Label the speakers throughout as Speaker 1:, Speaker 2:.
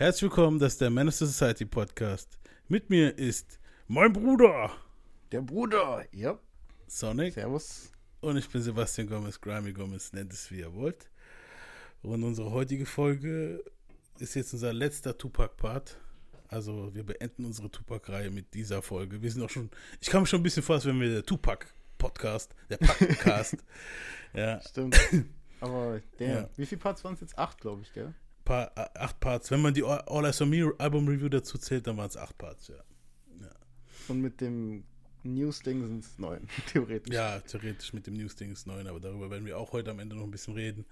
Speaker 1: Herzlich willkommen, das ist der Menace Society Podcast. Mit mir ist mein Bruder
Speaker 2: Der Bruder, ja.
Speaker 1: Sonic
Speaker 2: Servus.
Speaker 1: und ich bin Sebastian Gomez, Grimy Gomez, nennt es wie ihr wollt. Und unsere heutige Folge ist jetzt unser letzter Tupac-Part. Also wir beenden unsere Tupac-Reihe mit dieser Folge. Wir sind auch schon, ich kam schon ein bisschen vor, als wenn wir der Tupac-Podcast, der Pac-Cast. ja,
Speaker 2: Stimmt. Aber der,
Speaker 1: Ja.
Speaker 2: wie viele Parts waren es jetzt? Acht, glaube ich, gell?
Speaker 1: Paar, äh, acht Parts. Wenn man die All I Saw Me Album Review dazu zählt, dann waren es acht Parts, ja.
Speaker 2: Und mit dem News-Ding sind es neun, theoretisch.
Speaker 1: Ja, theoretisch mit dem News-Ding ist neun, aber darüber werden wir auch heute am Ende noch ein bisschen reden.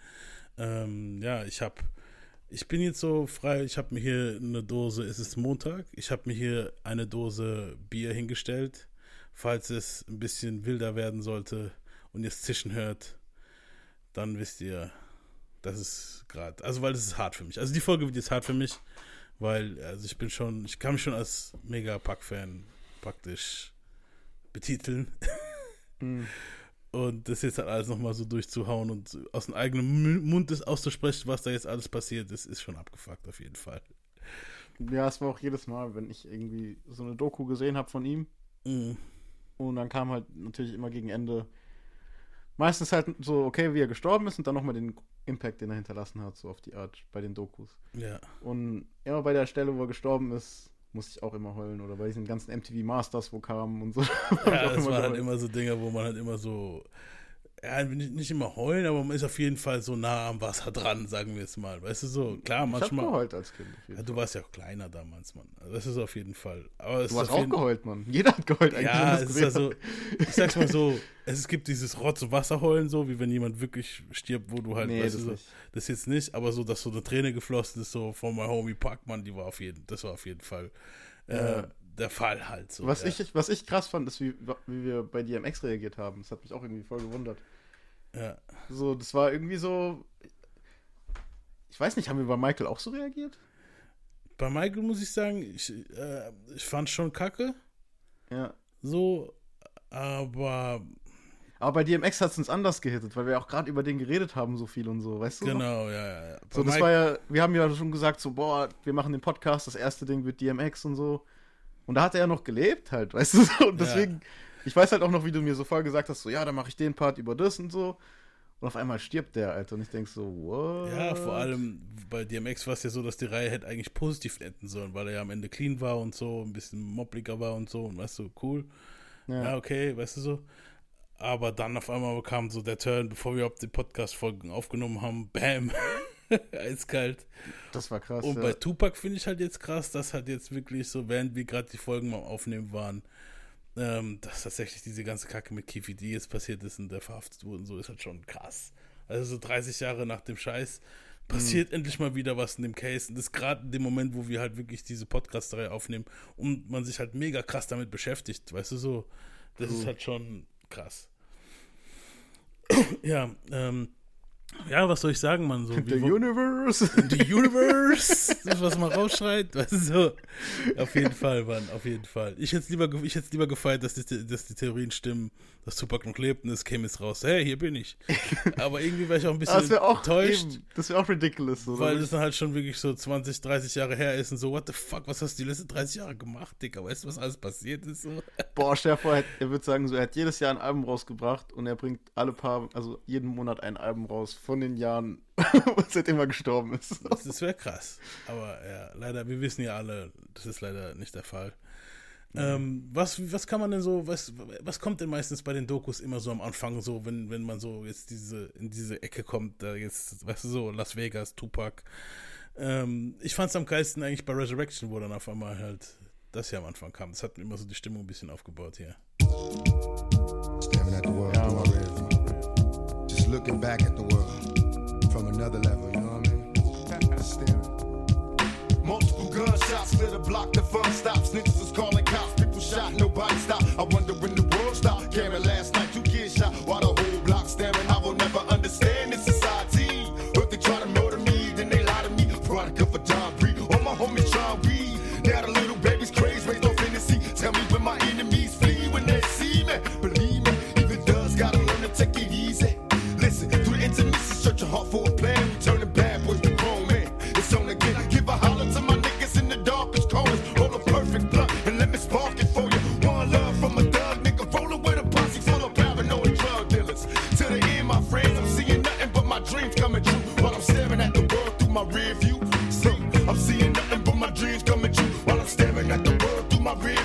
Speaker 1: Ähm, ja, ich habe, ich bin jetzt so frei, ich habe mir hier eine Dose, es ist Montag, ich habe mir hier eine Dose Bier hingestellt, falls es ein bisschen wilder werden sollte und ihr es zischen hört, dann wisst ihr, das ist gerade, also weil das ist hart für mich. Also die Folge wird jetzt hart für mich, weil, also ich bin schon, ich kann mich schon als mega Pack-Fan praktisch betiteln.
Speaker 2: Hm.
Speaker 1: Und das jetzt halt alles nochmal so durchzuhauen und aus dem eigenen Mu- Mund das auszusprechen, was da jetzt alles passiert ist, ist schon abgefuckt auf jeden Fall.
Speaker 2: ja, es war auch jedes Mal, wenn ich irgendwie so eine Doku gesehen habe von ihm.
Speaker 1: Mhm.
Speaker 2: Und dann kam halt natürlich immer gegen Ende meistens halt so, okay, wie er gestorben ist und dann nochmal den Impact, den er hinterlassen hat, so auf die Art bei den Dokus.
Speaker 1: Ja,
Speaker 2: Und immer bei der Stelle, wo er gestorben ist, musste ich auch immer heulen. Oder bei diesen ganzen MTV Masters, wo kamen und so.
Speaker 1: Ja das waren halt immer so Dinge, wo man halt immer so, ja, nicht, nicht immer heulen, aber man ist auf jeden Fall so nah am Wasser dran, sagen wir es mal. Weißt du so, klar,
Speaker 2: Ich hab
Speaker 1: manchmal.
Speaker 2: geheult als Kind.
Speaker 1: Ja, du warst ja auch kleiner damals, Mann. Also das ist auf jeden Fall. Aber es
Speaker 2: Du hast auch
Speaker 1: jeden
Speaker 2: geheult, Mann. Jeder hat geheult eigentlich.
Speaker 1: Ja, es ist ja
Speaker 2: gesehen
Speaker 1: so, ich sag's mal so, es gibt dieses Rotz- Wasserheulen so, wie wenn jemand wirklich stirbt, wo du halt,
Speaker 2: Nee,
Speaker 1: weißt
Speaker 2: das
Speaker 1: du, so,
Speaker 2: nicht.
Speaker 1: das jetzt nicht, aber so, dass so eine Träne geflossen ist, so von meinem Homie Parkmann, die war auf jeden, das war auf jeden Fall äh,
Speaker 2: Ja.
Speaker 1: Der Fall halt so.
Speaker 2: Was,
Speaker 1: ja.
Speaker 2: ich, was ich krass fand, ist, wie, wie wir bei DMX reagiert haben. Das hat mich auch irgendwie voll gewundert.
Speaker 1: ja.
Speaker 2: So, das war irgendwie so. Ich weiß nicht, haben wir bei Michael auch so reagiert?
Speaker 1: Bei Michael muss ich sagen, ich, äh, ich fand schon kacke,
Speaker 2: Ja.
Speaker 1: so, aber
Speaker 2: Aber bei DMX hat es uns anders gehittet, weil wir auch gerade über den geredet haben, so viel und so, weißt du? noch?
Speaker 1: genau, ja, ja. ja.
Speaker 2: So,
Speaker 1: Bei
Speaker 2: das
Speaker 1: Mike-
Speaker 2: war ja, wir haben ja schon gesagt, so, boah, wir machen den Podcast, das erste Ding wird DMX und so. Und da hat er ja noch gelebt halt, weißt du so. Und
Speaker 1: Ja.
Speaker 2: deswegen, ich weiß halt auch noch, wie du mir so voll gesagt hast, so, ja, dann mache ich den Part über das und so. Und auf einmal stirbt der, Alter. Und ich denk so, what?
Speaker 1: Ja, vor allem bei DMX war es ja so, dass die Reihe hätte eigentlich positiv enden sollen, weil er ja am Ende clean war und so, ein bisschen moppliger war und so, und weißt du, cool. Ja,
Speaker 2: Ja,
Speaker 1: okay, weißt du so. Aber dann auf einmal kam so der Turn, bevor wir überhaupt die Podcast-Folgen aufgenommen haben, bam, eiskalt.
Speaker 2: das war krass.
Speaker 1: Und
Speaker 2: ja.
Speaker 1: bei Tupac finde ich halt jetzt krass, dass halt jetzt wirklich so, während wir gerade die Folgen mal aufnehmen waren, ähm, dass tatsächlich diese ganze Kacke mit Kifi, die jetzt passiert ist und der verhaftet wurde und so, ist halt schon krass. Also so 30 Jahre nach dem Scheiß passiert endlich mal wieder was in dem Case. Und das ist gerade in dem Moment, wo wir halt wirklich diese Podcast-Reihe aufnehmen und man sich halt mega krass damit beschäftigt, weißt du so. Das ist
Speaker 2: True.
Speaker 1: halt schon krass. ja, ähm, ja, was soll ich sagen, Mann? So,
Speaker 2: The Universe.
Speaker 1: The Universe, das, was man rausschreit, weißt du so. Auf jeden Fall, Mann, auf jeden Fall. Ich hätte lieber, ge- ich hätte lieber gefeiert, dass die, dass die Theorien stimmen, dass Tupac noch lebt und es käme jetzt raus, hey, hier bin ich. Aber irgendwie war ich auch ein bisschen
Speaker 2: das auch,
Speaker 1: enttäuscht,
Speaker 2: eben, das wäre auch ridiculous. So,
Speaker 1: weil
Speaker 2: oder?
Speaker 1: das dann halt schon wirklich so 20, 30 Jahre her ist und so, what the fuck, was hast du die letzten 30 Jahre gemacht, Digga? Weißt du, was alles passiert ist? So?
Speaker 2: Boah, stell dir vor, er, er würde sagen, so, er hat jedes Jahr ein Album rausgebracht und er bringt alle paar, also jeden Monat ein Album raus von den Jahren, seitdem er gestorben ist.
Speaker 1: Das, das wäre krass. Aber ja, leider, wir wissen ja alle, das ist leider nicht der Fall. Ähm, was, was kann man denn so, was, was kommt denn meistens bei den Dokus immer so am Anfang so, wenn, wenn man so jetzt diese, in diese Ecke kommt, da jetzt, weißt du so, Las Vegas, Tupac. Ähm, ich fand es am geilsten eigentlich bei Resurrection, wo dann auf einmal halt das hier am Anfang kam. Das hat immer so die Stimmung ein bisschen aufgebaut hier.
Speaker 2: Ja,
Speaker 3: looking back at the world from another level, you know what I mean? Staring.
Speaker 4: Multiple gunshots, split a block, the fun stops. Niggas was calling cops, people shot, nobody stopped. I wonder my rear view. So I'm seeing nothing but my dreams coming true while I'm staring at the world through my rear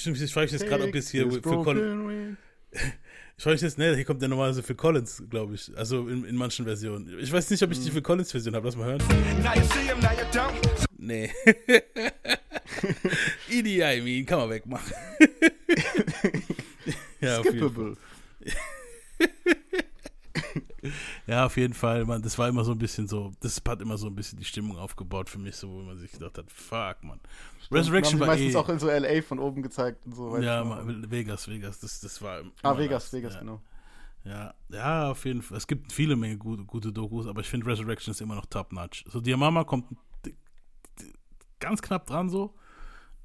Speaker 1: Stimmt, ich frage mich jetzt gerade, ob jetzt hier
Speaker 2: this
Speaker 1: Collins. Ich frage mich jetzt, ne, hier kommt der normalerweise Phil Collins, glaube ich. Also in, in manchen Versionen. Ich weiß nicht, ob ich die Phil Collins-Version habe. Lass mal hören.
Speaker 4: Now you see him, now you don't.
Speaker 1: Nee. Idi Amin, kann man wegmachen. ja, auf jeden Fall.
Speaker 2: Skippable.
Speaker 1: Ja, auf jeden Fall, man, das war immer so ein bisschen so, das hat immer so ein bisschen die Stimmung aufgebaut für mich, so, wo man sich gedacht hat, fuck, man. Resurrection war
Speaker 2: meistens
Speaker 1: eh,
Speaker 2: auch in so L.A. von oben gezeigt und so.
Speaker 1: ja,
Speaker 2: ich
Speaker 1: Vegas, Vegas, das, das war
Speaker 2: Ah, Vegas,
Speaker 1: das,
Speaker 2: Vegas,
Speaker 1: ja.
Speaker 2: genau.
Speaker 1: Ja, ja, auf jeden Fall. Es gibt viele Menge gute, gute Dokus, aber ich finde Resurrection ist immer noch top-notch. So, Dear Mama kommt ganz knapp dran so,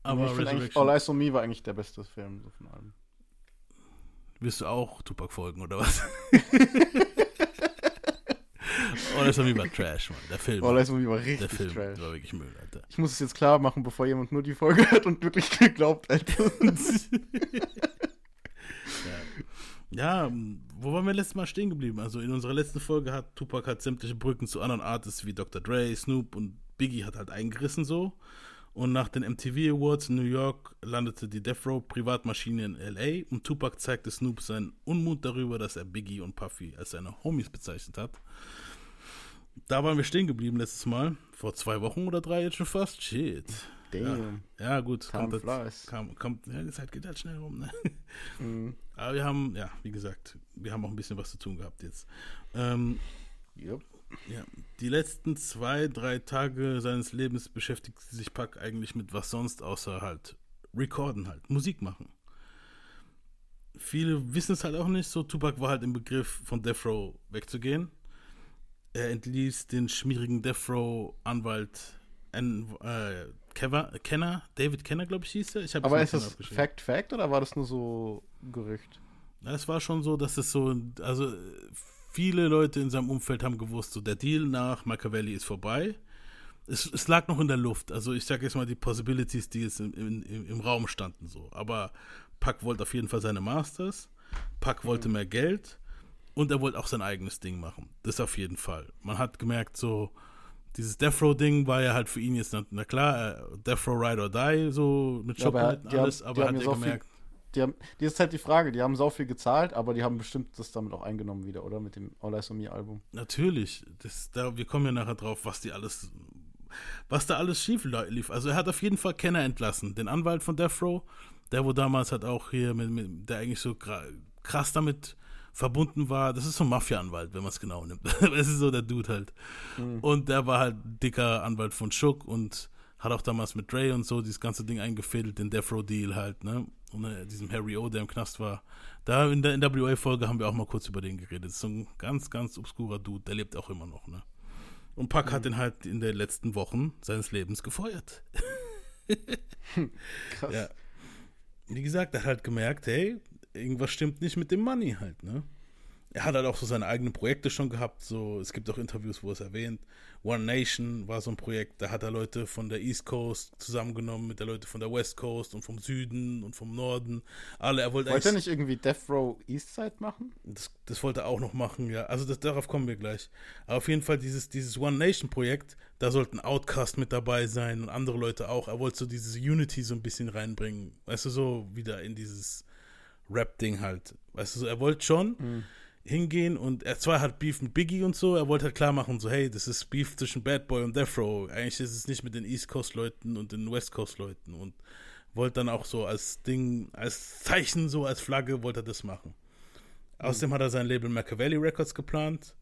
Speaker 1: aber
Speaker 2: ich finde eigentlich,
Speaker 1: Resurrection,
Speaker 2: All Eyes on Me war eigentlich der beste Film so von allem.
Speaker 1: wirst du auch Tupac folgen, oder was? oh, das war wie bei Trash, Mann. Der Film,
Speaker 2: All Eyes on Me war
Speaker 1: der
Speaker 2: richtig
Speaker 1: Film
Speaker 2: trash.
Speaker 1: war wirklich Müll, Alter.
Speaker 2: Ich muss es jetzt klar machen, bevor jemand nur die Folge hört und wirklich geglaubt hat.
Speaker 1: Ja, wo waren wir letztes Mal stehen geblieben? Also in unserer letzten Folge hat Tupac hat sämtliche Brücken zu anderen Artists wie Dr. Dre, Snoop und Biggie hat halt eingerissen so. Und nach den MTV Awards in New York landete die Death Row Privatmaschine in LA und Tupac zeigte Snoop seinen Unmut darüber, dass er Biggie und Puffy als seine Homies bezeichnet hat. Da waren wir stehen geblieben letztes Mal. Vor zwei Wochen oder drei jetzt schon fast. Shit.
Speaker 2: Damn.
Speaker 1: Ja, gut.
Speaker 2: Time
Speaker 1: kommt,
Speaker 2: flies.
Speaker 1: kam, kommt, ja, die Zeit geht halt schnell rum, ne?
Speaker 2: Mhm.
Speaker 1: Aber wir haben, ja, wie gesagt, wir haben auch ein bisschen was zu tun gehabt jetzt. Ähm,
Speaker 2: Yep.
Speaker 1: ja, die letzten zwei, drei Tage seines Lebens beschäftigt sich Pack eigentlich mit was sonst, außer halt Recorden halt, Musik machen. Viele wissen es halt auch nicht, so Tupac war halt im Begriff von Death Row wegzugehen. Er entließ den schmierigen Death Row Anwalt N, äh, Keva, Kenner, David Kenner, glaube ich, hieß er. Ich
Speaker 2: Aber ist das. Fact, Fact oder war das nur so Gerücht?
Speaker 1: Es war schon so, dass es so, also viele Leute in seinem Umfeld haben gewusst, so der Deal nach Machiavelli ist vorbei. Es, es lag noch in der Luft. Also ich sage jetzt mal die Possibilities, die jetzt im, im, im im Raum standen so. Aber Pack wollte auf jeden Fall seine Masters. Pack wollte mehr Geld und er wollte auch sein eigenes Ding machen. Das auf jeden Fall. Man hat gemerkt, so dieses Death Row Ding war ja halt für ihn jetzt, na, na klar, äh, Death Row Ride or Die, so mit
Speaker 2: Ja, aber
Speaker 1: Schokolade und
Speaker 2: haben-
Speaker 1: alles,
Speaker 2: die
Speaker 1: aber
Speaker 2: haben
Speaker 1: hat
Speaker 2: ja
Speaker 1: er
Speaker 2: so viel-
Speaker 1: gemerkt,
Speaker 2: Die haben, die ist halt die Frage, die haben so viel gezahlt, aber die haben bestimmt das damit auch eingenommen wieder, oder? Mit dem All Eyes on Me Album.
Speaker 1: Natürlich, das, da, wir kommen ja nachher drauf, was die alles, was da alles schief li- lief. Also er hat auf jeden Fall Kenner entlassen, den Anwalt von Death Row, der wo damals halt auch hier, mit, mit, der eigentlich so krass damit verbunden war. Das ist so ein Mafia-Anwalt, wenn man es genau nimmt. Das ist so der Dude halt. Und der war halt dicker Anwalt von Shook und hat auch damals mit Dre und so dieses ganze Ding eingefädelt, den Death Row Deal halt, ne? Und äh, diesem Harry O, der im Knast war. Da in der NWA-Folge haben wir auch mal kurz über den geredet. Das ist so ein ganz, ganz obskurer Dude, der lebt auch immer noch, ne? Und Pack hat ihn halt in den letzten Wochen seines Lebens gefeuert.
Speaker 2: Krass.
Speaker 1: Ja. Wie gesagt, er hat halt gemerkt, hey, irgendwas stimmt nicht mit dem Money halt, ne? Er hat halt auch so seine eigenen Projekte schon gehabt, so, es gibt auch Interviews, wo es erwähnt. One Nation war so ein Projekt, da hat er Leute von der East Coast zusammengenommen mit der Leute von der West Coast und vom Süden und vom Norden. Alle, er wollte
Speaker 2: Wollte er nicht irgendwie Death Row Eastside machen?
Speaker 1: das, das wollte er auch noch machen, ja. Also das, darauf kommen wir gleich. Aber auf jeden Fall dieses, dieses One Nation Projekt, da sollten Outcast mit dabei sein und andere Leute auch. Er wollte so dieses Unity so ein bisschen reinbringen. Weißt du, so wieder in dieses Rap-Ding halt. Weißt du, er wollte schon hingehen und er zwar hat Beef mit Biggie und so, er wollte halt klar machen, so, hey, das ist Beef zwischen Bad Boy und Death Row. Eigentlich ist es nicht mit den East Coast Leuten und den West Coast Leuten und wollte dann auch so als Ding, als Zeichen, so als Flagge, wollte er das machen. Außerdem hat er sein Label Machiavelli Records geplant.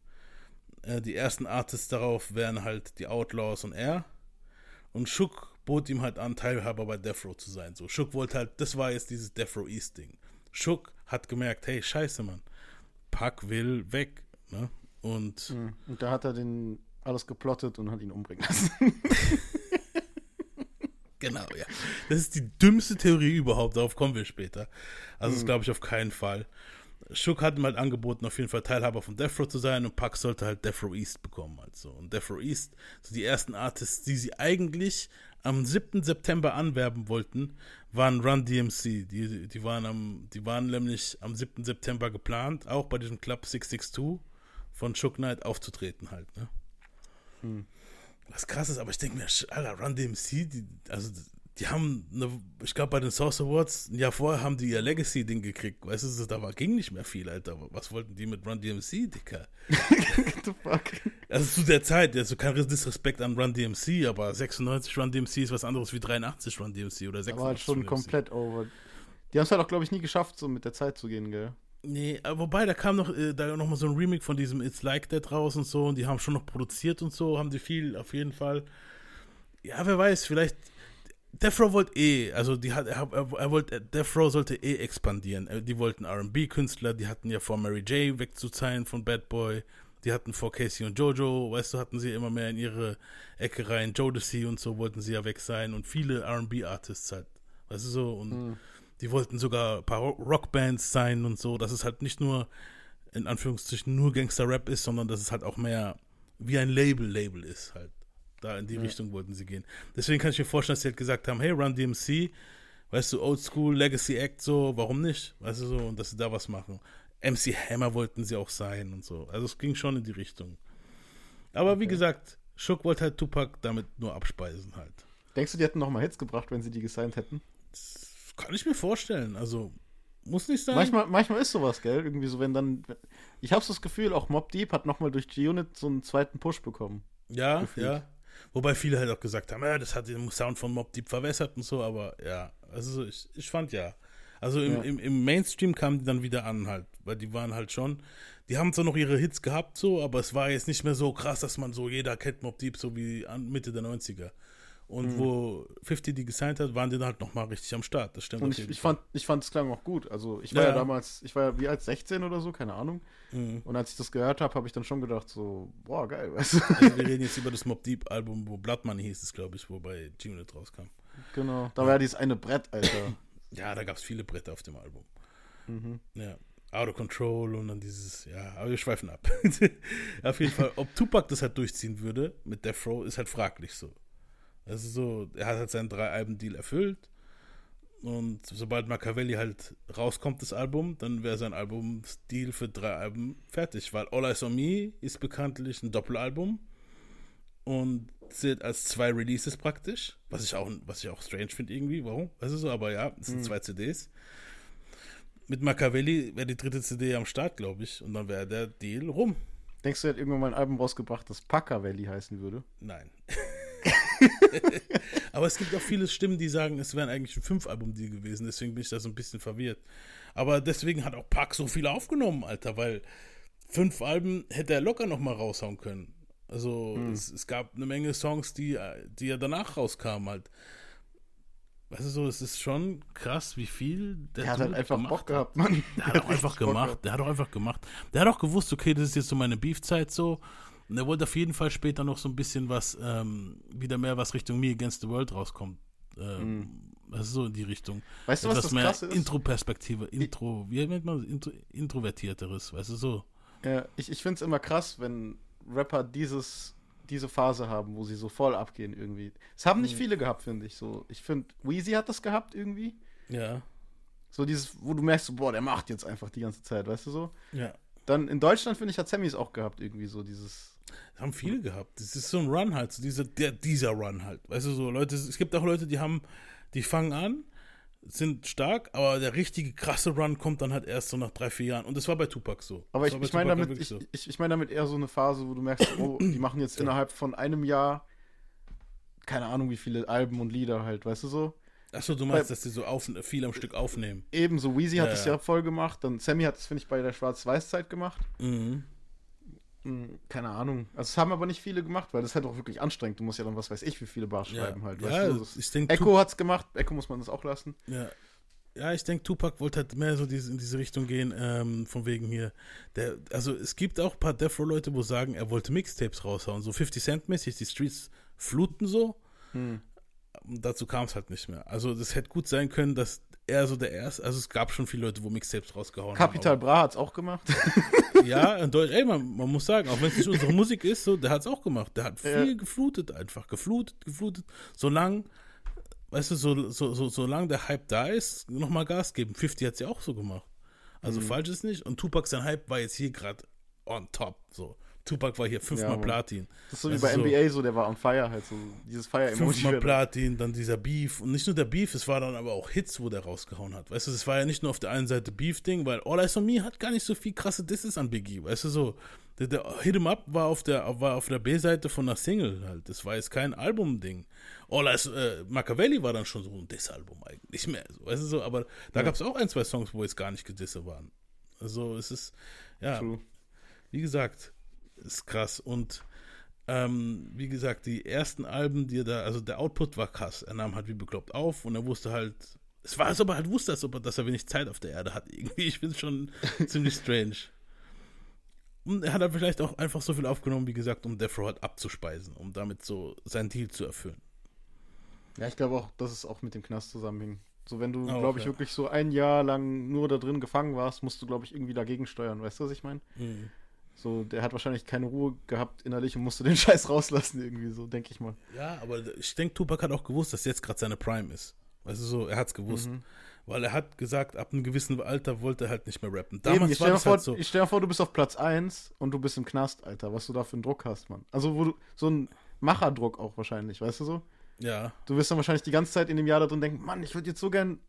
Speaker 1: Äh, die ersten Artists darauf wären halt die Outlaws und er. Und Shook bot ihm halt an, Teilhaber bei Death Row zu sein. So, Shook wollte halt, das war jetzt dieses Death Row East Ding. Shook hat gemerkt, hey, scheiße, Mann. Pack will weg. Ne? Und
Speaker 2: Und da hat er den alles geplottet und hat ihn umbringen lassen.
Speaker 1: Genau, ja. Das ist die dümmste Theorie überhaupt, darauf kommen wir später. Also, das glaube ich auf keinen Fall. Shook hat ihm halt angeboten, auf jeden Fall Teilhaber von Death Row zu sein und Pac sollte halt Death Row East bekommen. Also. Und Death Row East, so die ersten Artists, die sie eigentlich am 7. September anwerben wollten, waren Run DMC. Die, die, waren am, die waren nämlich am 7. September geplant, auch bei diesem Club 662 von Shook Knight aufzutreten halt. Ne? Was krass ist, aber ich denke mir, Alter, Run DMC, die, also die haben, eine, ich glaube, bei den Source Awards, ein Jahr vorher haben die ihr Legacy-Ding gekriegt. Weißt du, da war, ging nicht mehr viel, Alter. Was wollten die mit Run DMC, Dicker?
Speaker 2: What the fuck?
Speaker 1: Also zu der Zeit, also kein Disrespekt an Run DMC, aber 96 Run DMC ist was anderes wie 83 Run DMC oder 86
Speaker 2: Aber halt schon
Speaker 1: DMC.
Speaker 2: komplett over. Die haben es halt auch, glaube ich, nie geschafft, so mit der Zeit zu gehen, gell?
Speaker 1: Nee, wobei, da kam noch, äh, da noch mal so ein Remake von diesem It's Like That raus und so und die haben schon noch produziert und so, haben die viel auf jeden Fall. Ja, wer weiß, vielleicht. Death Row wollte eh, also die hat, er, er, wollte, Death Row sollte eh expandieren. Äh, Die wollten R&B-Künstler, die hatten ja vor Mary J. wegzuzahlen von Bad Boy, die hatten vor Casey und Jojo, weißt du, hatten sie immer mehr in ihre Ecke rein. Jodeci und so wollten sie ja weg sein und viele R&B-Artists halt, weißt du so und die wollten sogar ein paar Rockbands sein und so, dass es halt nicht nur in Anführungszeichen nur Gangster-Rap ist, sondern dass es halt auch mehr wie ein Label-Label ist halt. Da in die Richtung wollten sie gehen. Deswegen kann ich mir vorstellen, dass sie halt gesagt haben, hey, Run DMC, weißt du, Old School, Legacy Act, so, warum nicht? Weißt du so, und dass sie da was machen. MC Hammer wollten sie auch sein und so. Also es ging schon in die Richtung. Aber wie gesagt, Shook wollte halt Tupac damit nur abspeisen halt.
Speaker 2: Denkst du, die hätten noch mal Hits gebracht, wenn sie die gesigned hätten?
Speaker 1: Das kann ich mir vorstellen. Also, muss nicht sein.
Speaker 2: Manchmal, manchmal ist sowas, gell? Irgendwie so, wenn dann. Ich habe so das Gefühl, auch Mob Deep hat noch mal durch G-Unit so einen zweiten Push bekommen.
Speaker 1: Ja,
Speaker 2: gefühlt.
Speaker 1: ja. Wobei viele halt auch gesagt haben, ja, das hat den Sound von Mob Deep verwässert und so, aber ja, also ich, ich fand ja. Also im,
Speaker 2: Ja.
Speaker 1: im, im Mainstream kamen die dann wieder an halt, weil die waren halt schon, die haben zwar noch ihre Hits gehabt so, aber es war jetzt nicht mehr so krass, dass man so, jeder kennt Mob Deep so wie an Mitte der 90er. Und
Speaker 2: Mhm.
Speaker 1: wo 50 die gesigned hat, waren die dann halt nochmal richtig am Start. Das stimmt
Speaker 2: Und ich, ich, fand, ich fand es klang auch gut. Also ich war
Speaker 1: Ja.
Speaker 2: ja, damals, ich war ja wie als 16 oder so, keine Ahnung.
Speaker 1: Mhm.
Speaker 2: Und als ich das gehört habe, habe ich dann schon gedacht, so, boah, geil, weißt du?
Speaker 1: Also wir reden jetzt über das Mob Deep Album, wo Blood Money hieß es, glaube ich, wo bei G-Unit rauskam.
Speaker 2: genau. Da war ja dieses eine Brett, Alter.
Speaker 1: Ja, da gab es viele Bretter auf dem Album.
Speaker 2: Mhm.
Speaker 1: Ja. Out of Control und dann dieses, ja, aber wir schweifen ab. auf jeden Fall, ob Tupac das halt durchziehen würde mit Death Row, ist halt fraglich so. Also so, er hat halt seinen drei Alben-Deal erfüllt und sobald Machiavelli halt rauskommt, das Album, dann wäre sein Album-Deal für drei Alben fertig, weil All Eyes on Me ist bekanntlich ein Doppelalbum und zählt als zwei Releases praktisch, was ich auch, was ich auch strange finde irgendwie, warum? Weißt du so, aber ja, es sind zwei CDs. Mit Machiavelli wäre die dritte CD am Start, glaube ich, und dann wäre der Deal rum.
Speaker 2: Denkst du, er hat irgendwann mal ein Album rausgebracht, das Packer Valley heißen würde?
Speaker 1: Nein. Aber es gibt auch viele Stimmen, die sagen, es wären eigentlich ein Fünf-Album-Deal gewesen, deswegen bin ich da so ein bisschen verwirrt. Aber deswegen hat auch Park so viel aufgenommen, Alter, weil fünf Alben hätte er locker nochmal raushauen können. Also es, es gab eine Menge Songs, die, die ja danach rauskamen halt. Weißt du so, es ist schon krass, wie viel der
Speaker 2: Er hat halt einfach
Speaker 1: gemacht
Speaker 2: Bock gehabt, Mann.
Speaker 1: Der hat auch einfach gemacht. Der hat auch einfach gemacht. Der hat auch gewusst, okay, das ist jetzt so meine Beef-Zeit so. Und er wollte auf jeden Fall später noch so ein bisschen was, ähm, wieder mehr was Richtung Me Against the World rauskommt. Ähm, Das ist so in die Richtung.
Speaker 2: Weißt du, was
Speaker 1: Etwas
Speaker 2: das
Speaker 1: mehr
Speaker 2: Krasse ist?
Speaker 1: Intro-Perspektive, Intro, wie nennt man das? Intro, Introvertierteres, weißt du so.
Speaker 2: Ja, ich ich finde es immer krass, wenn Rapper dieses, diese Phase haben, wo sie so voll abgehen irgendwie. Es haben
Speaker 1: Mhm.
Speaker 2: nicht viele gehabt, finde ich. So, ich finde, Weezy hat das gehabt irgendwie.
Speaker 1: Ja.
Speaker 2: So dieses, wo du merkst, so, boah, der macht jetzt einfach die ganze Zeit, weißt du so?
Speaker 1: Ja.
Speaker 2: Dann in Deutschland, finde ich, hat Sammy es auch gehabt, irgendwie so dieses.
Speaker 1: Das haben viele gehabt. Das ist so ein Run halt, so dieser, der, dieser Run halt. Weißt du, so Leute, es gibt auch Leute, die haben, die fangen an, sind stark, aber der richtige krasse Run kommt dann halt erst so nach drei, vier Jahren. Und das war bei Tupac so.
Speaker 2: Aber ich,
Speaker 1: bei
Speaker 2: ich meine damit, ich,
Speaker 1: so.
Speaker 2: ich, ich meine damit eher so eine Phase, wo du merkst, oh, die machen jetzt innerhalb von einem Jahr keine Ahnung, wie viele Alben und Lieder halt, weißt du so?
Speaker 1: Achso, du meinst, dass die so auf, viel am Stück aufnehmen.
Speaker 2: Ebenso, Weezy hat
Speaker 1: Ja,
Speaker 2: das
Speaker 1: ja.
Speaker 2: ja voll gemacht, dann Sammy hat das, finde ich, bei der Schwarz-Weiß-Zeit gemacht.
Speaker 1: Mhm.
Speaker 2: Hm, Keine Ahnung. Also, es haben aber nicht viele gemacht, weil das ist halt auch wirklich anstrengend. Du musst ja dann, was weiß ich, wie viele Bars
Speaker 1: Ja.
Speaker 2: schreiben halt.
Speaker 1: Ja,
Speaker 2: weißt du?
Speaker 1: Ich denke,
Speaker 2: Echo hat's gemacht, Echo muss man das auch lassen.
Speaker 1: Ja. Ja, ich denke, Tupac wollte halt mehr so diese, in diese Richtung gehen, ähm, von wegen hier. Der, also es gibt auch ein paar Death Row-Leute, wo sagen, er wollte Mixtapes raushauen, so 50 Cent-mäßig, die Streets fluten so.
Speaker 2: Hm.
Speaker 1: Dazu kam es halt nicht mehr. Also das hätte gut sein können, dass er so der erste, also es gab schon viele Leute, wo Mixtapes rausgehauen
Speaker 2: Capital
Speaker 1: haben.
Speaker 2: Bra hat's auch gemacht.
Speaker 1: Ja, in Deutsch, ey, man, man muss sagen, auch wenn es nicht unsere Musik ist, so, der hat es auch gemacht. Der hat viel
Speaker 2: Ja.
Speaker 1: geflutet einfach, geflutet, geflutet. Solange, weißt du, so, so, so, solange der Hype da ist, nochmal Gas geben. 50 hat es ja auch so gemacht. Also
Speaker 2: Mhm.
Speaker 1: falsch ist nicht. Und Tupac sein Hype war jetzt hier gerade on top. So. Tupac war hier fünfmal
Speaker 2: Ja.
Speaker 1: Platin.
Speaker 2: Das ist so wie
Speaker 1: Also
Speaker 2: bei NBA, so der war on fire halt, so dieses Fire-Emoji.
Speaker 1: Fünfmal Platin, dann dieser Beef. Und nicht nur der Beef, es war dann aber auch Hits, wo der rausgehauen hat. Weißt du, es war ja nicht nur auf der einen Seite Beef-Ding, weil All Eyes on Me hat gar nicht so viel krasse Disses an Biggie. Weißt du, so. Der, der Hit 'em Up war auf der, war auf der B-Seite von einer Single halt. Das war jetzt kein Album-Ding. All Eyes, äh, Machiavelli war dann schon so ein Diss-Album eigentlich mehr. So, weißt du, so. Aber da
Speaker 2: Ja.
Speaker 1: gab es auch ein, zwei Songs, wo jetzt gar nicht gedisse waren. Also, es ist, ja
Speaker 2: True.
Speaker 1: wie gesagt, ist krass. Und ähm, wie gesagt, die ersten Alben, die er da, also der Output war krass. Er nahm halt wie bekloppt auf und er wusste halt, es war, als ob er halt wusste, als ob er, dass er wenig Zeit auf der Erde hat. Irgendwie, ich finde es schon ziemlich strange. Und er hat halt vielleicht auch einfach so viel aufgenommen, wie gesagt, um Death Row halt abzuspeisen, um damit so sein Deal zu erfüllen.
Speaker 2: Ja, ich glaube auch, dass es auch mit dem Knast zusammenhing. So, wenn du, glaube ich,
Speaker 1: ja.
Speaker 2: wirklich so ein Jahr lang nur da drin gefangen warst, musst du, glaube ich, irgendwie dagegen steuern. Weißt du, was ich meine? So, der hat wahrscheinlich keine Ruhe gehabt innerlich und musste den Scheiß rauslassen, irgendwie so, denke ich mal.
Speaker 1: Ja, aber ich denke, Tupac hat auch gewusst, dass jetzt gerade seine Prime ist. Weißt du so, er hat's gewusst. Weil er hat gesagt, ab einem gewissen Alter wollte er halt nicht mehr rappen.
Speaker 2: Eben,
Speaker 1: Damals
Speaker 2: ich
Speaker 1: war das
Speaker 2: vor,
Speaker 1: halt so.
Speaker 2: ich stell mir vor, du bist auf Platz 1 und du bist im Knast, Alter. Was du da für einen Druck hast, Mann. Also, wo du so ein Macherdruck auch wahrscheinlich, weißt du so?
Speaker 1: Ja,
Speaker 2: Du wirst dann wahrscheinlich die ganze Zeit in dem Jahr da drin denken, Mann, ich würde jetzt so gern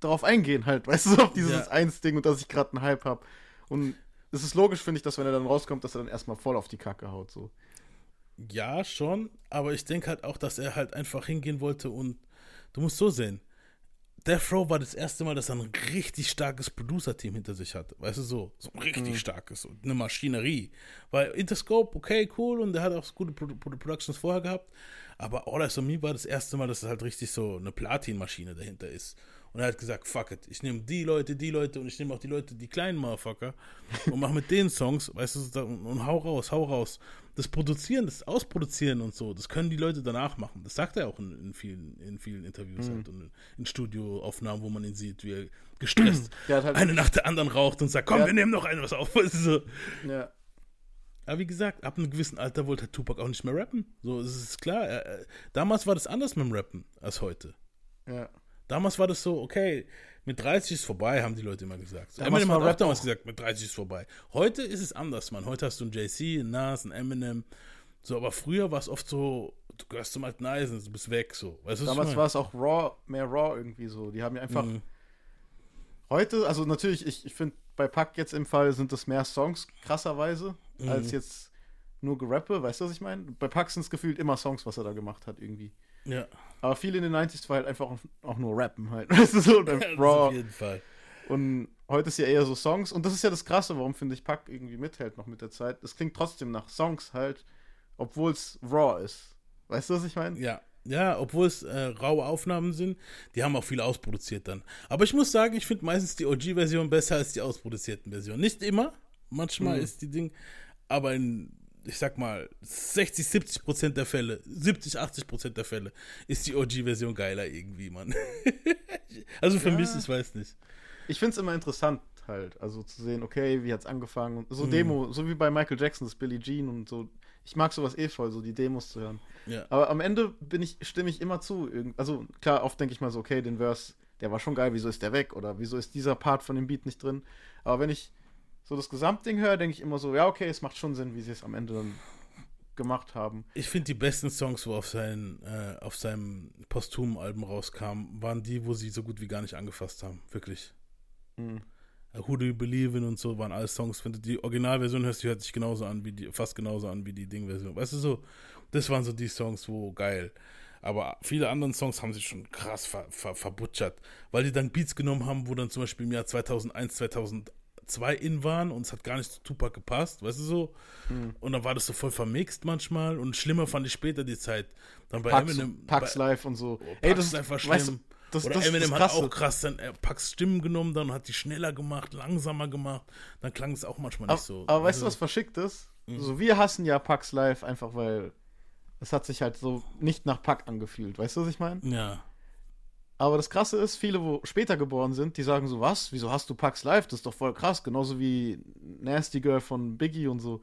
Speaker 2: darauf eingehen, halt, weißt du, auf dieses
Speaker 1: Ja.
Speaker 2: Eins-Ding und dass ich gerade einen Hype habe. Und es ist logisch, finde ich, dass wenn er dann rauskommt, dass er dann erstmal voll auf die Kacke haut, so.
Speaker 1: Ja, schon, aber ich denke halt auch, dass er halt einfach hingehen wollte und du musst so sehen. Death Row war das erste Mal, dass er ein richtig starkes Producer-Team hinter sich hatte. Weißt du, so, so ein richtig starkes, und eine Maschinerie. Weil Interscope, okay, cool, und der hat auch gute Pro Pro Productions vorher gehabt, aber All Eyes on Me war das erste Mal, dass es halt richtig so eine Platin-Maschine dahinter ist. Und er hat gesagt, fuck it, ich nehme die Leute, die Leute und ich nehme auch die Leute, die kleinen Motherfucker und mache mit denen Songs, weißt du, und, und hau raus, hau raus. Das Produzieren, das Ausproduzieren und so, das können die Leute danach machen. Das sagt er auch in, in, vielen, in vielen Interviews halt und in Studioaufnahmen, wo man ihn sieht, wie er gestresst
Speaker 2: Der hat halt-
Speaker 1: eine nach der anderen raucht und sagt, komm,
Speaker 2: Ja.
Speaker 1: wir nehmen noch eine was auf. Weißt du, so.
Speaker 2: Ja.
Speaker 1: Aber wie gesagt, ab einem gewissen Alter wollte Tupac auch nicht mehr rappen. So, es ist klar. Er, damals war das anders mit dem Rappen als heute.
Speaker 2: Ja.
Speaker 1: Damals war das so, okay, mit 30 ist vorbei, haben die Leute immer gesagt.
Speaker 2: Damals
Speaker 1: Eminem hat auch damals gesagt, mit 30 ist vorbei. Heute ist es anders, Mann. Heute hast du einen JC, einen Nas, einen Eminem. So, aber früher war es oft so, du gehörst zum alten Eisen, du bist weg, so. Weißt
Speaker 2: Damals war es auch raw, mehr raw irgendwie so. Die haben ja einfach.
Speaker 1: Mhm.
Speaker 2: Heute, also natürlich, ich, ich finde, bei Pack jetzt im Fall sind das mehr Songs, krasserweise,
Speaker 1: Mhm.
Speaker 2: als jetzt nur Gerappe, weißt du, was ich meine? Bei Pack sind es gefühlt immer Songs, was er da gemacht hat, irgendwie.
Speaker 1: Ja,
Speaker 2: Aber viel in den 90s war halt einfach auch, nur Rappen halt, weißt du, so, und
Speaker 1: das
Speaker 2: raw.
Speaker 1: auf jeden Fall.
Speaker 2: Und heute ist ja eher so Songs. Und das ist ja das Krasse, warum finde ich Pack irgendwie mithält noch mit der Zeit. Es klingt trotzdem nach Songs halt, obwohl es raw ist. Weißt du, was ich meine?
Speaker 1: Ja, ja, obwohl es äh, raue Aufnahmen sind, die haben auch viel ausproduziert dann. Aber ich muss sagen, ich finde meistens die OG-Version besser als die ausproduzierten Versionen. Nicht immer, manchmal ist die Ding, aber in, ich sag mal, 60, 70 Prozent der Fälle, 70, 80 Prozent der Fälle ist die OG-Version geiler irgendwie, Mann. also für
Speaker 2: Ja.
Speaker 1: mich, ich weiß nicht.
Speaker 2: Ich finde es immer interessant halt, also zu sehen, okay, wie hat's angefangen und
Speaker 1: Mhm.
Speaker 2: so Demo, so wie bei Michael Jackson, das Billie Jean und so. Ich mag sowas eh voll, so die Demos zu hören.
Speaker 1: Ja.
Speaker 2: Aber am Ende bin ich, stimme ich immer zu. Also klar, oft denke ich mal so, okay, den Verse, der war schon geil, wieso ist der weg? Oder wieso ist dieser Part von dem Beat nicht drin? Aber wenn ich so das Gesamtding höre, denke ich immer so, ja, okay, es macht schon Sinn, wie sie es am Ende dann gemacht haben.
Speaker 1: Ich finde die besten Songs, wo auf, sein, äh, auf seinem posthumen Album rauskamen, waren die, wo sie so gut wie gar nicht angefasst haben. Wirklich.
Speaker 2: Mhm.
Speaker 1: Who Do You Believe in und so waren alles Songs. Wenn du die Originalversion hörst, die hört sich genauso an wie die, fast genauso an wie die Ding-Version. Weißt du so, das waren so die Songs, wo geil. Aber viele andere Songs haben sich schon krass ver, ver, verbutschert, weil die dann Beats genommen haben, wo dann zum Beispiel im Jahr 2001, 2002 in waren und es hat gar nicht zu Tupac gepasst, weißt du so? Und dann war das so voll vermixt manchmal und schlimmer fand ich später die Zeit. Dann bei
Speaker 2: Pax,
Speaker 1: Eminem.
Speaker 2: Pax
Speaker 1: bei,
Speaker 2: Live und so.
Speaker 1: Oh, Pax Live war
Speaker 2: weißt
Speaker 1: schlimm.
Speaker 2: du, das,
Speaker 1: Oder
Speaker 2: das,
Speaker 1: Eminem
Speaker 2: das
Speaker 1: hat auch krass dann äh, Pax Stimmen genommen, dann hat die schneller gemacht, langsamer gemacht. Dann klang es auch manchmal
Speaker 2: Aber,
Speaker 1: nicht so.
Speaker 2: aber weißt du, was verschickt ist?
Speaker 1: Mhm.
Speaker 2: So, wir hassen ja Pax Live einfach, weil es hat sich halt so nicht nach Pack angefühlt. Weißt du, was ich meine?
Speaker 1: Ja.
Speaker 2: Aber das Krasse ist, viele, wo später geboren sind, die sagen so, was? Wieso hast du Pax Live? Das ist doch voll krass. Genauso wie Nasty Girl von Biggie und so.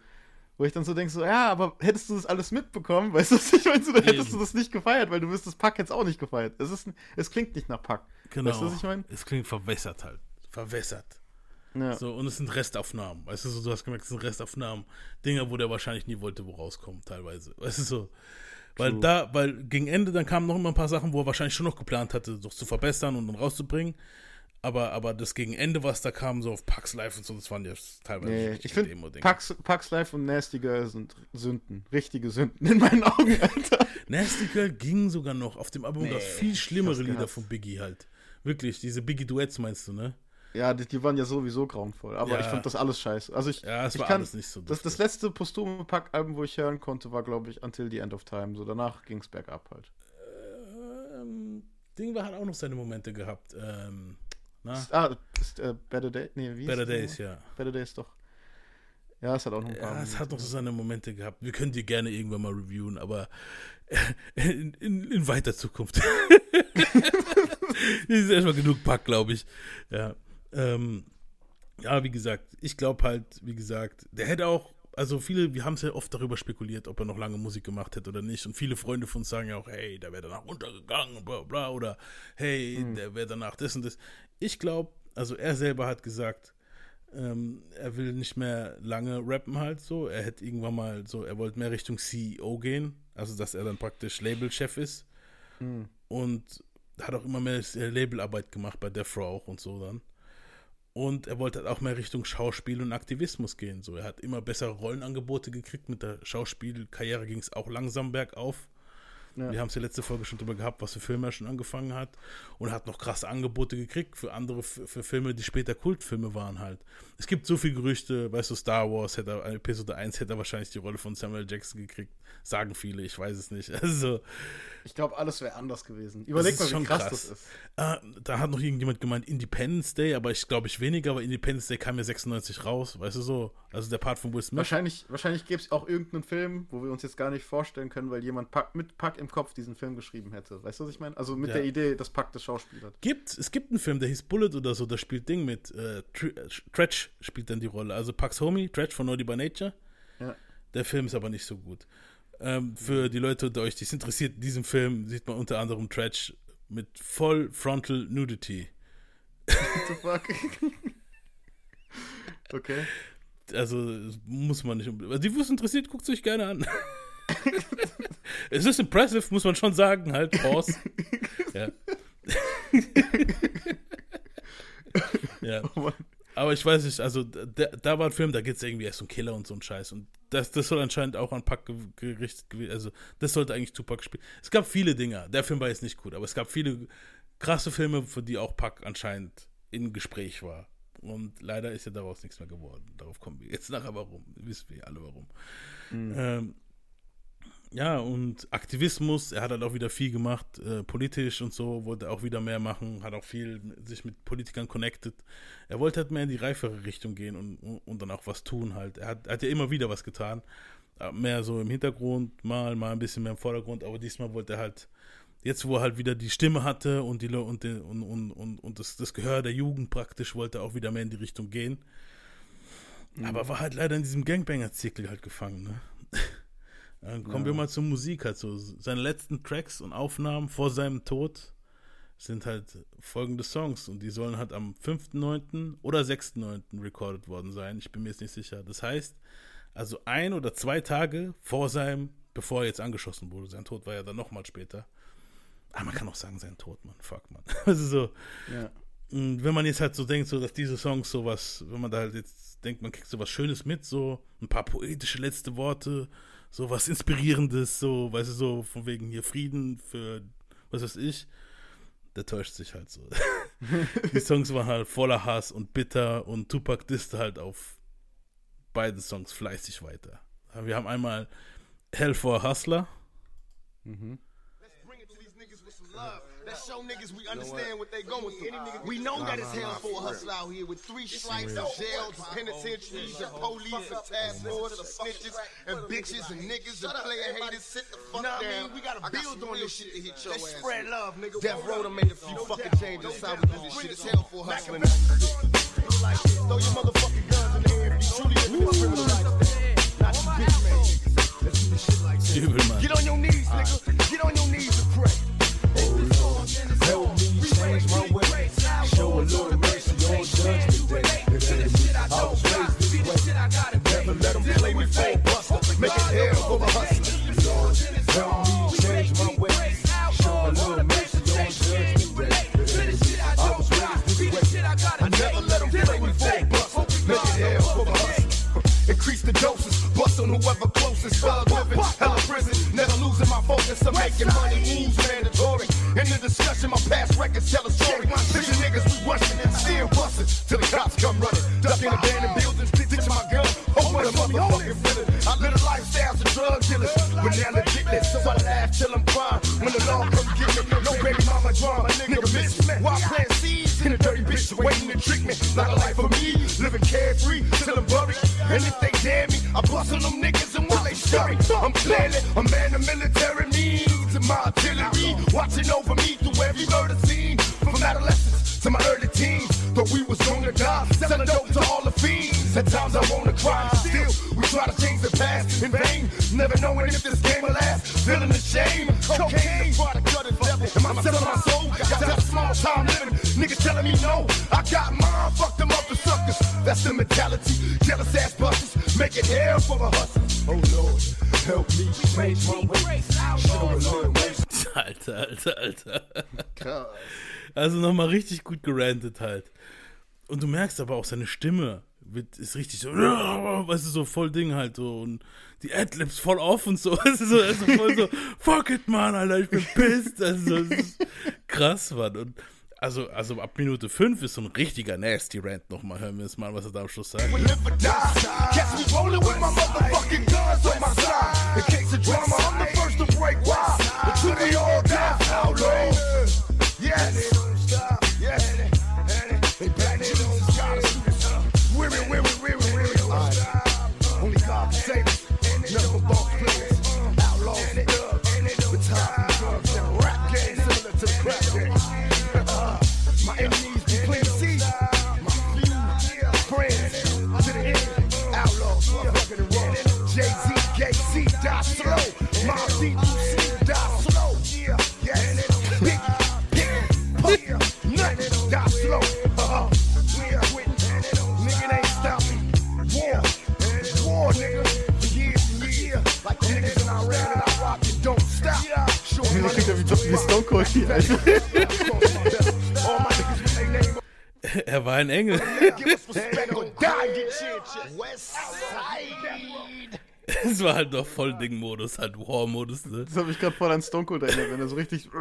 Speaker 2: Wo ich dann so denke, so, ja, aber hättest du das alles mitbekommen, weißt du, was ich meine? So, dann hättest
Speaker 1: Eben.
Speaker 2: du das nicht gefeiert, weil du wirst das Pack jetzt auch nicht gefeiert. Es, ist, es klingt nicht nach Pack.
Speaker 1: Genau.
Speaker 2: Weißt du, was ich meine?
Speaker 1: Es klingt verwässert halt. Verwässert.
Speaker 2: Ja.
Speaker 1: So, und es sind Restaufnahmen. Weißt du, so, du hast gemerkt, es sind Restaufnahmen. Dinger, wo der wahrscheinlich nie wollte, wo rauskommen, teilweise. Weißt du, so. Weil
Speaker 2: True.
Speaker 1: da, weil gegen Ende, dann kamen noch immer ein paar Sachen, wo er wahrscheinlich schon noch geplant hatte, doch zu verbessern und dann rauszubringen. Aber, aber das gegen Ende, was da kam, so auf Pax Live und so, das waren ja teilweise
Speaker 2: Nee, ich finde. Pax, Pax Life und Nasty Girl sind Sünden. Richtige Sünden in meinen Augen, Alter.
Speaker 1: Nasty Girl ging sogar noch. Auf dem Album
Speaker 2: Nee,
Speaker 1: gab es viel schlimmere Lieder von Biggie halt. Wirklich, diese Biggie-Duets meinst du, ne?
Speaker 2: Ja, die, die waren ja sowieso grauenvoll. Aber
Speaker 1: Ja.
Speaker 2: ich fand das alles scheiße. Also ich,
Speaker 1: Ja, es war
Speaker 2: kann,
Speaker 1: alles nicht so
Speaker 2: das, das letzte postume Pack-Album, wo ich hören konnte, war, glaube ich, Until the End of Time. So danach ging es bergab halt.
Speaker 1: Ähm, Ding war hat auch noch seine Momente gehabt. Ähm, na?
Speaker 2: Ah, ist, äh, Better Day? Nee, wie
Speaker 1: Better Days, ja.
Speaker 2: Better Days doch. Ja, es hat auch noch ein paar.
Speaker 1: Ja, es hat noch so seine Momente gehabt. Wir können die gerne irgendwann mal reviewen, aber in, in, in weiter Zukunft. das ist erstmal genug Pack, glaube ich. Ja. Ähm, ja, wie gesagt, ich glaube halt, wie gesagt, der hätte auch, also viele, wir haben es ja oft darüber spekuliert, ob er noch lange Musik gemacht hätte oder nicht. Und viele Freunde von uns sagen ja auch, hey, der wäre danach runtergegangen und bla bla oder hey, der wäre danach das und das. Ich glaube, also er selber hat gesagt, ähm, er will nicht mehr lange rappen halt so. Er hätte irgendwann mal so, er wollte mehr Richtung CEO gehen, also dass er dann praktisch Labelchef ist. Und hat auch immer mehr äh, Labelarbeit gemacht bei Row auch und so dann. Und er wollte halt auch mehr Richtung Schauspiel und Aktivismus gehen. So, er hat immer bessere Rollenangebote gekriegt. Mit der Schauspielkarriere ging es auch langsam bergauf.
Speaker 2: Ja.
Speaker 1: Wir haben es ja letzte Folge schon drüber gehabt, was für Filme er schon angefangen hat. Und hat noch krasse Angebote gekriegt für andere, für, Filme, die später Kultfilme waren halt. Es gibt so viele Gerüchte, weißt du, Star Wars hätte er, Episode 1 hätte er wahrscheinlich die Rolle von Samuel Jackson gekriegt. Sagen viele, ich weiß es nicht. Also,
Speaker 2: Ich glaube, alles wäre anders gewesen. Überleg mal, wie
Speaker 1: schon
Speaker 2: krass,
Speaker 1: krass.
Speaker 2: das ist.
Speaker 1: äh, da hat noch irgendjemand gemeint Independence Day, aber ich glaube ich weniger, aber Independence Day kam ja 96 raus, weißt du so? Also der Part von Will Smith.
Speaker 2: Wahrscheinlich, wahrscheinlich gäbe es auch irgendeinen Film, wo wir uns jetzt gar nicht vorstellen können, weil jemand Pack, mit Pack im Kopf diesen Film geschrieben hätte. Weißt du, was ich meine? Also mit
Speaker 1: Ja.
Speaker 2: der Idee, dass Pack das Schauspiel hat.
Speaker 1: Gibt, es gibt einen Film, der hieß Bullet oder so, da spielt Ding mit. Äh, äh, Tretch spielt dann die Rolle. Also Pax Homie, Tretch von Naughty by Nature.
Speaker 2: Ja.
Speaker 1: Der Film ist aber nicht so gut. Ähm, für die Leute unter euch, die es interessiert, in diesem Film sieht man unter anderem Tretch mit voll Frontal Nudity.
Speaker 2: What the fuck? okay.
Speaker 1: Also das muss man nicht unbedingt. Also die, wo es interessiert, guckt es euch gerne an. es ist impressive, muss man schon sagen, halt, Pause. ja. ja.
Speaker 2: Oh.
Speaker 1: Aber ich weiß nicht, also da, da war ein Film, da geht es irgendwie erst um Killer und so ein Scheiß. Und das, das soll anscheinend auch an Pack ge- gerichtet gewesen Also, das sollte eigentlich Tupac spielen. Es gab viele Dinger. Der Film war jetzt nicht gut, aber es gab viele krasse Filme, für die auch Pack anscheinend in Gespräch war. Und leider ist ja daraus nichts mehr geworden. Darauf kommen wir jetzt nachher warum. Wissen wir alle warum. Ähm, ja, und Aktivismus, er hat halt auch wieder viel gemacht, äh, politisch und so, wollte auch wieder mehr machen, hat auch viel sich mit Politikern connected. Er wollte halt mehr in die reifere Richtung gehen und, und, dann auch was tun halt. Er hat, hat ja immer wieder was getan. Äh, Mehr so im Hintergrund, mal, mal ein bisschen mehr im Vordergrund, aber diesmal wollte er halt, jetzt wo er halt wieder die Stimme hatte und die und, den- und, und, und, und das, das Gehör der Jugend praktisch, wollte er auch wieder mehr in die Richtung gehen. Aber war halt leider in diesem Gangbanger-Zirkel halt gefangen, ne? Dann kommen wir mal zur Musik halt so. Seine letzten Tracks und Aufnahmen vor seinem Tod sind halt folgende Songs und die sollen halt am 5.9. oder 6.9. recorded worden sein. Ich bin mir jetzt nicht sicher. Das heißt, also ein oder zwei Tage vor seinem, bevor er jetzt angeschossen wurde. Sein Tod war ja dann nochmal später. Ah, man kann auch sagen, sein Tod, Mann. Fuck, Mann. Also so,
Speaker 2: Ja.
Speaker 1: und wenn man jetzt halt so denkt, so dass diese Songs sowas, wenn man da halt jetzt denkt, man kriegt so was Schönes mit, so ein paar poetische letzte Worte, so was Inspirierendes, so, weißt du, so von wegen hier Frieden für was weiß ich, der täuscht sich halt so. Die Songs waren halt voller Hass und bitter und Tupac disste halt auf beide Songs fleißig weiter. Wir haben einmal Hell for a Hustler.
Speaker 4: Bring it to these niggas with some love. Let's show niggas we understand what they going through. We know that it's hell for a hustle out here with three stripes and jails and penitentiaries and police and task force and snitches and bitches and niggas and player haters. Sit the fuck
Speaker 5: Nah, I mean, we gotta build on this shit to hit your
Speaker 4: Let's
Speaker 5: ass.
Speaker 4: spread love, nigga.
Speaker 5: Death Row done
Speaker 4: made a few fucking changes. That's how we do this shit. It's hell for a hustling. Throw your motherfucking guns in the air if you truly live in this criminal life. Not you bitch man niggas. Let's do this shit like that. Get on your knees, nigga. Get on your knees and pray.
Speaker 3: Never let them play me for a buster. Make it hell for the hustler. Help me change my ways. Show a little mercy, don't judge me. I was raised this way. I never let them play me for a buster. Make it hell for the hustler. Increase the doses, bust on whoever closest. Thug living, hella prison, never losing my focus. I'm making money moves mandatory. In the discussion, my past records tell a story. Bitchin' niggas, carefree till I'm buried. And if they dare me, I bust on them niggas and while they scurry. I'm clearly a man of military means and my artillery watching over me through every murder scene. From adolescence to my early teens, thought we was gonna die. Selling dope to all the fiends. At times I wanna cry. Still, we try to change the past in vain. Never knowing if this game will last. Feeling the shame. Cocaine, product of the devil. Am I selling my soul? Got that small time living. Niggas telling me no. I got That's the mentality. Jealous ass busters. Make it hell for the hustlers. Oh Lord, help me change my ways. Show a.
Speaker 1: Alter, Alter, Alter.
Speaker 2: Krass.
Speaker 1: Also nochmal richtig gut gerantet halt. Und du merkst aber auch seine Stimme wird, ist richtig so, weißt du, so voll Ding halt so und die Adlibs voll off und so, es ist so, ist voll so, fuck it, man, Alter, ich bin pissed, also es ist krass, Mann. Und also, also ab Minute 5 ist so ein richtiger Nasty Rant nochmal, hören wir jetzt mal, was er da am Schluss sagt.
Speaker 3: live
Speaker 2: Er
Speaker 1: war ein Engel. Es war halt noch voll Ding-Modus, halt War-Modus, ne?
Speaker 2: Das habe ich gerade voll an Stone Cold erinnert, wenn er so richtig.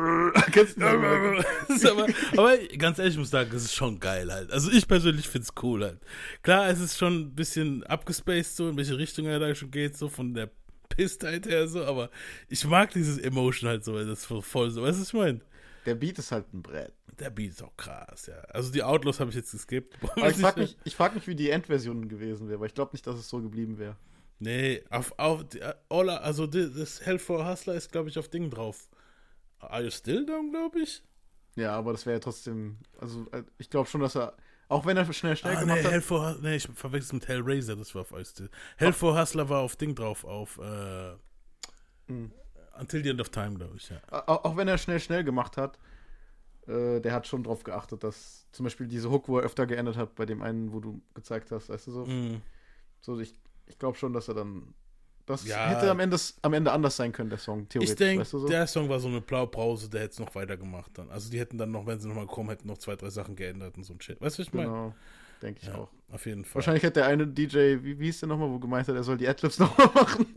Speaker 1: Das aber, aber ganz ehrlich, ich muss sagen, das ist schon geil halt. Also ich persönlich finde es cool halt. Klar, es ist schon ein bisschen abgespaced, so in welche Richtung er da schon geht, so von der Pisstheit her so, aber ich mag dieses Emotion halt so, weil das voll so, weißt du, was ich meine?
Speaker 2: Der Beat ist halt ein Brett.
Speaker 1: Der Beat ist auch krass, ja. Also die Outlaws habe ich jetzt geskippt.
Speaker 2: Aber ich frage mich, ich frag mich, wie die Endversion gewesen wäre, weil ich glaube nicht, dass es so geblieben wäre.
Speaker 1: Nee, auf, auf, die- all, also das Hell for Hustler ist, glaube ich, auf Ding drauf. Are you still down, glaube ich?
Speaker 2: Ja, aber das wäre ja trotzdem. Also, äh, ich glaube schon, dass er. Auch wenn er schnell, schnell
Speaker 1: Ah,
Speaker 2: gemacht
Speaker 1: nee,
Speaker 2: hat.
Speaker 1: Hell for nee, ich verwechsel mit Hellraiser, das war auf Ice Still. Hell for Hustler war auf Ding drauf, auf äh,
Speaker 2: Hm.
Speaker 1: Until the End of Time, glaube ich, ja.
Speaker 2: Auch, auch wenn er schnell, schnell gemacht hat, äh, der hat schon drauf geachtet, dass zum Beispiel diese Hook, wo er öfter geändert hat, bei dem einen, wo du gezeigt hast, weißt du so.
Speaker 1: Mhm.
Speaker 2: So, ich, ich glaube schon, dass er dann. Das
Speaker 1: Ja.
Speaker 2: hätte am Ende, am Ende anders sein können, der Song, theoretisch.
Speaker 1: Ich denke,
Speaker 2: weißt du so?
Speaker 1: der Song war so eine Blaupause, der hätte es noch weitergemacht dann. Also die hätten dann noch, wenn sie nochmal gekommen hätten, noch zwei, drei Sachen geändert und so ein Shit. Weißt du, was ich meine?
Speaker 2: Genau, denke ich
Speaker 1: Ja,
Speaker 2: auch.
Speaker 1: auf jeden Fall.
Speaker 2: Wahrscheinlich hat der eine DJ, wie, wie hieß der nochmal, wo gemeint hat, er soll die Adlibs nochmal machen.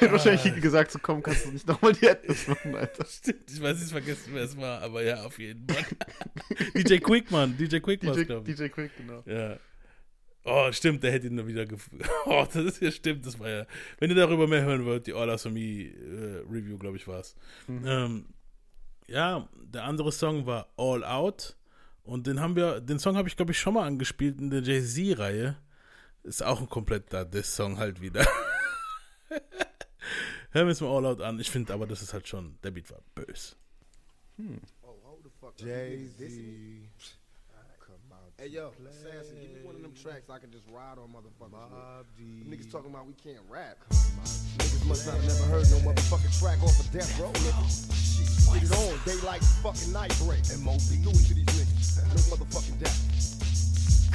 Speaker 2: Hat wahrscheinlich gesagt, so komm, kannst du nicht nochmal die Adlibs machen, Alter.
Speaker 1: Stimmt, ich weiß nicht vergessen, wer es war, aber ja, auf jeden Fall. DJ Quick, Mann. DJ Quick war
Speaker 2: DJ,
Speaker 1: glaube ich.
Speaker 2: DJ Quick, genau.
Speaker 1: Ja. Oh, stimmt, der hätte ihn nur wieder gef Oh, das ist ja stimmt, das war ja. Wenn ihr darüber mehr hören wollt, die All Eyes on Me äh, Review, glaube ich, war es. Ähm, ja, der andere Song war All Out. Und den haben wir, den Song habe ich, glaube ich, schon mal angespielt in der Jay-Z-Reihe. Ist auch ein kompletter Diss-Song halt wieder. Hören wir uns mal All Out an. Ich finde aber, das ist halt schon, der Beat war böse.
Speaker 6: Jay-Z.
Speaker 5: Hey yo, Assassin, give me one of them tracks I can just ride on motherfuckers
Speaker 6: Bob
Speaker 5: with.
Speaker 6: D.
Speaker 5: Niggas talking about we can't rap. Niggas must not have never heard no motherfucking track off of Death Row, nigga. Get it on, daylight fucking night break. And Moby, do it to these niggas. No motherfucking doubt.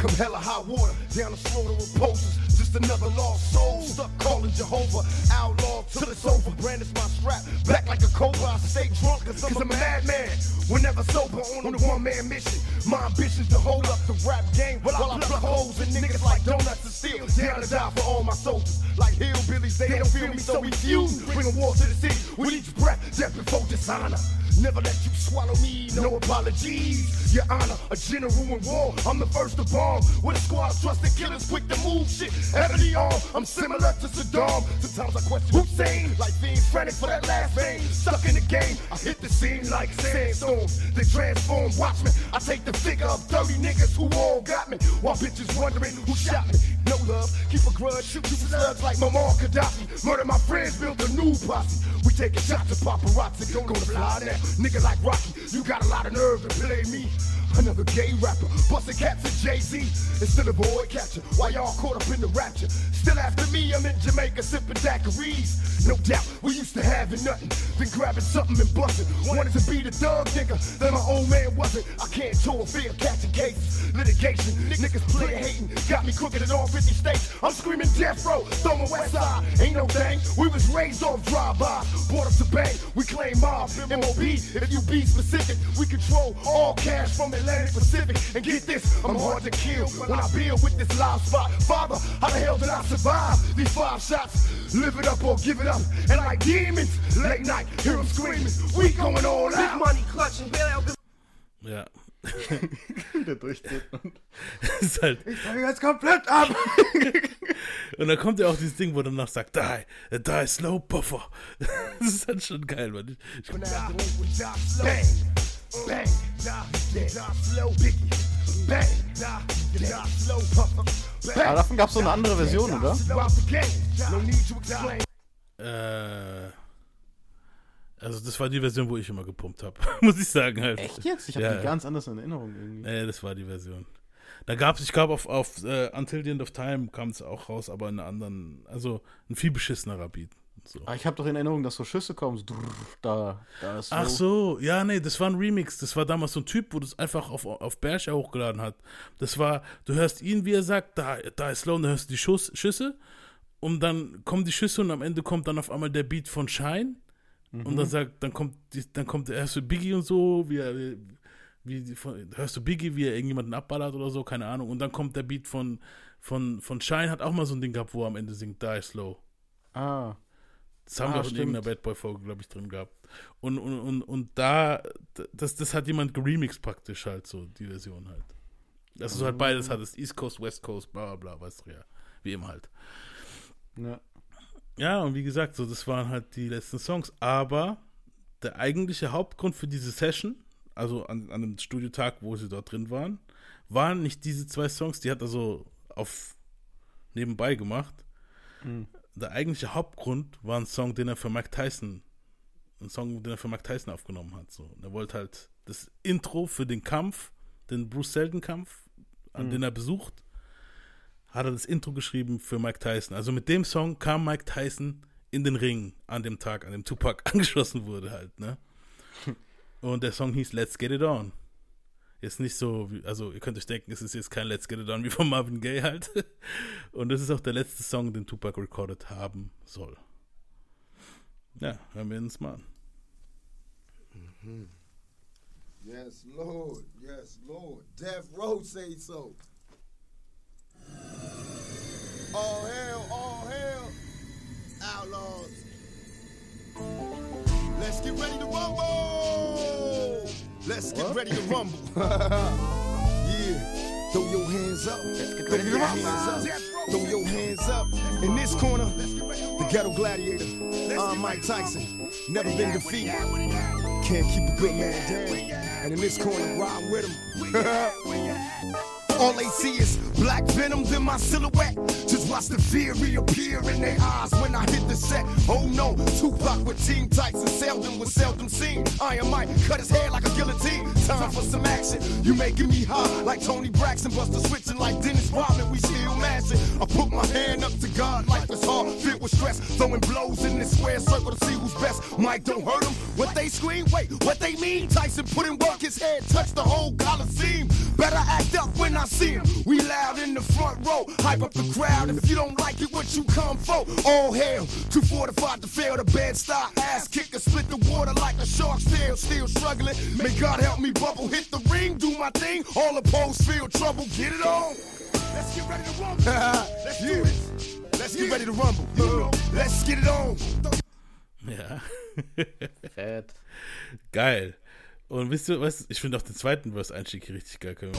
Speaker 3: Come hella hot water, down the slaughter of posters. Just another lost soul, stuck calling Jehovah. Outlaw till it's over, brandish my strap. Back like a cobra, I stay drunk cause I'm a madman. Whenever sober on a one man mission. My ambition's to hold up the rap game while I pluck holes and niggas like donuts and steel. Down to die for all my soldiers. Like hillbillies, they don't feel me, so we fuse. Bring a war to the city with each breath, death before dishonor. Never let you swallow me, no apologies. Your honor, a general in war. I'm the first to bomb. With a squad of trusted killers quick to move shit. Ebony arm, I'm similar to Saddam. Sometimes I question Hussein, like being frantic for that last vein. Stuck in the game, I hit the scene like sandstorms. They transform, watch me. I take the figure of 30 niggas who all got me. While bitches wondering who shot me. No love, keep a grudge, shoot you slugs like Muammar Gaddafi. Murder my friends, build a new posse. We taking shots at paparazzi, gonna fly now. Nigga like Rocky, you got a lot of nerve to play me. Another gay rapper, busting cats at Jay-Z instead of boy catcher. Why y'all caught up in the rapture? Still after me, I'm in Jamaica sipping daiquiris. No doubt, we used to having nothing, then grabbing something and busting. Wanted to be the thug nigga, then my old man wasn't. I can't tour fear catching cases, litigation. Niggas play hating, got me crooked in all 50 states. I'm screaming death row, throw my west side. Ain't no thing, we was raised off drive-by. Bought us to bang, we claim mob, MOB. If you be specific, we control all cash from Atlantic Pacific. And get this, I'm hard to kill when I build with this live spot. Father, how the hell did I survive these five shots? Live it up or give it up. And like demons, late night, hear them screaming. We going all
Speaker 7: Big
Speaker 3: out.
Speaker 7: Money klatschen, wer
Speaker 1: Ja.
Speaker 2: Wieder durchdreht und
Speaker 1: Das ist halt,
Speaker 2: jetzt komplett ab.
Speaker 1: und dann kommt ja auch dieses Ding, wo danach sagt, die, die slow puffer. Das ist halt schon geil, Mann. Ich,
Speaker 3: Bang, bang, da, da, slow, Biggie. Bang, da, da, slow, puffer. Bang,
Speaker 2: Aber davon gab es so eine andere Version, oder?
Speaker 1: äh, also das war die Version, wo ich immer gepumpt habe, muss ich sagen halt.
Speaker 2: Echt jetzt? Ich habe
Speaker 1: Ja,
Speaker 2: die ganz anders in Erinnerung irgendwie.
Speaker 1: Nee, das war die Version. Da gab es, ich glaube, auf, auf äh, Until the End of Time kam es auch raus, aber in einer anderen, also ein viel beschissenerer Beat. So.
Speaker 2: Aber ich habe doch in Erinnerung, dass so Schüsse kommen. So, da, da ist
Speaker 1: Ach so, ja, nee, das war ein Remix. Das war damals so ein Typ, wo das einfach auf, auf Bersha hochgeladen hat. Das war, du hörst ihn, wie er sagt, da, da ist Slow, und dann hörst du die Schuss, Schüsse und dann kommen die Schüsse und am Ende kommt dann auf einmal der Beat von Shine und dann sagt, dann kommt, die, dann kommt, hörst du Biggie und so, wie er, wie, von, hörst du Biggie, wie er irgendjemanden abballert oder so, keine Ahnung. Und dann kommt der Beat von, von, von Shine, hat auch mal so ein Ding gehabt, wo er am Ende singt, Die Slow.
Speaker 2: Ah,
Speaker 1: Das haben
Speaker 2: Ah,
Speaker 1: wir auch in irgendeiner Bad Boy-Folge, glaube ich, drin gehabt. Und, und, und, und da, das, das hat jemand geremixed praktisch halt, so die Version halt. Dass du halt beides hattest, East Coast, West Coast, bla bla bla, weißt du ja. Wie immer halt.
Speaker 2: ja.
Speaker 1: Ja, und wie gesagt, so das waren halt die letzten Songs. Aber der eigentliche Hauptgrund für diese Session, also an, an dem Studiotag, wo sie dort drin waren, waren nicht diese zwei Songs, die hat er so auf nebenbei gemacht. Der eigentliche Hauptgrund war ein Song, den er für Mike Tyson, ein Song, den er für Mike Tyson aufgenommen hat. So. Und er wollte halt das Intro für den Kampf, den Bruce Selden Kampf, an den er besucht, hat er das Intro geschrieben für Mike Tyson. Also mit dem Song kam Mike Tyson in den Ring an dem Tag, an dem Tupac angeschossen wurde halt, ne? Und der Song hieß Let's Get It On. Jetzt nicht so, wie, also ihr könnt euch denken, es ist jetzt kein Let's Get It On wie von Marvin Gaye halt. Und das ist auch der letzte Song, den Tupac recorded haben soll. Ja, hören wir uns mal an.
Speaker 4: Yes, Lord. Yes, Lord. Death Row say so. All hell, all hell. Outlaws. Let's get ready to rumble. Let's get ready to rumble. yeah. Throw your hands up. Throw your hands up. Throw your hands up. In this corner, the ghetto gladiator. I'm uh, Mike Tyson. Never been defeated. Can't keep a good man down. And in this corner, ride with him. All they see is black venom in my silhouette. Just watch the fear reappear in their eyes when I hit the set. Oh no, Tupac with team tights and seldom was seldom seen. Iron Mike cut his hair like a guillotine. Time for some action. You making me high like Tony Braxton, Buster switching like Dennis Rodman. We still mashing. I put my hand up to God, life is hard, filled with
Speaker 3: with stress. Throwing blows in this square circle to see who's best. Mike don't hurt him. What they scream? Wait, what they mean? Tyson put in work, his head touched the whole coliseum. Better act up when I see him. We loud in the front row, hype up the crowd. If you don't like it, what you come for? All hail, too fortified to fail. The bed style ass kicker, split the water like a shark's tail. Still struggling. May God help me bubble, hit the ring, do my thing. All opposed feel trouble, get it on. Let's get ready to rumble. Let's do it. Let's get ready to rumble. You know, let's get it on.
Speaker 1: Ja.
Speaker 2: Fett.
Speaker 1: geil. Und wisst ihr was? Ich finde auch den zweiten Verse-Einstieg richtig geil. Können.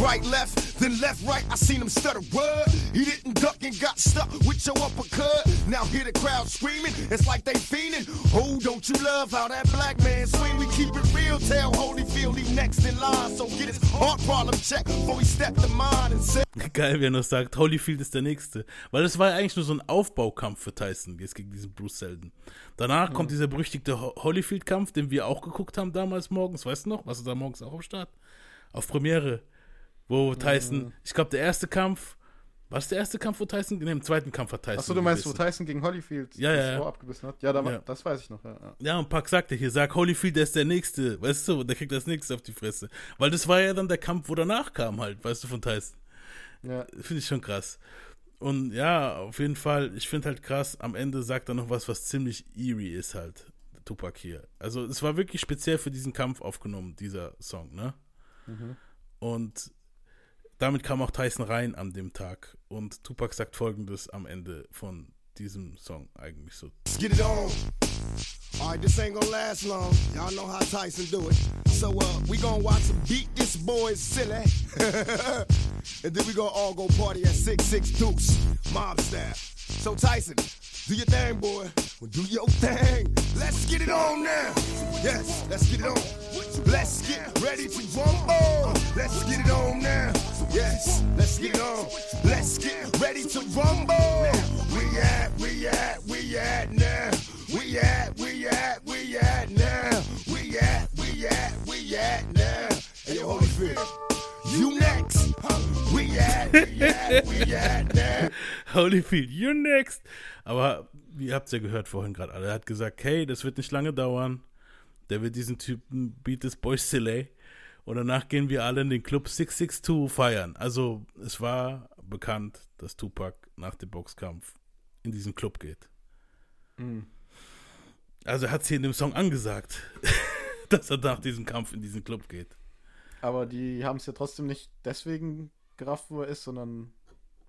Speaker 3: Right, left, then left, right. I seen him stutter. Word. He didn't duck and got stuck with your uppercut. Now hear the crowd screaming. It's like they fiending. Oh, don't you love how that black man swing? We keep it real. Tell Holyfield he next in line. So get his heart problem checked before he stepped to mine and said.
Speaker 1: Geil, wie er noch sagt, Holyfield ist der Nächste. Weil es war ja eigentlich nur so ein Aufbaukampf für Tyson, jetzt gegen diesen Bruce Selden. Danach kommt dieser berüchtigte Ho- Holyfield-Kampf, den wir auch geguckt haben damals morgens, weißt du noch? Warst du da morgens auch am Start? Auf Premiere. Wo Tyson, ich glaube, der erste Kampf, war es der erste Kampf, wo Tyson, ne, im zweiten Kampf hat Tyson
Speaker 2: Achso, du meinst, wo
Speaker 1: gebissen.
Speaker 2: Tyson gegen Holyfield
Speaker 1: Ja, ja, ja.
Speaker 2: Abgebissen hat? Ja, da
Speaker 1: Ja.
Speaker 2: das weiß ich noch. Ja, ja.
Speaker 1: Ja, und Pack sagte hier, sag Holyfield, der ist der Nächste, weißt du, der kriegt das Nächste auf die Fresse. Weil das war ja dann der Kampf, wo danach kam halt, weißt du, von Tyson.
Speaker 2: ja.
Speaker 1: Finde ich schon krass. Und ja, auf jeden Fall, ich finde halt krass, am Ende sagt er noch was, was ziemlich eerie ist halt, Tupac hier. Also es war wirklich speziell für diesen Kampf aufgenommen, dieser Song, ne? Und damit kam auch Tyson rein an dem Tag. Und Tupac sagt folgendes am Ende von diesem Song eigentlich so.
Speaker 3: Let's get it on. Alright, this ain't gonna last long. Y'all know how Tyson do it. So uh we gonna watch him beat this boy silly. and then we gonna all go party at 6-6 Dukes, mob style. So Tyson, do your thing, boy. Well, do your thing. Let's get it on now. Yes, let's get it on. Let's get ready to rumble. Let's get it on now. Yes, let's get it on. Let's get ready to rumble. We at, we at, we at now. We at, we at, we at now. We at, we at, we at now. Hey, yo, Holy Spirit, you next.
Speaker 1: Holyfield. Aber ihr habt es ja gehört vorhin gerade. Er hat gesagt, hey, das wird nicht lange dauern. Der wird diesen Typen Beat des Boys Silly. Und danach gehen wir alle in den Club 662 feiern. Also es war bekannt, dass Tupac nach dem Boxkampf in diesen Club geht. Also er hat es hier in dem Song angesagt, dass er nach diesem Kampf in diesen Club geht.
Speaker 2: Aber die haben es ja trotzdem nicht deswegen gerafft, wo er ist, sondern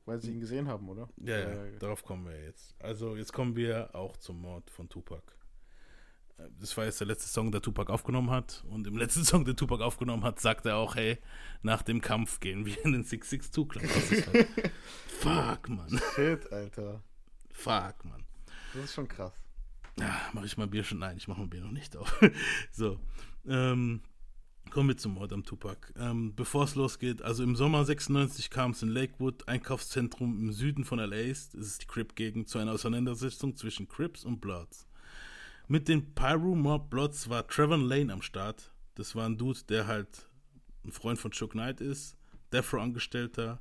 Speaker 2: weil sie ihn gesehen haben, oder?
Speaker 1: Ja, ja,
Speaker 2: Äh,
Speaker 1: darauf kommen wir jetzt. Also jetzt kommen wir auch zum Mord von Tupac. Das war jetzt der letzte Song, der Tupac aufgenommen hat. Und im letzten Song, der Tupac aufgenommen hat, sagt er auch, hey, nach dem Kampf gehen wir in den 662 Club. Halt, fuck, Mann.
Speaker 2: Shit, Alter.
Speaker 1: Fuck, Mann.
Speaker 2: Das ist schon krass.
Speaker 1: Ja, mach ich mal Bier schon? Nein, ich mache mein Bier noch nicht auf. so, ähm, kommen wir zum Mord am Tupac. Ähm, Bevor es losgeht, also im Sommer 96 kam es in Lakewood, Einkaufszentrum im Süden von LA, das ist die Crip-Gegend, zu einer Auseinandersetzung zwischen Crips und Bloods. Mit den Pyro Mob Bloods war Trevor Lane am Start. Das war ein Dude, der halt ein Freund von Chuck Knight ist, Death Row Angestellter.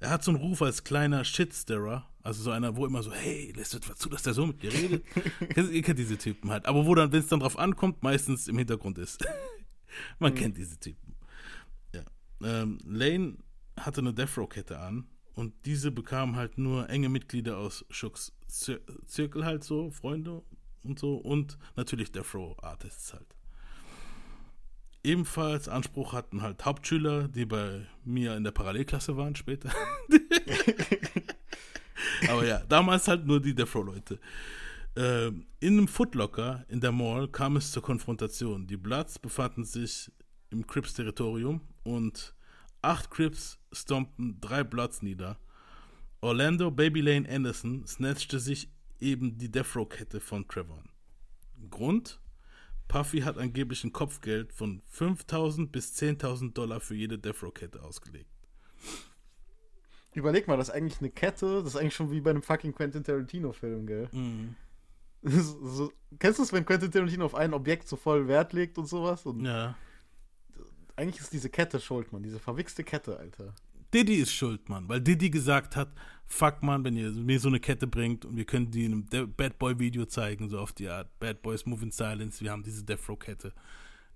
Speaker 1: Er hat so einen Ruf als kleiner Shitstirrer, also so einer, wo immer so, hey, lässt etwas zu, dass der so mit dir redet. Ihr kennt diese Typen halt. Aber wo dann, wenn es dann drauf ankommt, meistens im Hintergrund ist. Man kennt diese Typen. Ja. Ähm, Lane hatte eine Death Row Kette an und diese bekamen halt nur enge Mitglieder aus Schucks Zir Zirkel halt so, Freunde und so und natürlich Death Row Artists halt. Ebenfalls Anspruch hatten halt Hauptschüler, die bei mir in der Parallelklasse waren später. Aber ja, damals halt nur die Death Row Leute. Ähm, in einem Footlocker in der Mall kam es zur Konfrontation. Die Bloods befanden sich im Crips-Territorium und acht Crips stompten drei Bloods nieder. Orlando Baby Lane Anderson snatchte sich eben die Death Row-Kette von Trevor. Grund? Puffy hat angeblich ein Kopfgeld von 5.000 bis 10.000 Dollar für jede Death Row-Kette ausgelegt.
Speaker 2: Überleg mal, das ist eigentlich eine Kette, das ist eigentlich schon wie bei einem fucking Quentin Tarantino-Film, gell?
Speaker 1: Mhm.
Speaker 2: So, kennst du es, wenn Quentin Tarantino auf ein Objekt so voll Wert legt und sowas? Und
Speaker 1: Ja.
Speaker 2: eigentlich ist diese Kette schuld, Mann. Diese verwichste Kette, Alter.
Speaker 1: Diddy ist schuld, Mann, weil Diddy gesagt hat, fuck, Mann, wenn ihr mir so eine Kette bringt und wir können die in einem Bad Boy Video zeigen, so auf die Art, Bad Boys Move in Silence, wir haben diese Death Row Kette,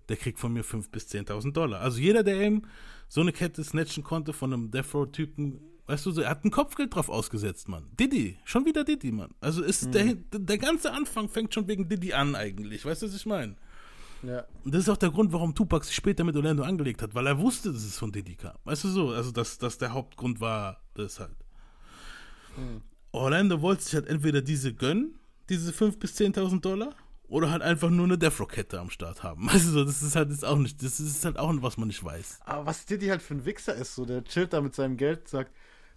Speaker 1: der kriegt von mir 5.000 bis 10.000 Dollar. Also jeder, der eben so eine Kette snatchen konnte von einem Death Row Typen, weißt du, so, er hat ein Kopfgeld drauf ausgesetzt, Mann. Diddy, schon wieder Diddy, Mann. Also ist der, der ganze Anfang fängt schon wegen Diddy an eigentlich, weißt du, was ich meine?
Speaker 2: Ja.
Speaker 1: Und das ist auch der Grund, warum Tupac sich später mit Orlando angelegt hat, weil er wusste, dass es von Diddy kam. Weißt du so? Also, dass das der Hauptgrund war, das halt. Orlando wollte sich halt entweder diese gönnen, diese 5.000 bis 10.000 Dollar, oder halt einfach nur eine Death Row Kette am Start haben. Weißt du so? Das ist halt jetzt auch nicht, das ist halt auch was man nicht weiß.
Speaker 2: Aber was Diddy halt für ein Wichser ist, so der chillt da mit seinem Geld, sagt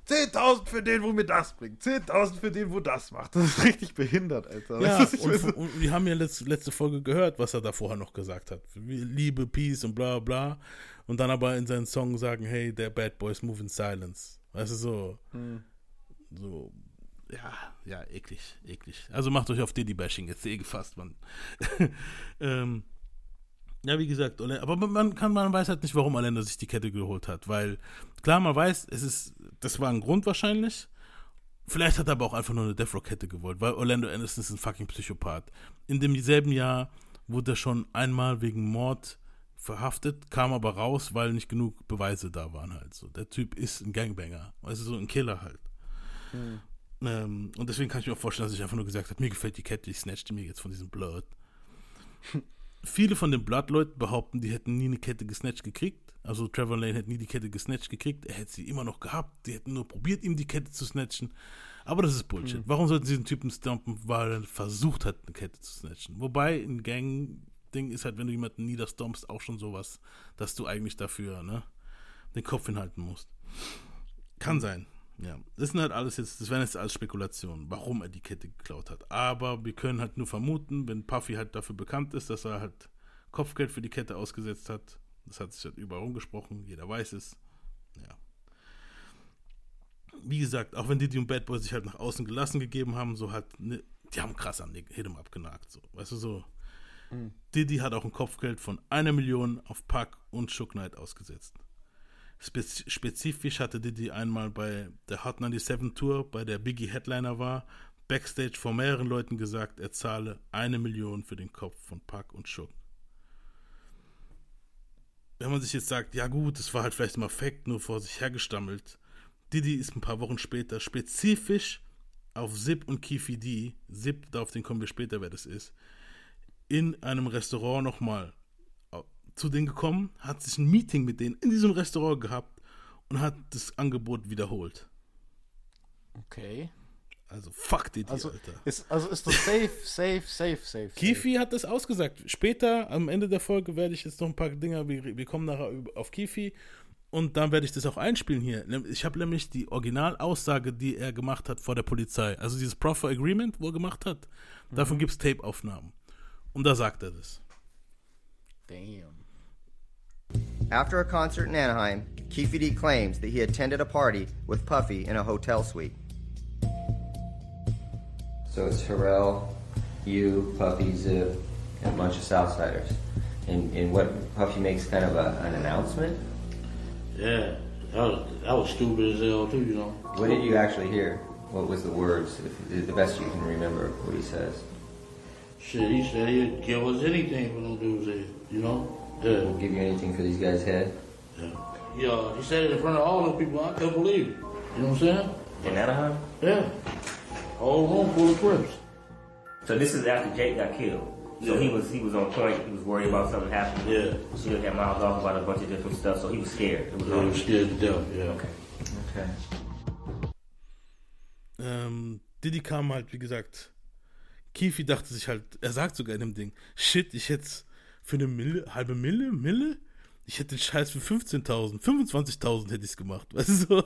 Speaker 2: 10.000 für den, wo mir das bringt, 10.000 für den, wo das macht. Das ist richtig behindert, Alter.
Speaker 1: Ja,
Speaker 2: Weißt du,
Speaker 1: und, und wir haben ja letzte, letzte Folge gehört, was er da vorher noch gesagt hat. Liebe, Peace und bla bla. Und dann aber in seinen Song sagen, hey, der Bad Boys move in silence. Weißt du, so. So, ja, ja, eklig, eklig. Also macht euch auf Diddy-Bashing jetzt eh gefasst, Mann. ähm, ja, wie gesagt, aber man kann, man weiß halt nicht, warum Orlando sich die Kette geholt hat, weil klar, man weiß, es ist, das war ein Grund wahrscheinlich. Vielleicht hat er aber auch einfach nur eine Death Row Kette gewollt, weil Orlando Anderson ist ein fucking Psychopath. In demselben Jahr wurde er schon einmal wegen Mord verhaftet, kam aber raus, weil nicht genug Beweise da waren halt so. Der Typ ist ein Gangbanger, also so ein Killer halt. Ähm, und deswegen kann ich mir auch vorstellen, dass ich einfach nur gesagt habe, mir gefällt die Kette, ich snatch die mir jetzt von diesem Blood. Viele von den Blood-Leuten behaupten, die hätten nie eine Kette gesnatcht gekriegt. Also Trevor Lane hätte nie die Kette gesnatcht gekriegt. Er hätte sie immer noch gehabt. Die hätten nur probiert, ihm die Kette zu snatchen. Aber das ist Bullshit. Warum sollten sie den Typen stumpen, weil er versucht hat, eine Kette zu snatchen? Wobei ein Gang-Ding ist halt, wenn du jemanden niederstompst, auch schon sowas, dass du eigentlich dafür ne, den Kopf hinhalten musst. Kann sein. Ja, das sind halt alles jetzt, das wären jetzt alles Spekulationen, warum er die Kette geklaut hat. Aber wir können halt nur vermuten, wenn Puffy halt dafür bekannt ist, dass er halt Kopfgeld für die Kette ausgesetzt hat. Das hat sich halt überall rumgesprochen, jeder weiß es. Ja. Wie gesagt, auch wenn Diddy und Bad Boy sich halt nach außen gelassen gegeben haben, so halt, ne, die haben krass an Hidem abgenagt. So. Weißt du so? Diddy hat auch ein Kopfgeld von einer Million auf Pack und Shook Knight ausgesetzt. Spez spezifisch hatte Diddy einmal bei der Hot 97 Tour, bei der Biggie Headliner war, backstage vor mehreren Leuten gesagt, er zahle eine Million für den Kopf von Pack und Shook. Wenn man sich jetzt sagt, ja gut, es war halt vielleicht im Affekt nur vor sich hergestammelt, Diddy ist ein paar Wochen später spezifisch auf Zip und Kifi D, Zip, auf den kommen wir später, wer das ist, in einem Restaurant nochmal zu denen gekommen, hat sich ein Meeting mit denen in diesem Restaurant gehabt und hat das Angebot wiederholt.
Speaker 2: Okay.
Speaker 1: Also fuck Diddy,
Speaker 2: Also
Speaker 1: Alter.
Speaker 2: ist, also ist das safe, safe, safe, safe.
Speaker 1: Kifi hat das ausgesagt. Später, am Ende der Folge, werde ich jetzt noch ein paar Dinger, wir, wir kommen nachher auf Kifi und dann werde ich das auch einspielen hier. Ich habe nämlich die Originalaussage, die er gemacht hat vor der Polizei, also dieses Proffer Agreement, wo er gemacht hat, davon gibt es Tape-Aufnahmen. Und da sagt er das.
Speaker 2: Damn.
Speaker 8: After a concert in Anaheim, Keefe D claims that he attended a party with Puffy in a hotel suite.
Speaker 9: So it's Pharrell, you, Puffy, Zip, and a bunch of Southsiders. And, and what Puffy makes kind of a, an announcement.
Speaker 10: Yeah, that was, that was stupid as hell too, you know.
Speaker 9: What did you actually hear? What was the words? If, the best you can remember what he says.
Speaker 10: Shit, he said he'd give us anything for them dudes there, you know? Yeah,
Speaker 9: He'll give you anything for these guys' head.
Speaker 10: yeah. Yeah, he said it in front of all the people. I couldn't believe it. You know what I'm saying?
Speaker 11: In Anaheim?
Speaker 10: Yeah. Whole room full of Crips.
Speaker 11: So this is after Jake got killed. So he was he was on point. He was worried about something happening.
Speaker 10: Yeah.
Speaker 11: She had miles off about a bunch of different stuff. So he was scared. It was
Speaker 10: Yeah, he was scared to death, yeah.
Speaker 11: Okay.
Speaker 9: Okay.
Speaker 1: Ähm, Diddy kam halt, wie gesagt, Kifi dachte sich halt, er sagt sogar in dem Ding, shit, ich hätte für eine Mille, halbe Mille, Mille, ich hätte den Scheiß für 15.000, 25.000 hätte ich es gemacht, weißt du so.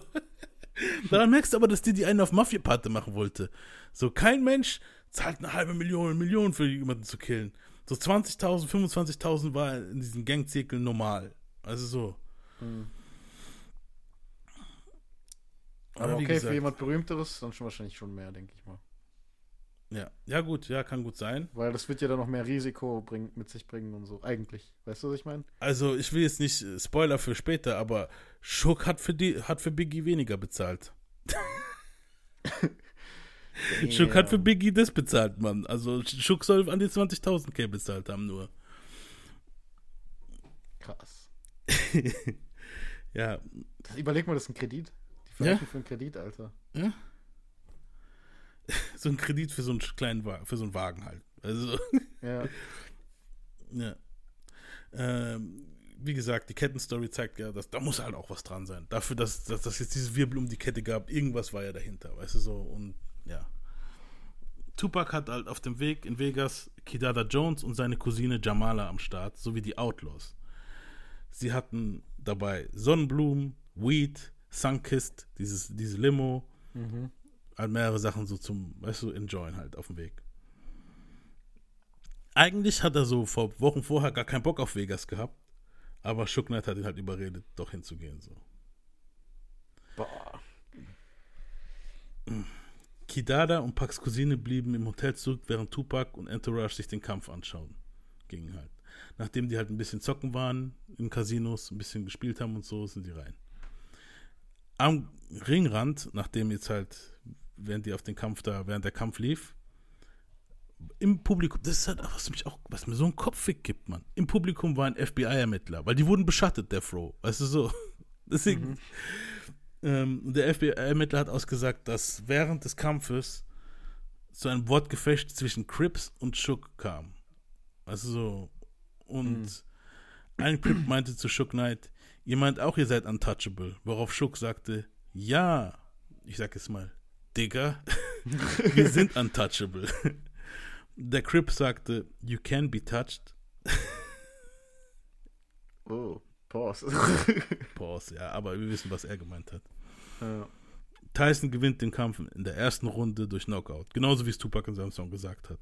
Speaker 1: Daran merkst du aber, dass Diddy einen auf Mafia-Party machen wollte. So, kein Mensch zahlt eine halbe Million, eine Million für jemanden zu killen. So 20.000, 25.000 war in diesen Gangzirkeln normal. Also so.
Speaker 2: Aber
Speaker 1: wie
Speaker 2: okay,
Speaker 1: gesagt-
Speaker 2: für jemand Berühmteres, dann schon wahrscheinlich schon mehr, denke ich mal.
Speaker 1: Ja, ja gut, ja, kann gut sein.
Speaker 2: Weil das wird ja dann noch mehr Risiko bring, mit sich bringen und so. Eigentlich. Weißt du, was ich meine?
Speaker 1: Also, ich will jetzt nicht äh, Spoiler für später, aber Schuck hat für, die, hat für Biggie weniger bezahlt. Schuck hat für Biggie das bezahlt, Mann. Also Schuck soll an die 20.000 K bezahlt haben nur.
Speaker 2: Krass.
Speaker 1: Ja,
Speaker 2: Das, überleg mal, das ist ein Kredit. Die
Speaker 1: Ja.
Speaker 2: verrechnen für einen Kredit, Alter.
Speaker 1: so ein Kredit für so einen kleinen Wagen, für so einen Wagen halt. Also,
Speaker 2: Ja.
Speaker 1: ja. Ähm, wie gesagt, die Kettenstory zeigt ja, dass da muss halt auch was dran sein. Dafür, dass, dass, jetzt dieses Wirbel um die Kette gab, irgendwas war ja dahinter, weißt du so. Und ja. Tupac hat halt auf dem Weg in Vegas Kidada Jones und seine Cousine Jamala am Start, sowie die Outlaws. Sie hatten dabei Sonnenblumen, Weed, Sunkist, dieses, diese Limo, halt mehrere Sachen so zum, weißt du, enjoyen halt auf dem Weg. Eigentlich hat er so vor Wochen vorher gar keinen Bock auf Vegas gehabt, aber Shook Knight hat ihn halt überredet, doch hinzugehen so.
Speaker 2: Boah.
Speaker 1: Kidada und Pacs Cousine blieben im Hotel zurück, während Tupac und Entourage sich den Kampf anschauen. Ging halt. Nachdem die halt ein bisschen zocken waren in Casinos, ein bisschen gespielt haben und so, sind die rein. Am Ringrand, nachdem jetzt halt, während die auf den Kampf da, während der Kampf lief, im Publikum, das ist halt, auch, was mich auch, was mir so einen Kopfweg gibt, Mann. Im Publikum waren FBI-Ermittler, weil die wurden beschattet, der Fro. Weißt du so? Deswegen, ähm, der FBI-Ermittler hat ausgesagt, dass während des Kampfes zu einem Wortgefecht zwischen Crips und Shook kam. Also so. Und ein Crip meinte zu Shook Knight, ihr meint auch, ihr seid untouchable. Worauf Shook sagte, ja, ich sag jetzt mal, Digga, wir sind untouchable. Der Crip sagte, you can be touched.
Speaker 2: Oh, Pause.
Speaker 1: Pause, ja, aber wir wissen, was er gemeint hat.
Speaker 2: ja.
Speaker 1: Tyson gewinnt den Kampf in der ersten Runde durch Knockout. Genauso wie es Tupac in seinem Song gesagt hat.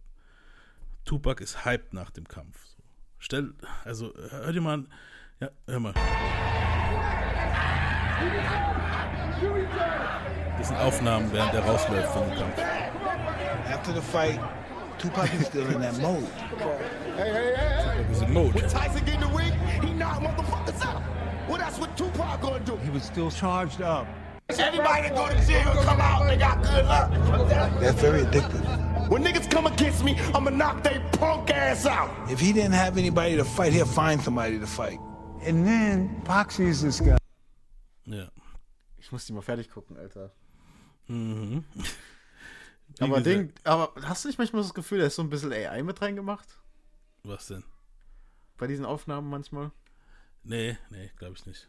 Speaker 1: Tupac ist hyped nach dem Kampf. So. Stell, also, hör dir mal an. Ja, hör mal. Das sind Aufnahmen, während der rausläuft von dem Kampf.
Speaker 12: After the fight, Tupac is still in that mode.
Speaker 1: hey hey Tupac ist im Mode.
Speaker 5: When Tyson get in the ring, he knock motherfuckers out. Well, that's what Tupac gonna do.
Speaker 12: He was still charged up.
Speaker 5: Everybody that go to jail gonna come out they got good luck.
Speaker 12: That's very addictive.
Speaker 5: When niggas come against me, I'ma knock they punk ass out.
Speaker 12: If he didn't have anybody to fight, he'll find somebody to fight. And then Pac is this guy.
Speaker 1: Ja.
Speaker 2: Ich muss die mal fertig gucken, Alter.
Speaker 1: Mhm.
Speaker 2: Aber, Ding, aber hast du nicht manchmal das Gefühl, da ist so ein bisschen AI mit reingemacht?
Speaker 1: Was denn?
Speaker 2: Bei diesen Aufnahmen manchmal?
Speaker 1: Nee, nee, glaube ich nicht.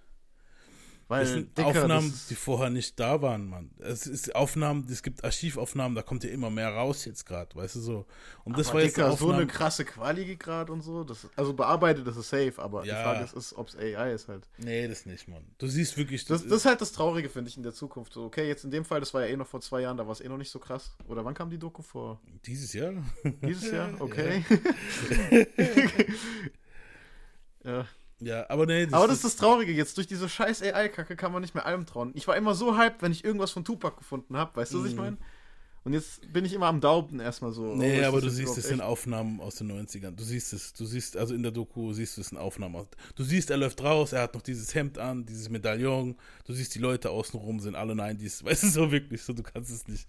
Speaker 2: Weil,
Speaker 1: Das sind
Speaker 2: Dicker,
Speaker 1: Aufnahmen,
Speaker 2: das-
Speaker 1: die vorher nicht da waren, Mann. Es ist Aufnahmen, es gibt Archivaufnahmen, da kommt ja immer mehr raus jetzt gerade, weißt du so. Und das war jetzt
Speaker 2: Dicker, so eine krasse Quali gerade und so. Das, also bearbeitet ist es safe, aber
Speaker 1: Ja.
Speaker 2: die Frage ist, ist ob es AI ist halt.
Speaker 1: Nee, das nicht, Mann. Du siehst wirklich,
Speaker 2: Das, das ist halt das Traurige, finde ich, in der Zukunft. So, okay, jetzt in dem Fall, das war ja eh noch vor zwei Jahren, da war es eh noch nicht so krass. Oder wann kam die Doku vor?
Speaker 1: dieses Jahr.
Speaker 2: Dieses Jahr? Okay. ja.
Speaker 1: Ja, aber nee,
Speaker 2: Aber das ist das Traurige jetzt. Durch diese scheiß AI-Kacke kann man nicht mehr allem trauen. Ich war immer so hyped, wenn ich irgendwas von Tupac gefunden habe. Weißt du, was ich meine? Und jetzt bin ich immer am Dauben erstmal so.
Speaker 1: Nee, aber du siehst, es sind
Speaker 2: echt?
Speaker 1: Aufnahmen aus den 90ern. Du siehst es, du siehst, also in der Doku siehst du es in Aufnahmen. aus- Du siehst, er läuft raus, er hat noch dieses Hemd an, dieses Medaillon. Du siehst, die Leute außenrum sind alle 90s. Weißt du, so wirklich, so, du kannst es nicht.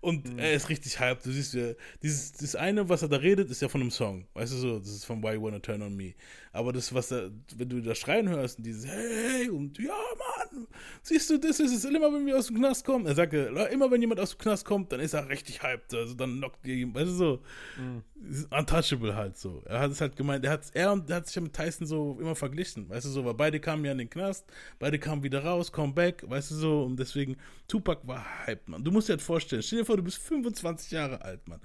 Speaker 1: Und
Speaker 2: Mhm.
Speaker 1: er ist richtig hyped. Du siehst, ja, dieses, das eine, was er da redet, ist ja von einem Song. Weißt du, so, das ist von Why You Wanna Turn On Me. Aber das, was er, wenn du da schreien hörst und dieses Hey, und ja, Mann, siehst du, das ist es immer, wenn wir aus dem Knast kommen. Er sagt, ja, immer wenn jemand aus dem Knast kommt, dann ist er richtig hyped. Also dann knockt ihr ihn, weißt du so. Untouchable halt so. Er hat es halt gemeint, er hat, er und er hat sich ja mit Tyson so immer verglichen, weißt du so, weil beide kamen ja in den Knast, beide kamen wieder raus, come back, weißt du so, und deswegen, Tupac war hyped, Mann. Du musst dir halt vorstellen, stell dir vor, du bist 25 Jahre alt, Mann.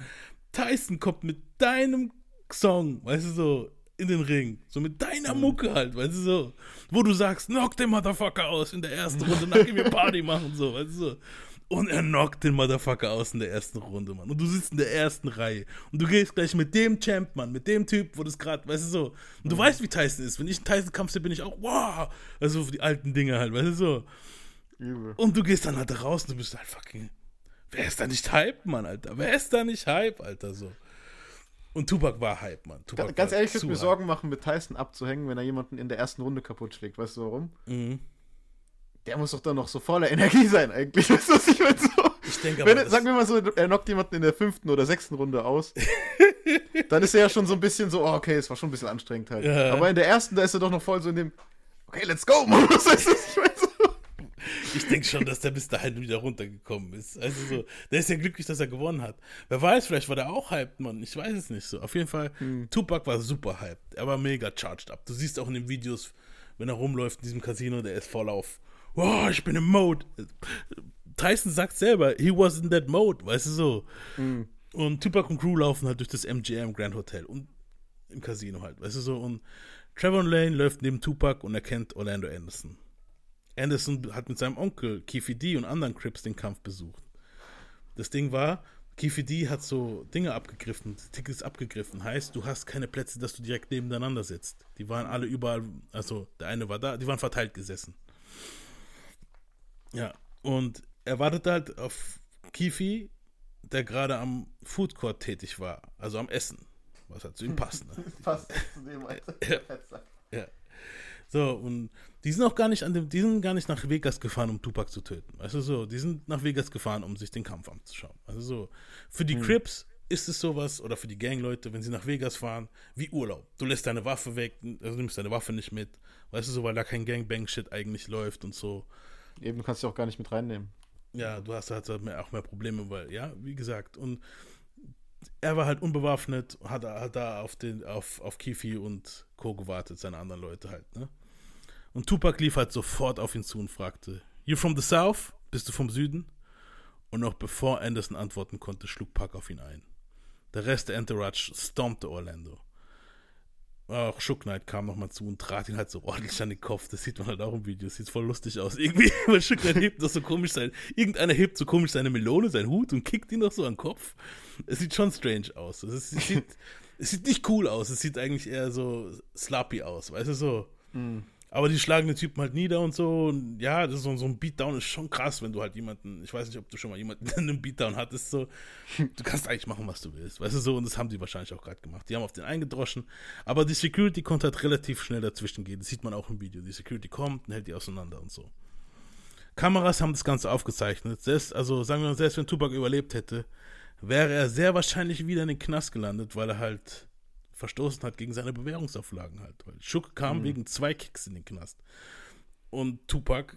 Speaker 1: Tyson kommt mit deinem Song, weißt du so, in den Ring, so mit deiner Mucke halt, weißt du so, wo du sagst, knock den Motherfucker aus in der ersten Runde, gehen wir Party machen, so, weißt du so. Und er knockt den Motherfucker aus in der ersten Runde, Mann. Und du sitzt in der ersten Reihe. Und du gehst gleich mit dem Champ, Mann, mit dem Typ, wo das gerade, weißt du so. Und du weißt, wie Tyson ist. Wenn ich einen Tyson-Kampf sehe, bin ich auch, wow. Also für die alten Dinge halt, weißt du so.
Speaker 2: Übel.
Speaker 1: Und du gehst dann halt da raus und du bist halt fucking. Wer ist da nicht Hype, Mann, Alter? Wer ist da nicht Hype, Alter, so? Und Tupac war Hype, Mann. Tupac
Speaker 2: Ganz, ehrlich, ich würde mir. Sorgen machen, mit Tyson abzuhängen, wenn er jemanden in der ersten Runde kaputt schlägt. Weißt du warum?
Speaker 1: Mhm.
Speaker 2: Der muss doch dann noch so voller Energie sein, eigentlich. Weißt du, was ich meine? So,
Speaker 1: Ich denke
Speaker 2: wenn,
Speaker 1: aber,
Speaker 2: er-
Speaker 1: das-
Speaker 2: sagen wir mal so, er knockt jemanden in der fünften oder sechsten Runde aus. dann ist er ja schon so ein bisschen so, oh, okay, es war schon ein bisschen anstrengend halt.
Speaker 1: Ja.
Speaker 2: Aber in der ersten, da ist er doch noch voll so in dem, okay, let's go, Mann. Was heißt das? Ich meine so.
Speaker 1: Ich denke schon, dass der bis dahin wieder runtergekommen ist. Also so, der ist ja glücklich, dass er gewonnen hat. Wer weiß, vielleicht war der auch hyped, Mann. Ich weiß es nicht so. Auf jeden Fall, Tupac war super hyped. Er war mega charged up. Du siehst auch in den Videos, wenn er rumläuft in diesem Casino, der ist voll auf. Wow, ich bin im Mode. Tyson sagt selber, he was in that mode, weißt du so. Und Tupac und Crew laufen halt durch das MGM Grand Hotel und im Casino halt, weißt du so. Und Trevor Lane läuft neben Tupac und erkennt Orlando Anderson. Anderson hat mit seinem Onkel Keefe D und anderen Crips den Kampf besucht. Das Ding war, Keefe D hat so Dinge abgegriffen, Tickets abgegriffen. Heißt, du hast keine Plätze, dass du direkt nebeneinander sitzt. Die waren alle überall, also der eine war da, die waren verteilt gesessen. Ja, und er wartete halt auf Kifi, der gerade am Food Court tätig war, also am Essen, was halt zu ihm passt. Ne?
Speaker 2: Passt zu dem, Alter.
Speaker 1: Ja. Ja. So, und die sind auch gar nicht an dem, die sind gar nicht nach Vegas gefahren, um Tupac zu töten. Weißt du so, die sind nach Vegas gefahren, um sich den Kampf anzuschauen. Also so, für die
Speaker 2: Hm.
Speaker 1: Crips ist es sowas, oder für die Gangleute, wenn sie nach Vegas fahren, wie Urlaub. Du lässt deine Waffe weg, also du nimmst deine Waffe nicht mit. Weißt du so, weil da kein Gangbang-Shit eigentlich läuft und so.
Speaker 2: Eben, du kannst sie auch gar nicht mit reinnehmen.
Speaker 1: Ja, du hast halt auch mehr Probleme, weil, ja, wie gesagt, und er war halt unbewaffnet, hat, hat da auf, den, auf, auf Kifi und Co. gewartet, seine anderen Leute halt, ne? Und Tupac lief halt sofort auf ihn zu und fragte, You from the South? Bist du vom Süden? Und noch bevor Anderson antworten konnte, schlug Pac auf ihn ein. Der Rest der Entourage stompte Orlando. Auch Shook Knight kam nochmal zu und trat ihn halt so ordentlich an den Kopf. Das sieht man halt auch im Video. Das sieht voll lustig aus. Irgendwie, weil Shook Knight hebt das so komisch sein. Irgendeiner hebt so komisch seine Melone, seinen Hut und kickt ihn noch so an den Kopf. Es sieht schon strange aus. Es, sieht, es sieht nicht cool aus. Es sieht eigentlich eher so sloppy aus. Weißt du so? Aber die schlagen den Typen halt nieder und so. Und ja, das ist so, so ein Beatdown ist schon krass, wenn du halt jemanden, ich weiß nicht, ob du schon mal jemanden in einem Beatdown hattest, so. Du kannst eigentlich machen, was du willst. Weißt du so? Und das haben die wahrscheinlich auch gerade gemacht. Die haben auf den eingedroschen. Aber die Security konnte halt relativ schnell dazwischen gehen. Das sieht man auch im Video. Die Security kommt und hält die auseinander und so. Kameras haben das Ganze aufgezeichnet. Selbst, also sagen wir mal, selbst wenn Tupac überlebt hätte, wäre er sehr wahrscheinlich wieder in den Knast gelandet, weil er halt verstoßen hat gegen seine Bewährungsauflagen halt. Weil Schuck kam
Speaker 2: Mhm.
Speaker 1: wegen zwei Kicks in den Knast. Und Tupac,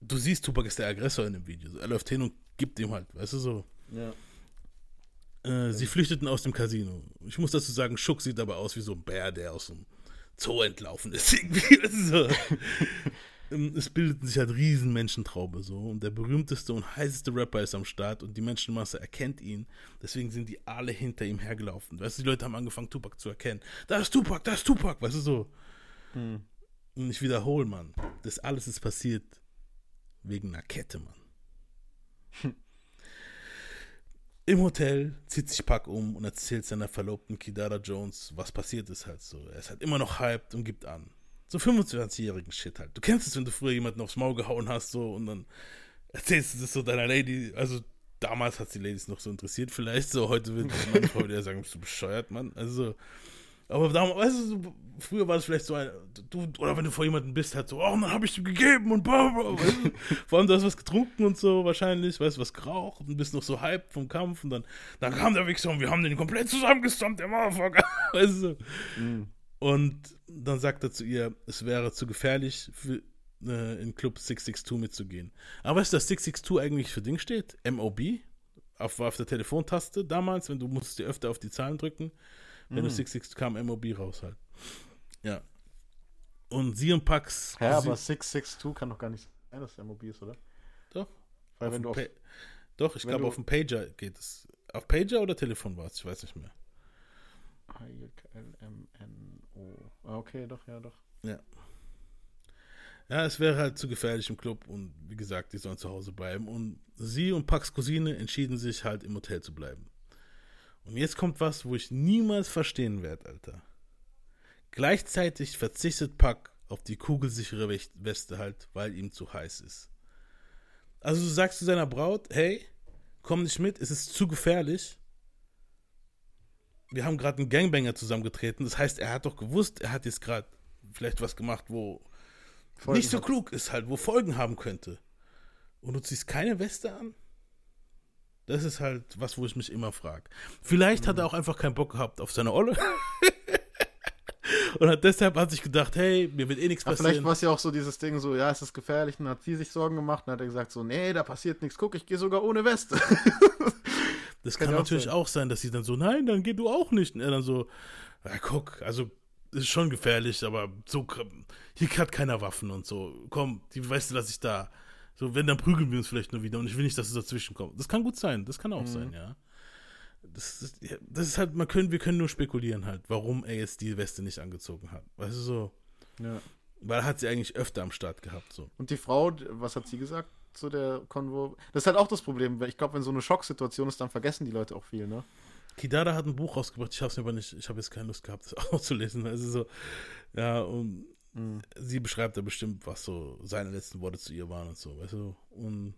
Speaker 1: du siehst, Tupac ist der Aggressor in dem Video. Er läuft hin und gibt ihm halt, weißt du so.
Speaker 2: Ja.
Speaker 1: Äh, sie flüchteten aus dem Casino. Ich muss dazu sagen, Schuck sieht aber aus wie so ein Bär, der aus dem Zoo entlaufen ist. Irgendwie. so. Ähm, es bildeten sich halt riesen Menschentraube so und der berühmteste und heißeste Rapper ist am Start und die Menschenmasse erkennt ihn. Deswegen sind die alle hinter ihm hergelaufen. Weißt du, die Leute haben angefangen, Tupac zu erkennen. Da ist Tupac, da ist Tupac, weißt du so.
Speaker 2: Hm.
Speaker 1: Und ich wiederhole, Mann, das alles ist passiert wegen einer Kette, Mann. Im Hotel zieht sich Pac um und erzählt seiner Verlobten Kidara Jones, was passiert ist halt so. Er ist halt immer noch hyped und gibt an. So 25-jährigen Shit halt. Du kennst es, wenn du früher jemanden aufs Maul gehauen hast so und dann erzählst du das so deiner Lady. Also damals hat die Ladies noch so interessiert vielleicht. So heute wird meine Frau wieder sagen, bist du bescheuert, Mann. Also aber damals, weißt du, früher war es vielleicht so ein, du, oder wenn du vor jemandem bist, halt so, oh, dann habe ich ihm gegeben und bla, bla, weißt du? Vor allem, du hast was getrunken und so wahrscheinlich, weißt du, was geraucht und bist noch so hyped vom Kampf und dann, dann kam der Wichser und wir haben den komplett zusammengestompt, der Motherfucker, weißt du. Und dann sagt er zu ihr, es wäre zu gefährlich, für, äh, in Club 662 mitzugehen. Aber weißt du, dass 662 eigentlich für Ding steht? MOB? Auf, auf der Telefontaste damals, wenn du musstest dir öfter auf die Zahlen drücken. Wenn du
Speaker 2: Mhm.
Speaker 1: 662 kam MOB raus halt. Ja. Und sie und Pax.
Speaker 2: Ja, aber 662 kann doch gar nicht sein, dass der MOB ist, oder?
Speaker 1: Doch.
Speaker 2: Weil
Speaker 1: Auf
Speaker 2: wenn du auf,
Speaker 1: Doch, ich glaube,
Speaker 2: du-
Speaker 1: auf dem Pager geht es. Auf Pager oder Telefon war es? Ich weiß nicht mehr.
Speaker 2: I-L-M-N-O. Ah, Okay, doch, ja, doch.
Speaker 1: Ja. Ja, es wäre halt zu gefährlich im Club und wie gesagt, die sollen zu Hause bleiben. Und sie und Pax Cousine entschieden sich halt im Hotel zu bleiben. Und jetzt kommt was, wo ich niemals verstehen werde, Alter. Gleichzeitig verzichtet Pack auf die kugelsichere West- Weste halt, weil ihm zu heiß ist. Also du sagst zu seiner Braut, hey, komm nicht mit, es ist zu gefährlich. Wir haben gerade einen Gangbanger zusammengetreten. Das heißt, er hat doch gewusst, er hat jetzt gerade vielleicht was gemacht, wo
Speaker 2: Folgen
Speaker 1: nicht so
Speaker 2: hat.
Speaker 1: klug ist halt, wo Folgen haben könnte. Und du ziehst keine Weste an? Das ist halt was, wo ich mich immer frage. Vielleicht hat er auch einfach keinen Bock gehabt auf seine Olle. Und hat deshalb hat sich gedacht, hey, mir wird eh nichts
Speaker 2: Aber vielleicht
Speaker 1: passieren.
Speaker 2: war es ja auch so dieses Ding, so, ja, es ist gefährlich. Und dann hat sie sich Sorgen gemacht und hat er gesagt, so, nee, da passiert nichts. Guck, ich gehe sogar ohne Weste.
Speaker 1: Das
Speaker 2: Kann
Speaker 1: kann,
Speaker 2: ja auch
Speaker 1: natürlich
Speaker 2: sein.
Speaker 1: auch sein, dass sie dann so, nein, dann geh du auch nicht. Und er dann so, ja, guck, also ist schon gefährlich, aber so, hier hat keiner Waffen und so. Komm, die weißt du, dass ich da. So, wenn, dann prügeln wir uns vielleicht nur wieder und ich will nicht, dass es dazwischen kommt. Das kann gut sein, das kann auch
Speaker 2: Mhm.
Speaker 1: sein, ja. Das ist, das ist halt, man können, wir können nur spekulieren halt, warum er jetzt die Weste nicht angezogen hat. Weißt du so?
Speaker 2: Ja.
Speaker 1: Weil er hat sie eigentlich öfter am Start gehabt, so.
Speaker 2: Und die Frau, was hat sie gesagt zu der Konvo? Das ist halt auch das Problem. weil Ich glaube, wenn so eine Schocksituation ist, dann vergessen die Leute auch viel, ne?
Speaker 1: Kidada hat ein Buch rausgebracht, ich habe es aber nicht, ich habe jetzt keine Lust gehabt, das auch zu lesen. Also so, ja, und sie beschreibt da bestimmt, was so seine letzten Worte zu ihr waren und so, weißt du. Und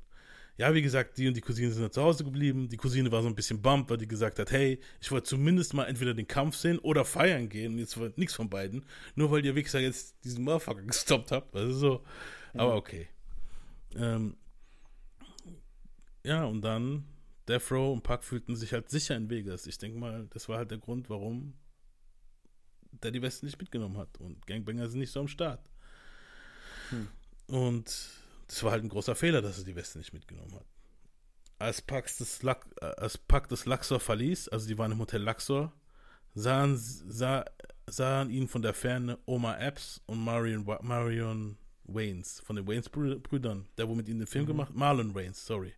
Speaker 1: ja, wie gesagt, die und die Cousine sind da zu Hause geblieben. Die Cousine war so ein bisschen bummed, weil die gesagt hat, hey, ich wollte zumindest mal entweder den Kampf sehen oder feiern gehen. Und jetzt war nichts von beiden. Nur weil ihr Wichser jetzt diesen Motherfucker gestoppt habt. Also so, aber okay. Ähm, ja, und dann Death Row und Puck fühlten sich halt sicher in Vegas. Ich denke mal, das war halt der Grund, warum der die Westen nicht mitgenommen hat. Und Gangbanger sind nicht so am Start. Und das war halt ein großer Fehler, dass er die Westen nicht mitgenommen hat. Als Puck das, Lak äh, als Puck das Luxor verließ, also die waren im Hotel Luxor, sahen, sah, sahen ihn von der Ferne Omar Epps und Marion, Marion Waynes, von den Waynes-Brüdern, der wo mit ihnen den Film gemacht Marlon Waynes, sorry.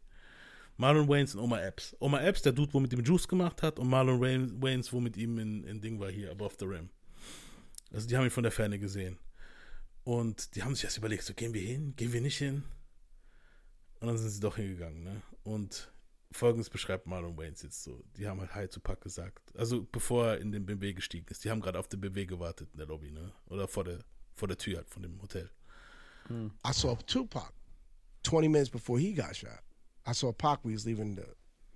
Speaker 1: Marlon Waynes und Omar Epps. Omar Epps, der Dude, wo mit ihm Juice gemacht hat, und Marlon Waynes, wo mit ihm in, in Ding war hier, Above the Rim. Also die haben ihn von der Ferne gesehen. Und die haben sich erst überlegt, so gehen wir hin, gehen wir nicht hin? Und dann sind sie doch hingegangen, ne? Und folgendes beschreibt Marlon Waynes jetzt so. Die haben halt Hi zu Pack gesagt. Also bevor er in den BMW gestiegen ist. Die haben gerade auf den BMW gewartet in der Lobby, ne? Oder vor der, vor der Tür halt von dem Hotel.
Speaker 5: I saw Tupac 20 minutes before he got shot. I saw Pac. We was leaving the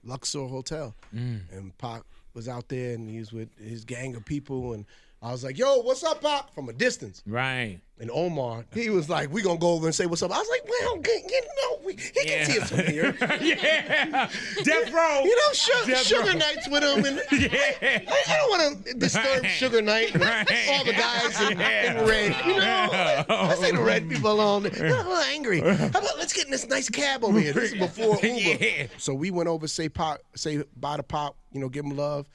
Speaker 5: Luxor Hotel, mm. and Pac was out there, and he was with his gang of people, and I was like, "Yo, what's up, Pop? From a distance.
Speaker 13: Right.
Speaker 5: And Omar, he was like, "We gonna go over and say what's up." I was like, "Well, you know, we, he can see us from here."
Speaker 13: yeah. Death Row.
Speaker 5: You know, Sugar,
Speaker 13: Row.
Speaker 5: Knight's with him, and
Speaker 13: Yeah.
Speaker 5: I, I don't want to disturb
Speaker 13: Right.
Speaker 5: Sugar Knight and all the guys in, in red. You know, let's leave the red people alone. They're a little angry. How about let's get in this nice cab over here? This is before Uber.
Speaker 13: Yeah.
Speaker 5: So we went over, say pop, say bye to Pop, you know, give him love,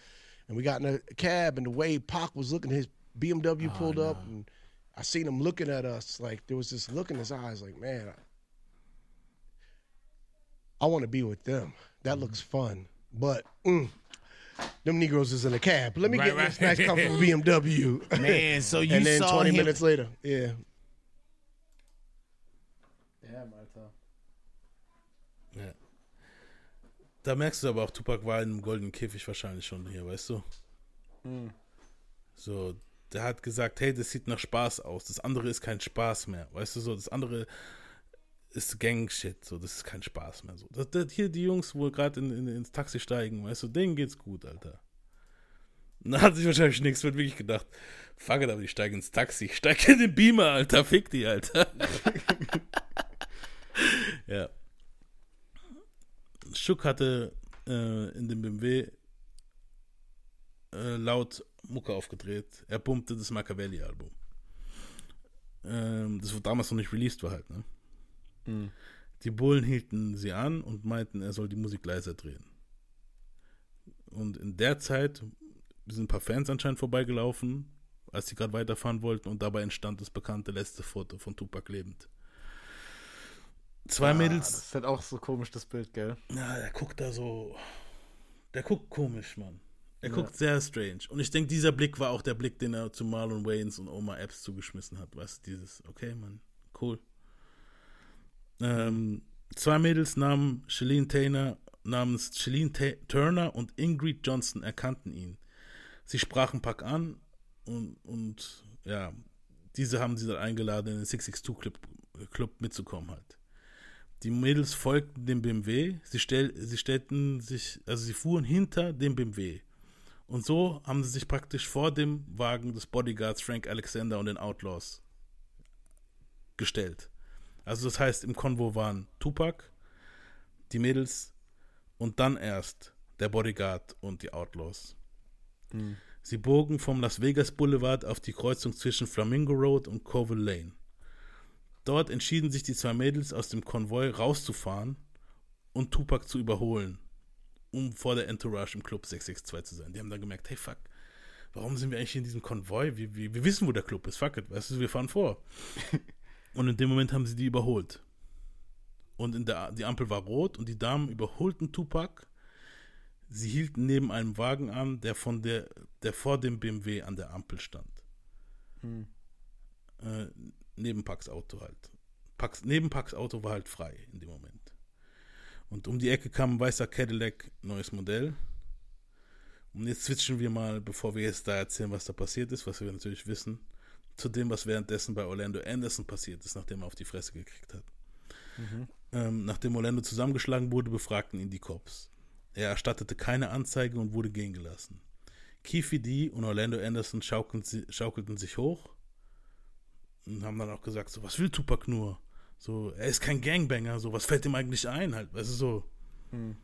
Speaker 5: and we got in a cab. And the way Pac was looking, his BMW pulled up, and I seen him looking at us. Like there was this look in his eyes, like man, I, I want to be with them. That looks fun, but. Mm, them Negroes is in a cab. Let me
Speaker 13: Right,
Speaker 5: get in this
Speaker 13: right.
Speaker 5: nice comfortable BMW.
Speaker 13: Man, so you
Speaker 5: and then
Speaker 13: saw
Speaker 5: 20
Speaker 13: him-
Speaker 5: minutes later, yeah.
Speaker 1: Da merkst du aber auch, Tupac war in einem goldenen Käfig wahrscheinlich schon hier, weißt du?
Speaker 2: Hm.
Speaker 1: So, der hat gesagt, hey, das sieht nach Spaß aus. Das andere ist kein Spaß mehr. Weißt du so, das andere ist Gang-Shit. So, das ist kein Spaß mehr. So, das, das, hier die Jungs, wo gerade in, in, ins Taxi steigen, weißt du, denen geht's gut, Alter. Da hat sich wahrscheinlich nichts mit wirklich gedacht. Fuck it, aber ich steige ins Taxi. Ich steige in den Beamer, Alter. Fick die, Alter. ja. Schuck hatte äh, in dem BMW äh, laut Mucke aufgedreht. Er pumpte das Machiavelli-Album. Ähm, das wo damals noch nicht released war halt, ne?
Speaker 2: Mhm.
Speaker 1: Die Bullen hielten sie an und meinten, er soll die Musik leiser drehen. Und in der Zeit sind ein paar Fans anscheinend vorbeigelaufen, als sie gerade weiterfahren wollten und dabei entstand das bekannte letzte Foto von Tupac lebend. Zwei
Speaker 2: Ah,
Speaker 1: Mädels.
Speaker 2: Das ist halt auch so komisch, das Bild, gell?
Speaker 1: Ja, der guckt da so. Der guckt komisch, Mann. Er
Speaker 2: Ja.
Speaker 1: guckt sehr strange. Und ich denke, dieser Blick war auch der Blick, den er zu Marlon Waynes und Omar Epps zugeschmissen hat. Weißt du, dieses, okay, Mann, cool. Ähm, zwei Mädels namen Shalene Turner, namens Shalene Ta- Turner und Ingrid Johnson erkannten ihn. Sie sprachen Pack an und, und ja, diese haben sie dann eingeladen, in den 662 Club, Club mitzukommen halt. Die Mädels folgten dem BMW, sie, stell, sie stellten sich, also sie fuhren hinter dem BMW. Und so haben sie sich praktisch vor dem Wagen des Bodyguards Frank Alexander und den Outlaws gestellt. Also das heißt, im Konvo waren Tupac, die Mädels und dann erst der Bodyguard und die Outlaws.
Speaker 2: Hm.
Speaker 1: Sie bogen vom Las Vegas Boulevard auf die Kreuzung zwischen Flamingo Road und Colville Lane. Dort entschieden sich die zwei Mädels aus dem Konvoi rauszufahren und Tupac zu überholen, um vor der Entourage im Club 662 zu sein. Die haben dann gemerkt, hey fuck, warum sind wir eigentlich in diesem Konvoi? Wir, wir, wir wissen, wo der Club ist, fuck it, weißt du, wir fahren vor. und in dem Moment haben sie die überholt. Und in der, die Ampel war rot und die Damen überholten Tupac. Sie hielten neben einem Wagen an, der, von der, der vor dem BMW an der Ampel stand.
Speaker 2: Hm.
Speaker 1: Äh, neben Pax Auto halt. Pax, neben Pax Auto war halt frei in dem Moment. Und um die Ecke kam ein weißer Cadillac, neues Modell. Und jetzt switchen wir mal, bevor wir jetzt da erzählen, was da passiert ist, was wir natürlich wissen, zu dem, was währenddessen bei Orlando Anderson passiert ist, nachdem er auf die Fresse gekriegt hat.
Speaker 2: Mhm.
Speaker 1: Ähm, nachdem Orlando zusammengeschlagen wurde, befragten ihn die Cops. Er erstattete keine Anzeige und wurde gehen gelassen. Keefe D und Orlando Anderson schaukelten, schaukelten sich hoch und haben dann auch gesagt, so, was will Tupac nur? So, er ist kein Gangbanger, so, was fällt ihm eigentlich ein halt, weißt du, so.
Speaker 2: Hm.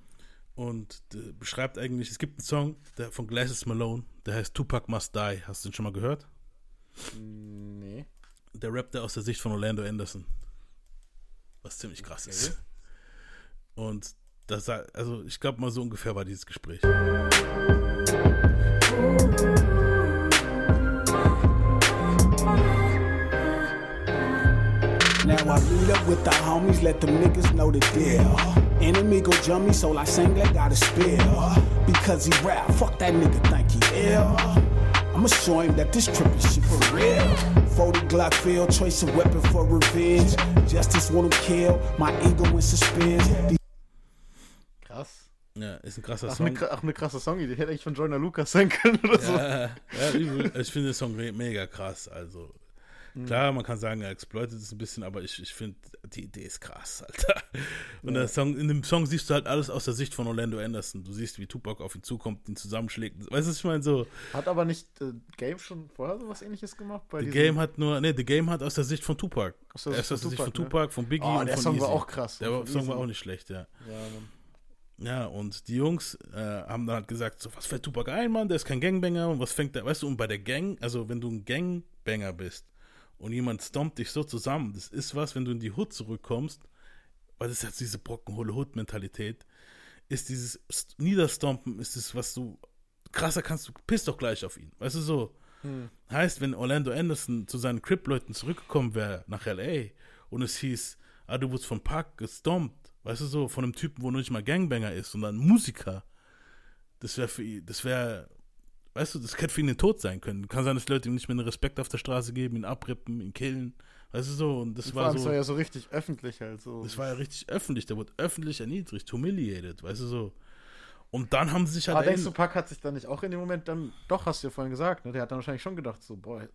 Speaker 1: Und äh, beschreibt eigentlich, es gibt einen Song der, von Glasses Malone, der heißt Tupac Must Die. Hast du den schon mal gehört?
Speaker 2: Nee.
Speaker 1: Der rappt aus der Sicht von Orlando Anderson. Was ziemlich krass ist. Und das, also ich glaube mal so ungefähr war dieses Gespräch.
Speaker 12: I meet up with the homies, let them niggas know the deal. Enemy go jump me, so I sing like got a spill. Because he rap, fuck that nigga think he ill. I'ma show him that this trip is shit for real. 40 Glock field, choice of weapon for revenge. Justice want him killed, my ego in suspense. The
Speaker 2: Krass.
Speaker 1: Ja, ist ein krasser
Speaker 2: Ach,
Speaker 1: Song.
Speaker 2: eine, kra- ach, eine krasse Song-Idee. Hätte eigentlich von Joyner Lucas sein können oder so.
Speaker 1: Ja, ja, übel. Ich finde den Song me- mega krass. Also. Klar, man kann sagen, er exploitet es ein bisschen, aber ich, ich finde, die Idee ist krass, Alter. Und der Song, in dem Song siehst du halt alles aus der Sicht von Orlando Anderson. Du siehst, wie Tupac auf ihn zukommt, ihn zusammenschlägt. Weißt du, was ich meine? So,
Speaker 2: Hat aber nicht äh, Game schon vorher sowas ähnliches gemacht? Bei
Speaker 1: The Game hat nur, nee, The Game hat aus der Sicht von Tupac.
Speaker 2: Aus der
Speaker 1: Er ist
Speaker 2: Sicht
Speaker 1: aus der
Speaker 2: von
Speaker 1: Sicht von
Speaker 2: Tupac, ne?
Speaker 1: von Biggie
Speaker 2: Oh,
Speaker 1: und
Speaker 2: der
Speaker 1: von
Speaker 2: Song
Speaker 1: Easy.
Speaker 2: war auch krass.
Speaker 1: Der Song
Speaker 2: Easy.
Speaker 1: war auch nicht schlecht, ja.
Speaker 2: Ja, Mann.
Speaker 1: Ja, und die Jungs äh, haben dann halt gesagt, so, was fällt Tupac ein, Mann, der ist kein Gangbanger und was fängt der, weißt du, und bei der Gang, also wenn du ein Gangbanger bist und jemand stompt dich so zusammen, das ist was, wenn du in die Hood zurückkommst, weil das ist jetzt diese Brocken-Holle-Hood-Mentalität, ist dieses St- Niederstompen, ist es, was du, krasser kannst du, piss doch gleich auf ihn, weißt du, so.
Speaker 2: Hm.
Speaker 1: Heißt, wenn Orlando Anderson zu seinen Crip-Leuten zurückgekommen wäre nach L.A. und es hieß, ah, du wurdest vom Park gestompt, weißt du so, von einem Typen, wo noch nicht mal Gangbanger ist, sondern Musiker, das wäre für ihn, das wäre, weißt du, das hätte für ihn den Tod sein können. Kann sein, dass Leute ihm nicht mehr einen Respekt auf der Straße geben, ihn abrippen, ihn killen, weißt du so, und das
Speaker 2: Und
Speaker 1: war so.
Speaker 2: war ja so richtig öffentlich halt so.
Speaker 1: Das war ja richtig öffentlich, der wurde öffentlich erniedrigt, humiliated, weißt du so. Und dann haben sie sich halt
Speaker 2: Aber denkst du, Pack hat sich dann nicht auch in dem Moment dann, doch, hast du ja vorhin gesagt, ne? Der hat dann wahrscheinlich schon gedacht, so, boah,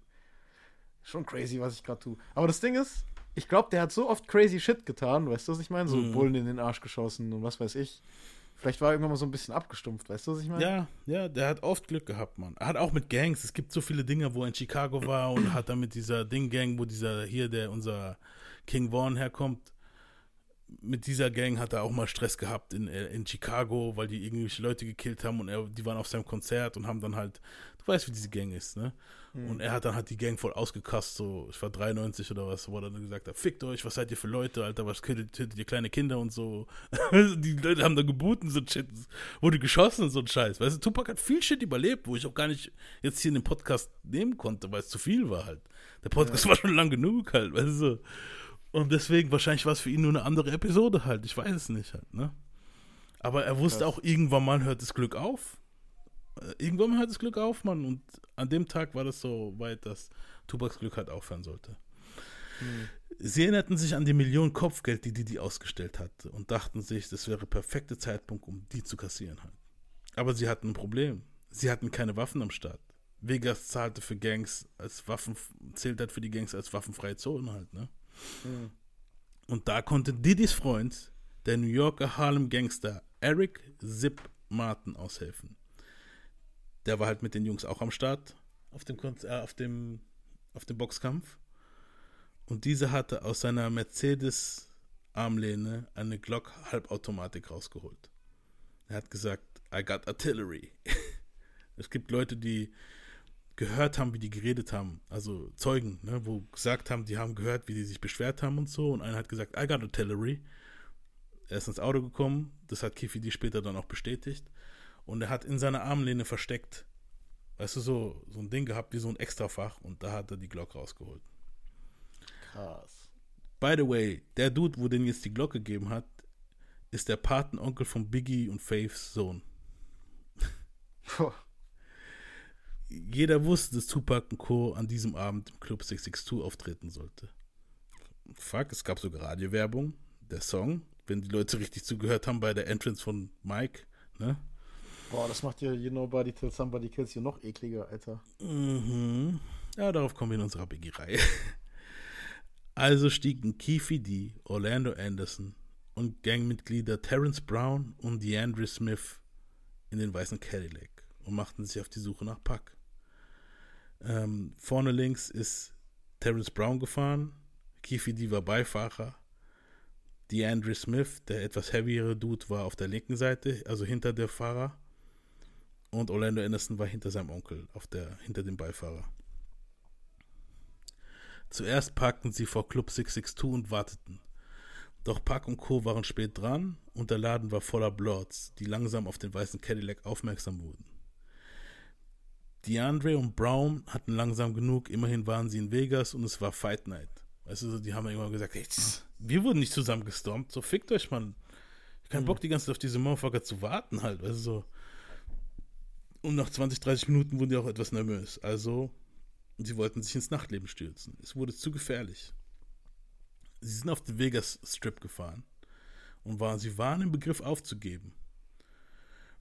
Speaker 2: schon crazy, was ich gerade tue. Aber das Ding ist, ich glaube, der hat so oft crazy Shit getan, weißt du, was ich meine? So
Speaker 1: Mhm.
Speaker 2: Bullen in den Arsch geschossen und was weiß ich. Vielleicht war er irgendwann mal so ein bisschen abgestumpft, weißt du, was ich meine?
Speaker 1: Ja, ja, der hat oft Glück gehabt, Mann. Er hat auch mit Gangs, es gibt so viele Dinge, wo er in Chicago war und hat dann mit dieser Ding-Gang, wo dieser hier, der unser King Vaughn herkommt, mit dieser Gang hat er auch mal Stress gehabt in, in Chicago, weil die irgendwelche Leute gekillt haben und er, die waren auf seinem Konzert und haben dann halt, du weißt, wie diese Gang ist, ne?
Speaker 2: Mhm.
Speaker 1: Und er hat dann halt die Gang voll ausgekasst, so, ich war 93 oder was, wo er dann gesagt hat, fickt euch, was seid ihr für Leute, Alter, was tötet, tötet ihr kleine Kinder und so. die Leute haben da geboten, so ein Shit, wurde geschossen und so ein Scheiß. Weißt du, Tupac hat viel Shit überlebt, wo ich auch gar nicht jetzt hier in den Podcast nehmen konnte, weil es zu viel war halt. Der Podcast
Speaker 2: Ja.
Speaker 1: war schon lang genug halt, weißt du. Und deswegen, wahrscheinlich war es für ihn nur eine andere Episode halt, ich weiß es nicht halt, ne? Aber er wusste
Speaker 2: Krass.
Speaker 1: auch, irgendwann mal hört das Glück auf. Äh, Irgendwann hört das Glück auf, Mann. Und an dem Tag war das so weit, dass Tupacs Glück halt aufhören sollte. Sie erinnerten sich an die Million Kopfgeld, die Didi ausgestellt hatte und dachten sich, das wäre perfekte Zeitpunkt, um die zu kassieren halt. Aber sie hatten ein Problem. Sie hatten keine Waffen am Start. Vegas zahlte für Gangs als Waffen, zählt halt für die Gangs als waffenfreie Zone halt, ne?
Speaker 2: Mhm.
Speaker 1: Und da konnte Didis Freund, der New Yorker Harlem Gangster Eric Zip Martin, aushelfen. Der war halt mit den Jungs auch am Start auf dem, Konz- äh, auf dem, auf dem Boxkampf. Und dieser hatte aus seiner Mercedes-Armlehne eine Glock-Halbautomatik rausgeholt. Er hat gesagt, I got artillery. es gibt Leute, die gehört haben, wie die geredet haben, also Zeugen, ne, wo gesagt haben, die haben gehört, wie die sich beschwert haben und so. Und einer hat gesagt, I got artillery. Er ist ins Auto gekommen, das hat Kifi die später dann auch bestätigt. Und er hat in seiner Armlehne versteckt, weißt du, so, so ein Ding gehabt wie so ein Extrafach und da hat er die Glock rausgeholt.
Speaker 2: Krass.
Speaker 1: By the way, der Dude, wo den jetzt die Glock gegeben hat, ist der Patenonkel von Biggie und Faiths Sohn. Jeder wusste, dass Tupac und Co. an diesem Abend im Club 662 auftreten sollte. Fuck, es gab sogar Radiowerbung. Der Song, wenn die Leute richtig zugehört haben bei der Entrance von Mike, ne?
Speaker 2: Boah, das macht ja You Nobody Till Somebody Kills You noch ekliger, Alter.
Speaker 1: Mhm. Ja, darauf kommen wir in unserer Biggie-Reihe. Also stiegen Keefe D, Orlando Anderson und Gangmitglieder Terrence Brown und DeAndre Smith in den weißen Cadillac und machten sich auf die Suche nach Puck. Ähm, vorne links ist Terrence Brown gefahren, Keefe D war Beifahrer, DeAndre Smith, der etwas heavyere Dude, war auf der linken Seite, also hinter der Fahrer. Und Orlando Anderson war hinter seinem Onkel, auf der, hinter dem Beifahrer. Zuerst parkten sie vor Club 662 und warteten. Doch Park und Co. waren spät dran und der Laden war voller Bloods, die langsam auf den weißen Cadillac aufmerksam wurden. DeAndre und Brown hatten langsam genug, immerhin waren sie in Vegas und es war Fight Night. Weißt du, die haben irgendwann gesagt, hey, wir wurden nicht zusammen gestormt, so fickt euch, Mann. Ich hab keinen Bock, die ganze Zeit auf diese Motherfucker zu warten halt, weißt du, so. Und nach 20, 30 Minuten wurden die auch etwas nervös. Also, sie wollten sich ins Nachtleben stürzen. Es wurde zu gefährlich. Sie sind auf den Vegas Strip gefahren und waren, sie waren im Begriff aufzugeben.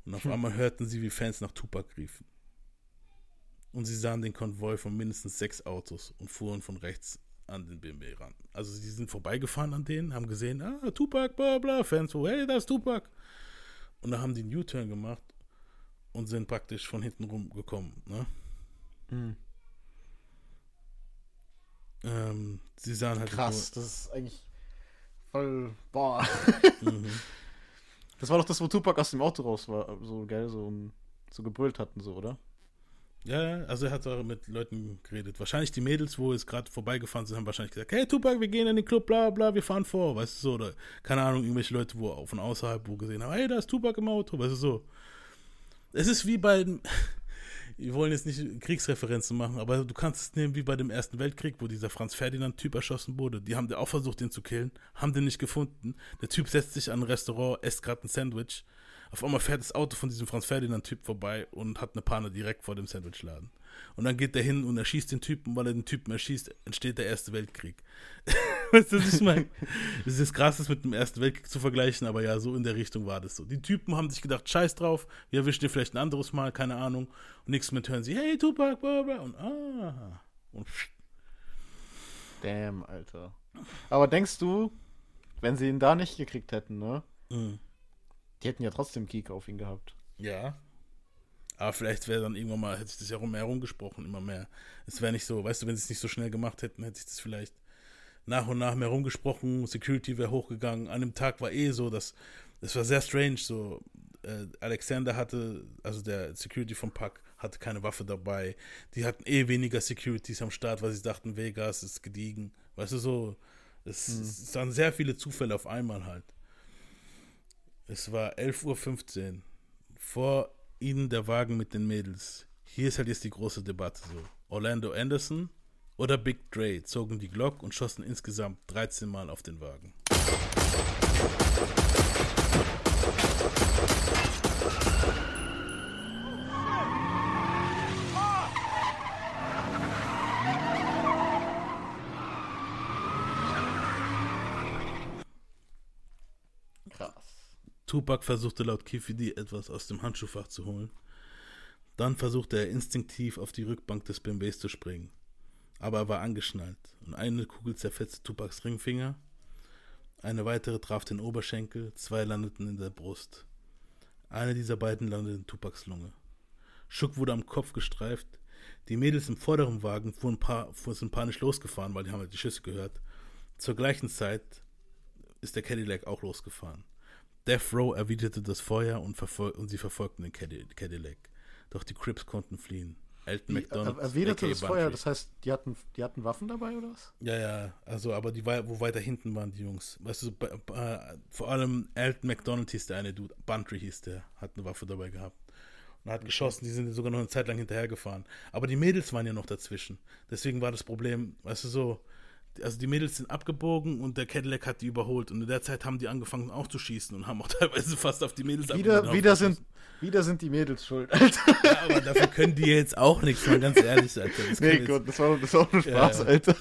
Speaker 1: Und auf
Speaker 2: Hm.
Speaker 1: einmal hörten sie, wie Fans nach Tupac riefen. Und sie sahen den Konvoi von mindestens sechs Autos und fuhren von rechts an den BMW ran. Also sie sind vorbeigefahren an denen, haben gesehen, ah, Tupac, bla bla, Fans so, hey, da ist Tupac. Und da haben die einen U-Turn gemacht und sind praktisch von hinten rumgekommen. Ne?
Speaker 2: Mhm.
Speaker 1: Ähm, sie sahen halt
Speaker 2: Krass,
Speaker 1: nur-
Speaker 2: das ist eigentlich voll. Boah.
Speaker 1: Mhm.
Speaker 2: Das war doch das, wo Tupac aus dem Auto raus war, so geil, so, so gebrüllt hatten, so, oder?
Speaker 1: Ja, also er hat auch mit Leuten geredet. Wahrscheinlich die Mädels, wo es gerade vorbeigefahren sind, haben wahrscheinlich gesagt, hey Tupac, wir gehen in den Club, bla bla, wir fahren vor, weißt du so, oder keine Ahnung, irgendwelche Leute, wo von außerhalb, wo gesehen haben, hey, da ist Tupac im Auto, weißt du so. Es ist wie bei, wir wollen jetzt nicht Kriegsreferenzen machen, aber du kannst es nehmen wie bei dem Ersten Weltkrieg, wo dieser Franz Ferdinand-Typ erschossen wurde. Die haben auch versucht, den zu killen, haben den nicht gefunden. Der Typ setzt sich an ein Restaurant, esst gerade ein Sandwich. Auf einmal fährt das Auto von diesem Franz Ferdinand-Typ vorbei und hat eine Panne direkt vor dem Sandwichladen. Und dann geht der hin und erschießt den Typen, weil er den Typen erschießt, entsteht der Erste Weltkrieg. weißt du, was ich meine? Das ist krass, das mit dem Ersten Weltkrieg zu vergleichen, aber ja, so in der Richtung war das so. Die Typen haben sich gedacht, scheiß drauf, wir erwischen dir vielleicht ein anderes Mal, keine Ahnung. Und nichts mit hören sie, hey Tupac, bla bla. Und ah. Und
Speaker 2: Damn, Alter. Aber denkst du, wenn sie ihn da nicht gekriegt hätten, ne?
Speaker 1: Mhm.
Speaker 2: Die hätten ja trotzdem Kick auf ihn gehabt.
Speaker 1: Ja. Aber vielleicht wäre dann irgendwann mal, hätte sich das ja rum herumgesprochen, immer mehr. Es wäre nicht so, weißt du, wenn sie es nicht so schnell gemacht hätten, hätte sich das vielleicht nach und nach mehr rumgesprochen, Security wäre hochgegangen. An dem Tag war eh so, dass, es war sehr strange, so, äh, Alexander hatte, also der Security vom Pack, hatte keine Waffe dabei. Die hatten eh weniger Securities am Start, weil sie dachten, Vegas ist gediegen. Weißt du, so, es, es waren sehr viele Zufälle auf einmal halt. Es war 11.15 Uhr. Vor ihnen der Wagen mit den Mädels. Hier ist halt jetzt die große Debatte so. Orlando Anderson oder Big Dre zogen die Glock und schossen insgesamt 13 Mal auf den Wagen. Tupac versuchte laut Kifidi etwas aus dem Handschuhfach zu holen. Dann versuchte er instinktiv auf die Rückbank des BMWs zu springen. Aber er war angeschnallt und eine Kugel zerfetzte Tupacs Ringfinger, eine weitere traf den Oberschenkel, zwei landeten in der Brust. Eine dieser beiden landete in Tupacs Lunge. Schuck wurde am Kopf gestreift, Die Mädels im vorderen Wagen fuhren, fuhren sind panisch losgefahren, weil die haben halt die Schüsse gehört. Zur gleichen Zeit ist der Cadillac auch losgefahren. Death Row erwiderte das Feuer und, und sie verfolgten den Cadi- Cadillac. Doch die Crips konnten fliehen. Elton McDonald.
Speaker 2: er, erwiderte das. Feuer, das heißt, die hatten, die hatten Waffen dabei oder was?
Speaker 1: Ja, ja, also, aber die, wo weiter hinten waren die Jungs. Weißt du, vor allem Elton McDonald hieß der eine Dude, Buntry hieß der, hat eine Waffe dabei gehabt. Und hat geschossen, die sind sogar noch eine Zeit lang hinterhergefahren. Aber die Mädels waren ja noch dazwischen. Deswegen war das Problem, weißt du, so, also die Mädels sind abgebogen und der Cadillac hat die überholt. Und in der Zeit haben die angefangen auch zu schießen und haben auch teilweise fast auf die Mädels
Speaker 2: Wieder, wieder, sind, wieder sind die Mädels schuld, Alter.
Speaker 1: Ja, aber dafür können die jetzt auch nichts, mal ganz ehrlich, Alter. Das
Speaker 2: Nee, Gott, das war, das war nur
Speaker 1: Ja,
Speaker 2: Spaß,
Speaker 1: ja.
Speaker 2: Alter.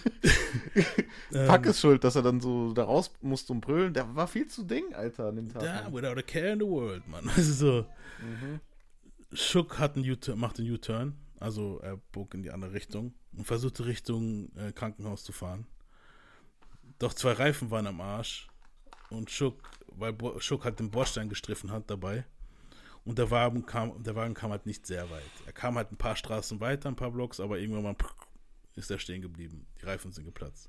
Speaker 2: Pack
Speaker 1: Ähm,
Speaker 2: ist schuld, dass er dann so da raus musste und brüllen. Der war viel zu Ding, Alter, an dem Tag.
Speaker 1: Ja, without a care in the world, Mann. Also so.
Speaker 2: Mhm.
Speaker 1: Shook hat einen U-Turn, macht einen U-Turn, also er bog in die andere Richtung und versuchte Richtung äh, Krankenhaus zu fahren. Doch zwei Reifen waren am Arsch und Shook, weil Bo Shook halt den Bordstein gestriffen hat dabei und der Wagen, kam, der Wagen kam halt nicht sehr weit. Er kam halt ein paar Straßen weiter, ein paar Blocks, aber irgendwann mal ist er stehen geblieben. Die Reifen sind geplatzt.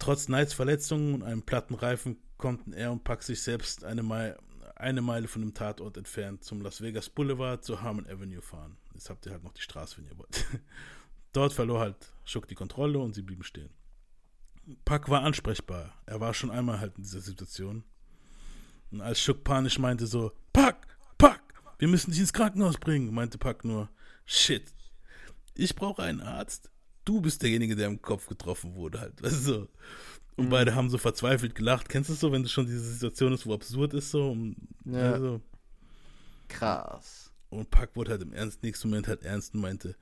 Speaker 1: Trotz Knights Verletzungen und einem platten Reifen konnten er und Pack sich selbst eine, Mei eine Meile von dem Tatort entfernt zum Las Vegas Boulevard zur Harmon Avenue fahren. Jetzt habt ihr halt noch die Straße, wenn ihr wollt. Dort verlor halt Schuck die Kontrolle und sie blieben stehen. Pack war ansprechbar. Er war schon einmal halt in dieser Situation. Und als Schuck panisch meinte so, Pack, Pack, wir müssen dich ins Krankenhaus bringen, meinte Pack nur, shit, ich brauche einen Arzt. Du bist derjenige, der im Kopf getroffen wurde, halt. Weißt du, so. Und beide haben so verzweifelt gelacht. Kennst du es so, wenn du schon diese Situation ist, wo absurd ist, so? Und,
Speaker 2: Ja.
Speaker 1: so.
Speaker 2: Krass.
Speaker 1: Und Pack wurde halt im ernst, nächsten Moment halt ernst und meinte,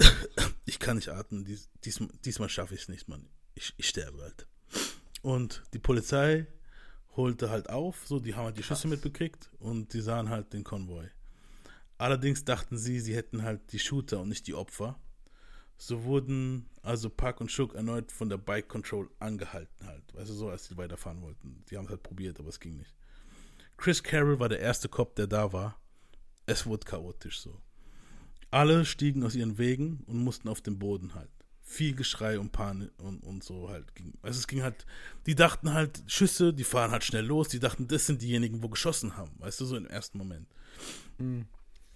Speaker 1: ich kann nicht atmen, dies, diesmal, diesmal schaffe ich es nicht, Mann. Ich, ich sterbe halt. Und die Polizei holte halt auf, so, die haben halt die Schüsse mitbekriegt und die sahen halt den Konvoi. Allerdings dachten sie, sie hätten halt die Shooter und nicht die Opfer. So wurden also Park und Shook erneut von der Bike Control angehalten halt. Weißt du, so als sie weiterfahren wollten. Die haben es halt probiert, aber es ging nicht. Chris Carroll war der erste Cop, der da war. Es wurde chaotisch so. Alle stiegen aus ihren Wegen und mussten auf den Boden halt. Viel Geschrei und Panik und, und so halt. Ging. Also es ging halt, die dachten halt, Schüsse, die fahren halt schnell los. Die dachten, das sind diejenigen, wo geschossen haben. Weißt du, so im ersten Moment.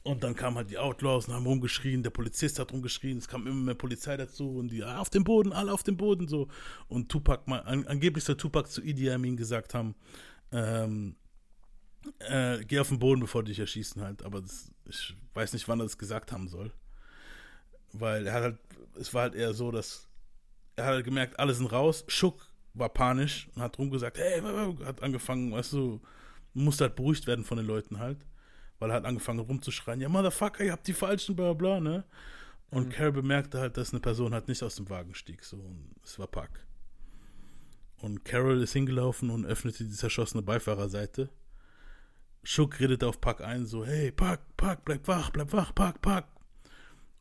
Speaker 1: Und dann kamen halt die Outlaws und haben rumgeschrien, der Polizist hat rumgeschrien, es kam immer mehr Polizei dazu und die, ah, auf den Boden, alle auf den Boden, so. Und Tupac, mal, an, angeblich soll Tupac zu Idi Amin gesagt haben, ähm, äh, geh auf den Boden, bevor die dich erschießen halt, aber das, ich weiß nicht, wann er das gesagt haben soll. Weil er hat halt, es war halt eher so, dass er hat halt gemerkt, alle sind raus, Schuck war panisch und hat rumgesagt, hey, hat angefangen, weißt du, musste halt beruhigt werden von den Leuten halt weil er hat angefangen rumzuschreien, ja, Motherfucker, ihr habt die falschen, bla bla, ne? Und Carol bemerkte halt, dass eine Person halt nicht aus dem Wagen stieg, so, und es war Pack. Und Carol ist hingelaufen und öffnete die zerschossene Beifahrerseite. Schuck redete auf Pack ein, so, hey, Pack, Pack, bleib wach, bleib wach, Pack, Pack.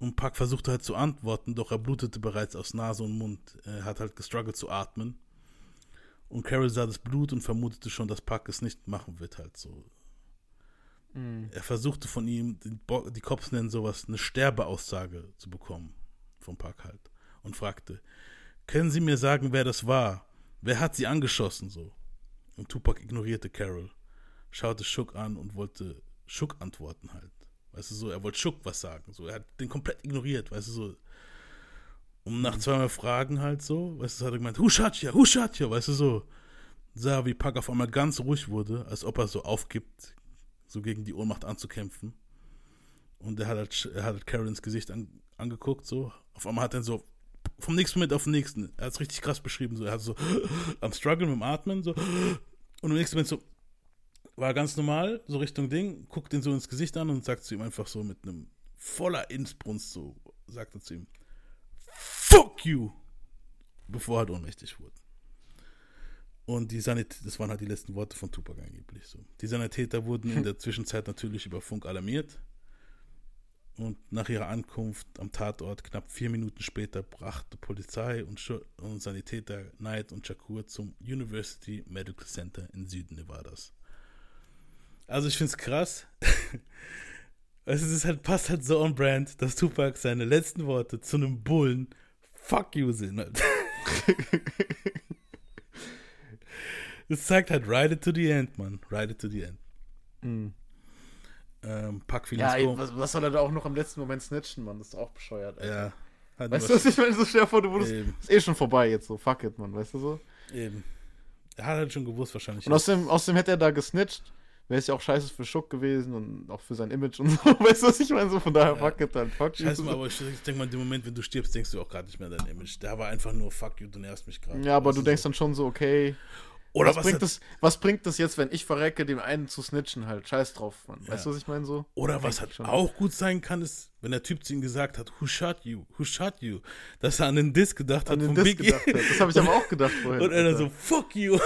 Speaker 1: Und Pack versuchte halt zu antworten, doch er blutete bereits aus Nase und Mund. Er hat halt gestruggelt zu atmen. Und Carol sah das Blut und vermutete schon, dass Pack es nicht machen wird, halt so. Er versuchte von ihm, die, Cops nennen sowas, eine Sterbeaussage zu bekommen. Vom Park halt. Und fragte, können Sie mir sagen, wer das war? Wer hat sie angeschossen, so? Und Tupac ignorierte Carol, schaute Schuck an und wollte Schuck antworten halt. Weißt du so, er wollte Schuck was sagen, so. Er hat den komplett ignoriert, weißt du so. Und nach zweimal Fragen halt so, weißt du, hat er gemeint, shot ya, weißt du so. Sah, wie Pack auf einmal ganz ruhig wurde, als ob er so aufgibt, so gegen die Ohnmacht anzukämpfen. Und er hat halt, er hat halt Carol ins Gesicht an, angeguckt, so. Auf einmal hat er so vom nächsten Moment auf den nächsten, er hat es richtig krass beschrieben, so. Er hat so am Struggle mit dem Atmen, so. Und im nächsten Moment so, war ganz normal, so Richtung Ding, guckt ihn so ins Gesicht an und sagt zu ihm einfach so mit einem voller Insbrunst, so, sagt er zu ihm, Fuck you! Bevor er halt ohnmächtig wurde. Und die Sanit das waren halt die letzten Worte von Tupac angeblich so. Die Sanitäter wurden in der Zwischenzeit natürlich über Funk alarmiert. Und nach ihrer Ankunft am Tatort, knapp vier Minuten später, brachte Polizei und, Schu- und Sanitäter Knight und Shakur zum University Medical Center in Süden Nevadas. Also ich finde es krass. Es ist halt, passt halt so on brand, dass Tupac seine letzten Worte zu einem Bullen Fuck you sind halt. Es zeigt halt Ride it to the end, Mann. Ride it to the end.
Speaker 2: Mhm.
Speaker 1: Ähm, Pack
Speaker 2: Ja,
Speaker 1: Feelings
Speaker 2: ey, was, was soll er da auch noch im letzten Moment snitchen, Mann? Das ist auch bescheuert. Alter.
Speaker 1: Ja. Hat
Speaker 2: Weißt du, was ich meine? So dir vor, du wurdest.
Speaker 1: Eben.
Speaker 2: Ist eh schon vorbei jetzt so. Fuck it, Mann. Weißt du so?
Speaker 1: Eben. Er hat halt schon gewusst wahrscheinlich.
Speaker 2: Und außerdem, außerdem hätte er da gesnitcht. Wäre es ja auch scheiße für Schuck gewesen und auch für sein Image und so. Weißt du, was ich meine? So von daher, fuck it, dann. Fuck you.
Speaker 1: Scheiße mal, aber ich, denke mal, in dem Moment, wenn du stirbst, denkst du auch gerade nicht mehr an dein Image. Der war einfach nur Fuck you, du nervst mich gerade.
Speaker 2: Ja, aber du denkst dann schon so, okay.
Speaker 1: Oder
Speaker 2: was,
Speaker 1: was
Speaker 2: bringt das, was bringt das jetzt, wenn ich verrecke, dem einen zu snitchen halt? Scheiß drauf, Mann. Weißt du,
Speaker 1: Ja.
Speaker 2: was ich meine so?
Speaker 1: Oder was halt
Speaker 2: schon.
Speaker 1: auch gut sein kann, ist, wenn der Typ zu ihm gesagt hat, who shot you, who shot you, dass er an den Diss gedacht hat
Speaker 2: An den
Speaker 1: Biggie.
Speaker 2: gedacht hat. Das hab ich aber auch gedacht vorhin,
Speaker 1: Und er dann so, fuck you.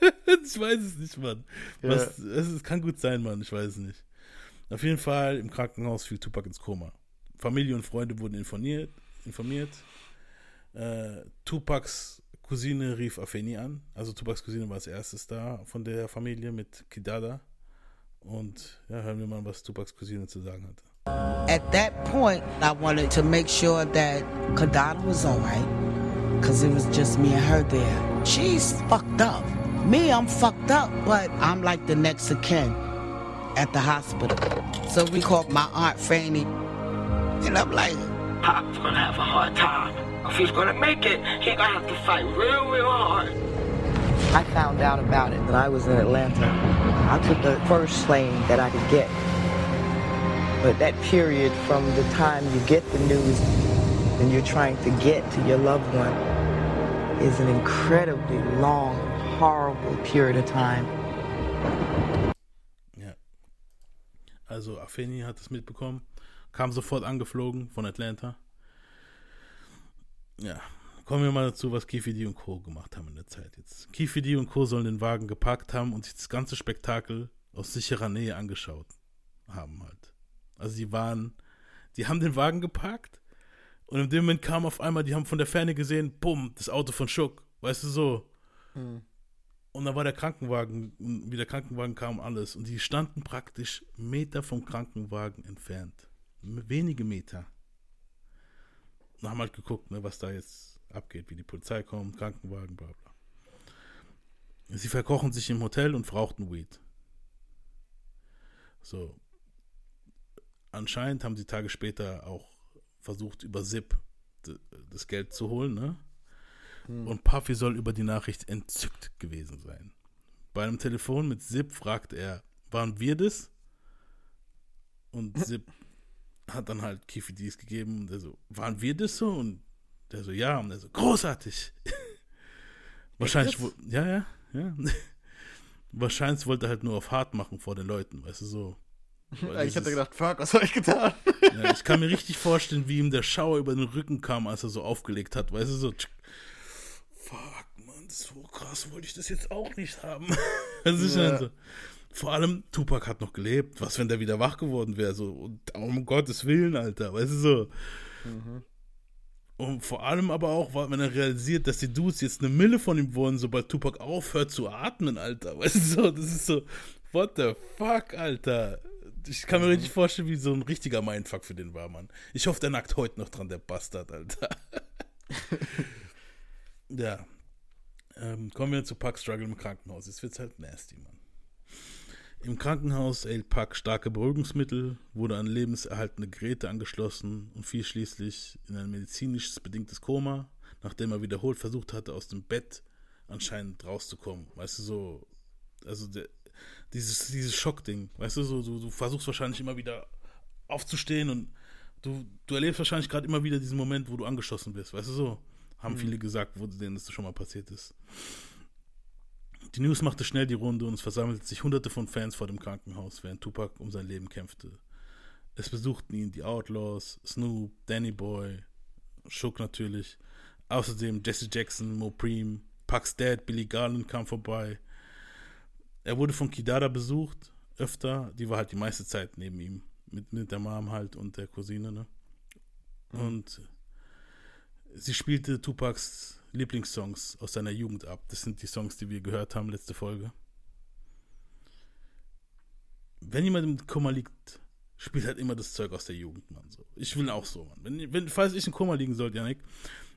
Speaker 1: ich weiß es nicht, Mann.
Speaker 2: Ja.
Speaker 1: Was, es, es kann gut sein, Mann, ich weiß es nicht. Auf jeden Fall, im Krankenhaus fiel Tupac ins Koma. Familie und Freunde wurden informiert. informiert. Äh, Tupacs Cousine rief Afeni an. Also Tupacs Cousine war als erstes da von der Familie mit Kidada. Und ja, hören wir mal, was Tupacs Cousine zu sagen hatte.
Speaker 14: At that point, I wanted to make sure that Kadada was all right, because it was just me and her there. She's fucked up. Me, I'm fucked up, but I'm like the next of kin at the hospital. So we called my Aunt Fanny, and I'm like, Pop's gonna have a hard time. If he's gonna make it, he gonna have to fight real, real hard. I found out about it that I was in Atlanta. I took the first plane that I could get. But that period from the time you get the news and you're trying to get to your loved one is an incredibly long, horrible period of time.
Speaker 1: Ja. Also Afeni hat es mitbekommen, kam sofort angeflogen von Atlanta. Ja, kommen wir mal dazu, was Kifidi und Co. gemacht haben in der Zeit jetzt. Kifidi und Co. sollen den Wagen geparkt haben und sich das ganze Spektakel aus sicherer Nähe angeschaut haben halt. Also die waren, die haben den Wagen geparkt und in dem Moment kam auf einmal, die haben von der Ferne gesehen, bumm, das Auto von Schuck, weißt du so.
Speaker 2: Hm.
Speaker 1: Und dann war der Krankenwagen, wie der Krankenwagen kam, alles. Und die standen praktisch Meter vom Krankenwagen entfernt. Wenige Meter. Und haben halt geguckt, ne, was da jetzt abgeht, wie die Polizei kommt, Krankenwagen, bla bla. Sie verkochen sich im Hotel und rauchten Weed. So. Anscheinend haben sie Tage später auch versucht, über Zip d- das Geld zu holen, ne? Und Puffy soll über die Nachricht entzückt gewesen sein. Bei einem Telefon mit Zip fragt er, waren wir das? Und Zip hat dann halt Kiffy dies gegeben und der so, waren wir das so? Und der so, ja. Und der so, großartig. Wahrscheinlich, wo, ja, ja, ja. Wahrscheinlich wollte er halt nur auf hart machen vor den Leuten, weißt du, so. Weil
Speaker 2: Ich hätte
Speaker 1: dieses-
Speaker 2: gedacht, fuck, was hab ich getan?
Speaker 1: ja, ich kann mir richtig vorstellen, wie ihm der Schauer über den Rücken kam, als er so aufgelegt hat. Weißt du, so. Fuck, Mann, so krass wollte ich das jetzt auch nicht haben. Also ich
Speaker 2: Ja.
Speaker 1: so. Vor allem, Tupac hat noch gelebt. Was, wenn der wieder wach geworden wäre? So, und um Gottes Willen, Alter. Weißt du, so.
Speaker 2: Mhm.
Speaker 1: Und vor allem aber auch, weil wenn er realisiert, dass die Dudes jetzt eine Mille von ihm wollen, sobald Tupac aufhört zu atmen, Alter. Weißt du, so, das ist so, what the fuck, Alter. Ich kann mir
Speaker 2: Mhm.
Speaker 1: richtig vorstellen, wie so ein richtiger Mindfuck für den war, Mann. Ich hoffe, der nackt heute noch dran, der Bastard, Alter. ja. Ähm, kommen wir zu Puck Struggle im Krankenhaus. Jetzt wird's halt nasty, Mann. Im Krankenhaus erhielt Puck starke Beruhigungsmittel, wurde an lebenserhaltende Geräte angeschlossen und fiel schließlich in ein medizinisch bedingtes Koma, nachdem er wiederholt versucht hatte, aus dem Bett anscheinend rauszukommen. Weißt du, so, also der, dieses, dieses Schockding, weißt du, so, du, du versuchst wahrscheinlich immer wieder aufzustehen und du, du erlebst wahrscheinlich gerade immer wieder diesen Moment, wo du angeschossen bist, weißt du, so. Haben
Speaker 2: Mhm.
Speaker 1: viele gesagt, wo denen das schon mal passiert ist. Die News machte schnell die Runde und es versammelten sich hunderte von Fans vor dem Krankenhaus, während Tupac um sein Leben kämpfte. Es besuchten ihn die Outlaws, Snoop, Danny Boy, Shook natürlich, außerdem Jesse Jackson, Mo Preem, Puc's Dad, Billy Garland kam vorbei. Er wurde von Kidada besucht, öfter, die war halt die meiste Zeit neben ihm, mit, mit der Mom halt und der Cousine, ne? Und sie spielte Tupacs Lieblingssongs aus seiner Jugend ab. Das sind die Songs, die wir gehört haben letzte Folge. Wenn jemand im Koma liegt, spielt halt immer das Zeug aus der Jugend, Mann. So. Ich will auch so, Mann. Wenn, wenn, falls ich in Koma liegen sollte, Janik,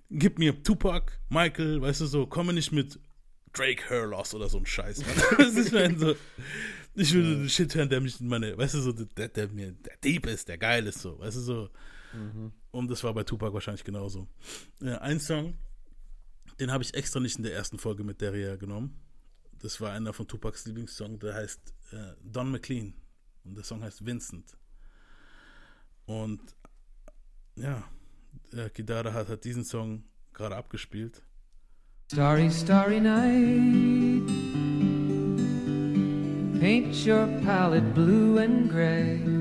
Speaker 1: gib mir Tupac, Michael, weißt du so, komme nicht mit Drake Hurlos oder so ein Scheiß, Mann. Das ist mein so. Ich will ja. Shit hören, der mich in meine, weißt du so, der, der mir der Dieb ist, der geil ist, so, weißt du so.
Speaker 2: Mhm.
Speaker 1: Und das war bei Tupac wahrscheinlich genauso. Ja, ein Song, den habe ich extra nicht in der ersten Folge mit Derrière genommen. Das war einer von Tupacs Lieblingssong, der heißt äh, Don McLean. Und der Song heißt Vincent. Und ja, äh, Kidara hat, hat diesen Song gerade abgespielt.
Speaker 15: Starry, starry night. Paint your palette blue and gray.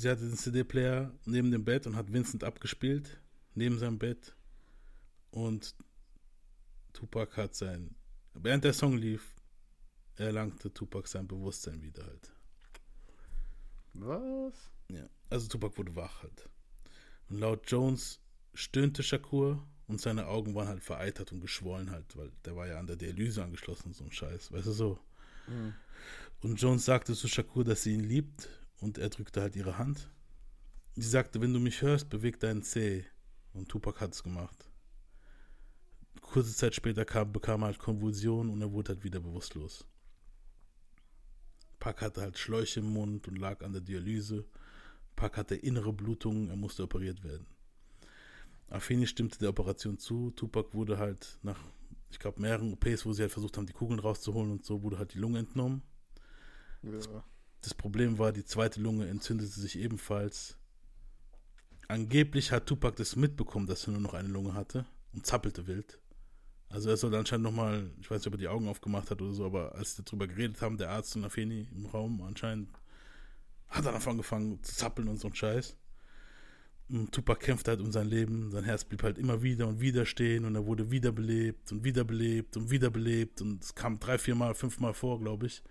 Speaker 1: sie hatte den CD-Player neben dem Bett und hat Vincent abgespielt, neben seinem Bett. Und Tupac hat sein, während der Song lief, erlangte Tupac sein Bewusstsein wieder halt.
Speaker 2: Was?
Speaker 1: Ja, also Tupac wurde wach halt. Und laut Jones stöhnte Shakur und seine Augen waren halt vereitert und geschwollen halt, weil der war ja an der Dialyse angeschlossen, so ein Scheiß, weißt du so.
Speaker 2: Mhm.
Speaker 1: Und Jones sagte zu Shakur, dass sie ihn liebt und er drückte halt ihre Hand. Sie sagte, wenn du mich hörst, beweg deinen Zeh. Und Tupac hat es gemacht. Kurze Zeit später kam, bekam er halt Konvulsionen und er wurde halt wieder bewusstlos. Pack hatte halt Schläuche im Mund und lag an der Dialyse. Pack hatte innere Blutungen, er musste operiert werden. Affini stimmte der Operation zu. Tupac wurde halt nach, ich glaube, mehreren OPs, wo sie halt versucht haben, die Kugeln rauszuholen und so, wurde halt die Lunge entnommen.
Speaker 2: Ja.
Speaker 1: Das, das Problem war, die zweite Lunge entzündete sich ebenfalls. Angeblich hat Tupac das mitbekommen, dass er nur noch eine Lunge hatte und zappelte wild. Also er soll anscheinend nochmal, ich weiß nicht, ob er die Augen aufgemacht hat oder so, aber als sie darüber geredet haben, der Arzt und Afeni im Raum anscheinend, hat er einfach angefangen zu zappeln und so ein Scheiß. Und Tupac kämpfte halt um sein Leben, sein Herz blieb halt immer wieder und wieder stehen und er wurde wiederbelebt und wiederbelebt und wiederbelebt und es kam drei, vier Mal, fünf Mal vor, glaube ich.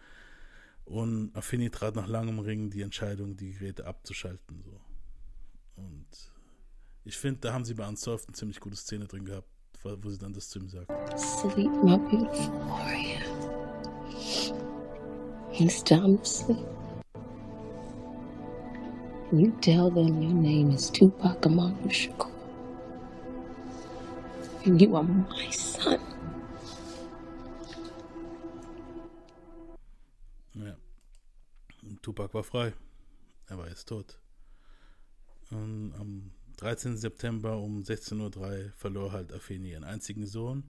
Speaker 1: Und Affini trat nach langem Ringen die Entscheidung, die Geräte abzuschalten. So. Und ich finde, da haben sie bei Unsolved eine ziemlich gute Szene drin gehabt, wo sie dann das zu ihm sagt.
Speaker 16: Sleep, my beautiful warrior. It's time to sleep. You tell them your name is Tupac Amaru Shakur. And you are my son.
Speaker 1: Tupac war frei. Er war jetzt tot. Und am 13. September um 16.03 Uhr verlor halt Afeni ihren einzigen Sohn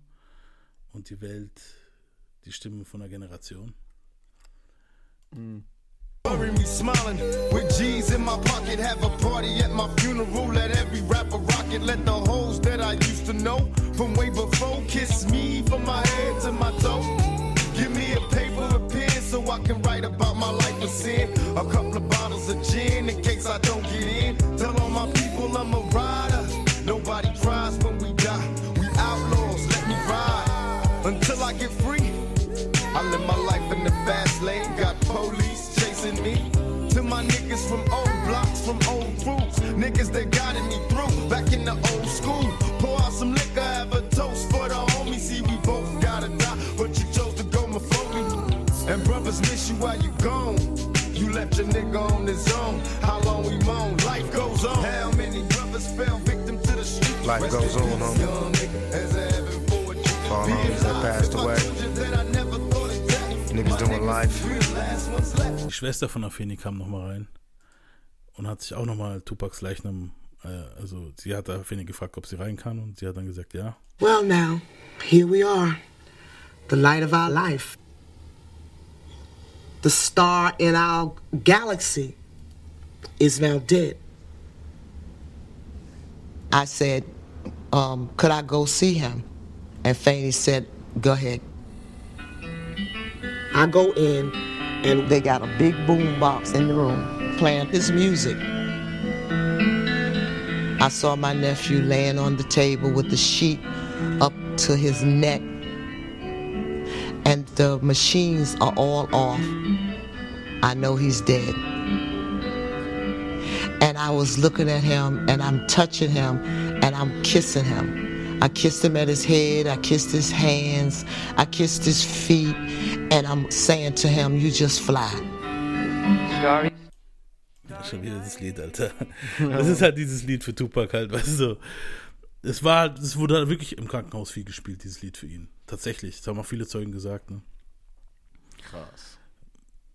Speaker 1: und die Welt die Stimme von einer Generation.
Speaker 3: Bury me smiling with G's in my pocket. Have a party at my funeral. Let every rapper rock it. Let the hoes that I used to know from way before kiss me from my head to my toe. Give me a paper, a pen, so I can write about my life of. A couple of bottles of gin in case I don't get in. Tell all my people I'm a rider. Nobody cries when we die. We outlaws, let me ride until I get free. I live my life in the fast lane, got police chasing me. To my niggas from old blocks, from old crews, niggas that guided me through back in the old school. Pour out some liquor, have a toast for the homies. See, we both gotta die, but you chose to go before me. And brothers miss you while you gone. Left your nigga on his own. How long we moan? Life goes on. How many brothers fell victim to the street?
Speaker 4: Life
Speaker 3: Rest
Speaker 4: goes on, homie. All homies that passed away. Niggas doing
Speaker 3: life.
Speaker 1: Die Schwester von Afeni kam nochmal rein und hat sich auch nochmal Tupacs Leichnam, äh, also sie hat Afeni gefragt, ob sie rein kann und sie hat dann gesagt, ja.
Speaker 17: Well, now, here we are, the light of our life, the star in our galaxy is now dead. I said, um, could I go see him? And Fanny said, go ahead. I go in, and they got a big boom box in the room playing his music. I saw my nephew laying on the table with the sheet up to his neck, and the machines are all off. I know he's dead. And I was looking at him, and I'm touching him, and I'm kissing him. I kissed him at his head, I kissed his hands, I kissed his feet, and I'm saying to him, You just fly.
Speaker 1: Schon wieder das Lied, Alter. Das ist halt dieses Lied für Tupac halt, weißt du. Es war, es wurde halt wirklich im Krankenhaus viel gespielt, dieses Lied für ihn. Tatsächlich. Das haben auch viele Zeugen gesagt, ne?
Speaker 2: Krass.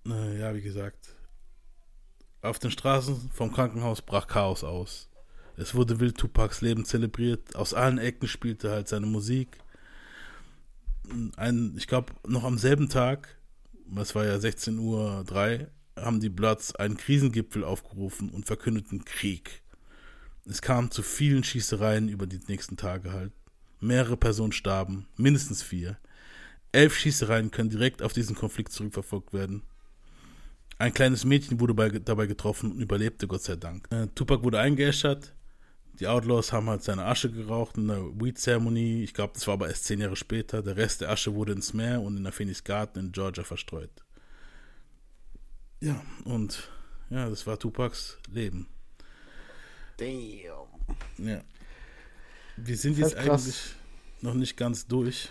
Speaker 1: Naja, wie gesagt. Auf den Straßen vom Krankenhaus brach Chaos aus. Es wurde wild Tupacs Leben zelebriert. Aus allen Ecken spielte halt seine Musik. Ein, ich glaube, noch am selben Tag, es war ja 16.03 Uhr, haben die Bloods einen Krisengipfel aufgerufen und verkündeten Krieg. Es kam zu vielen Schießereien über die nächsten Tage halt. Mehrere Personen starben, mindestens vier. Elf Schießereien können direkt auf diesen Konflikt zurückverfolgt werden. Ein kleines Mädchen wurde bei, dabei getroffen und überlebte, Gott sei Dank. Äh, Tupac wurde eingeäschert. Die Outlaws haben halt seine Asche geraucht in der Weed-Zeremonie. Ich glaube, das war aber erst zehn Jahre später. Der Rest der Asche wurde ins Meer und in der Phoenix Garden in Georgia verstreut. Ja, und ja, das war Tupacs Leben.
Speaker 2: Damn.
Speaker 1: Ja. Wir sind jetzt
Speaker 2: krass.
Speaker 1: eigentlich noch nicht ganz durch.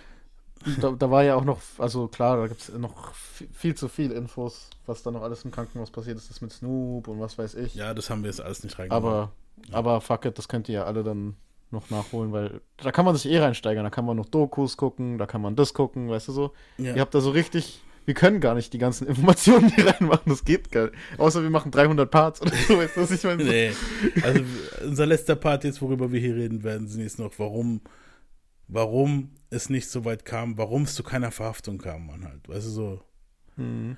Speaker 2: Da, da war ja auch noch, also klar, da gibt es noch viel, zu viel Infos, was da noch alles im Krankenhaus passiert ist, das mit Snoop und was weiß ich.
Speaker 1: Ja, das haben wir jetzt alles nicht reingenommen.
Speaker 2: Aber, aber fuck it, das könnt ihr ja alle dann noch nachholen, weil da kann man sich eh reinsteigern, da kann man noch Dokus gucken, da kann man das gucken, weißt du so.
Speaker 1: Ja.
Speaker 2: Ihr habt da so richtig, wir können gar nicht die ganzen Informationen hier reinmachen, das geht gar nicht. Außer wir machen 300 Parts oder so, weißt du, was ich meine?
Speaker 1: Nee. Also unser letzter Part jetzt, worüber wir hier reden werden, sind jetzt noch, warum, warum es nicht so weit kam, warum es zu keiner Verhaftung kam, man halt. Weißt du so.
Speaker 2: Mhm.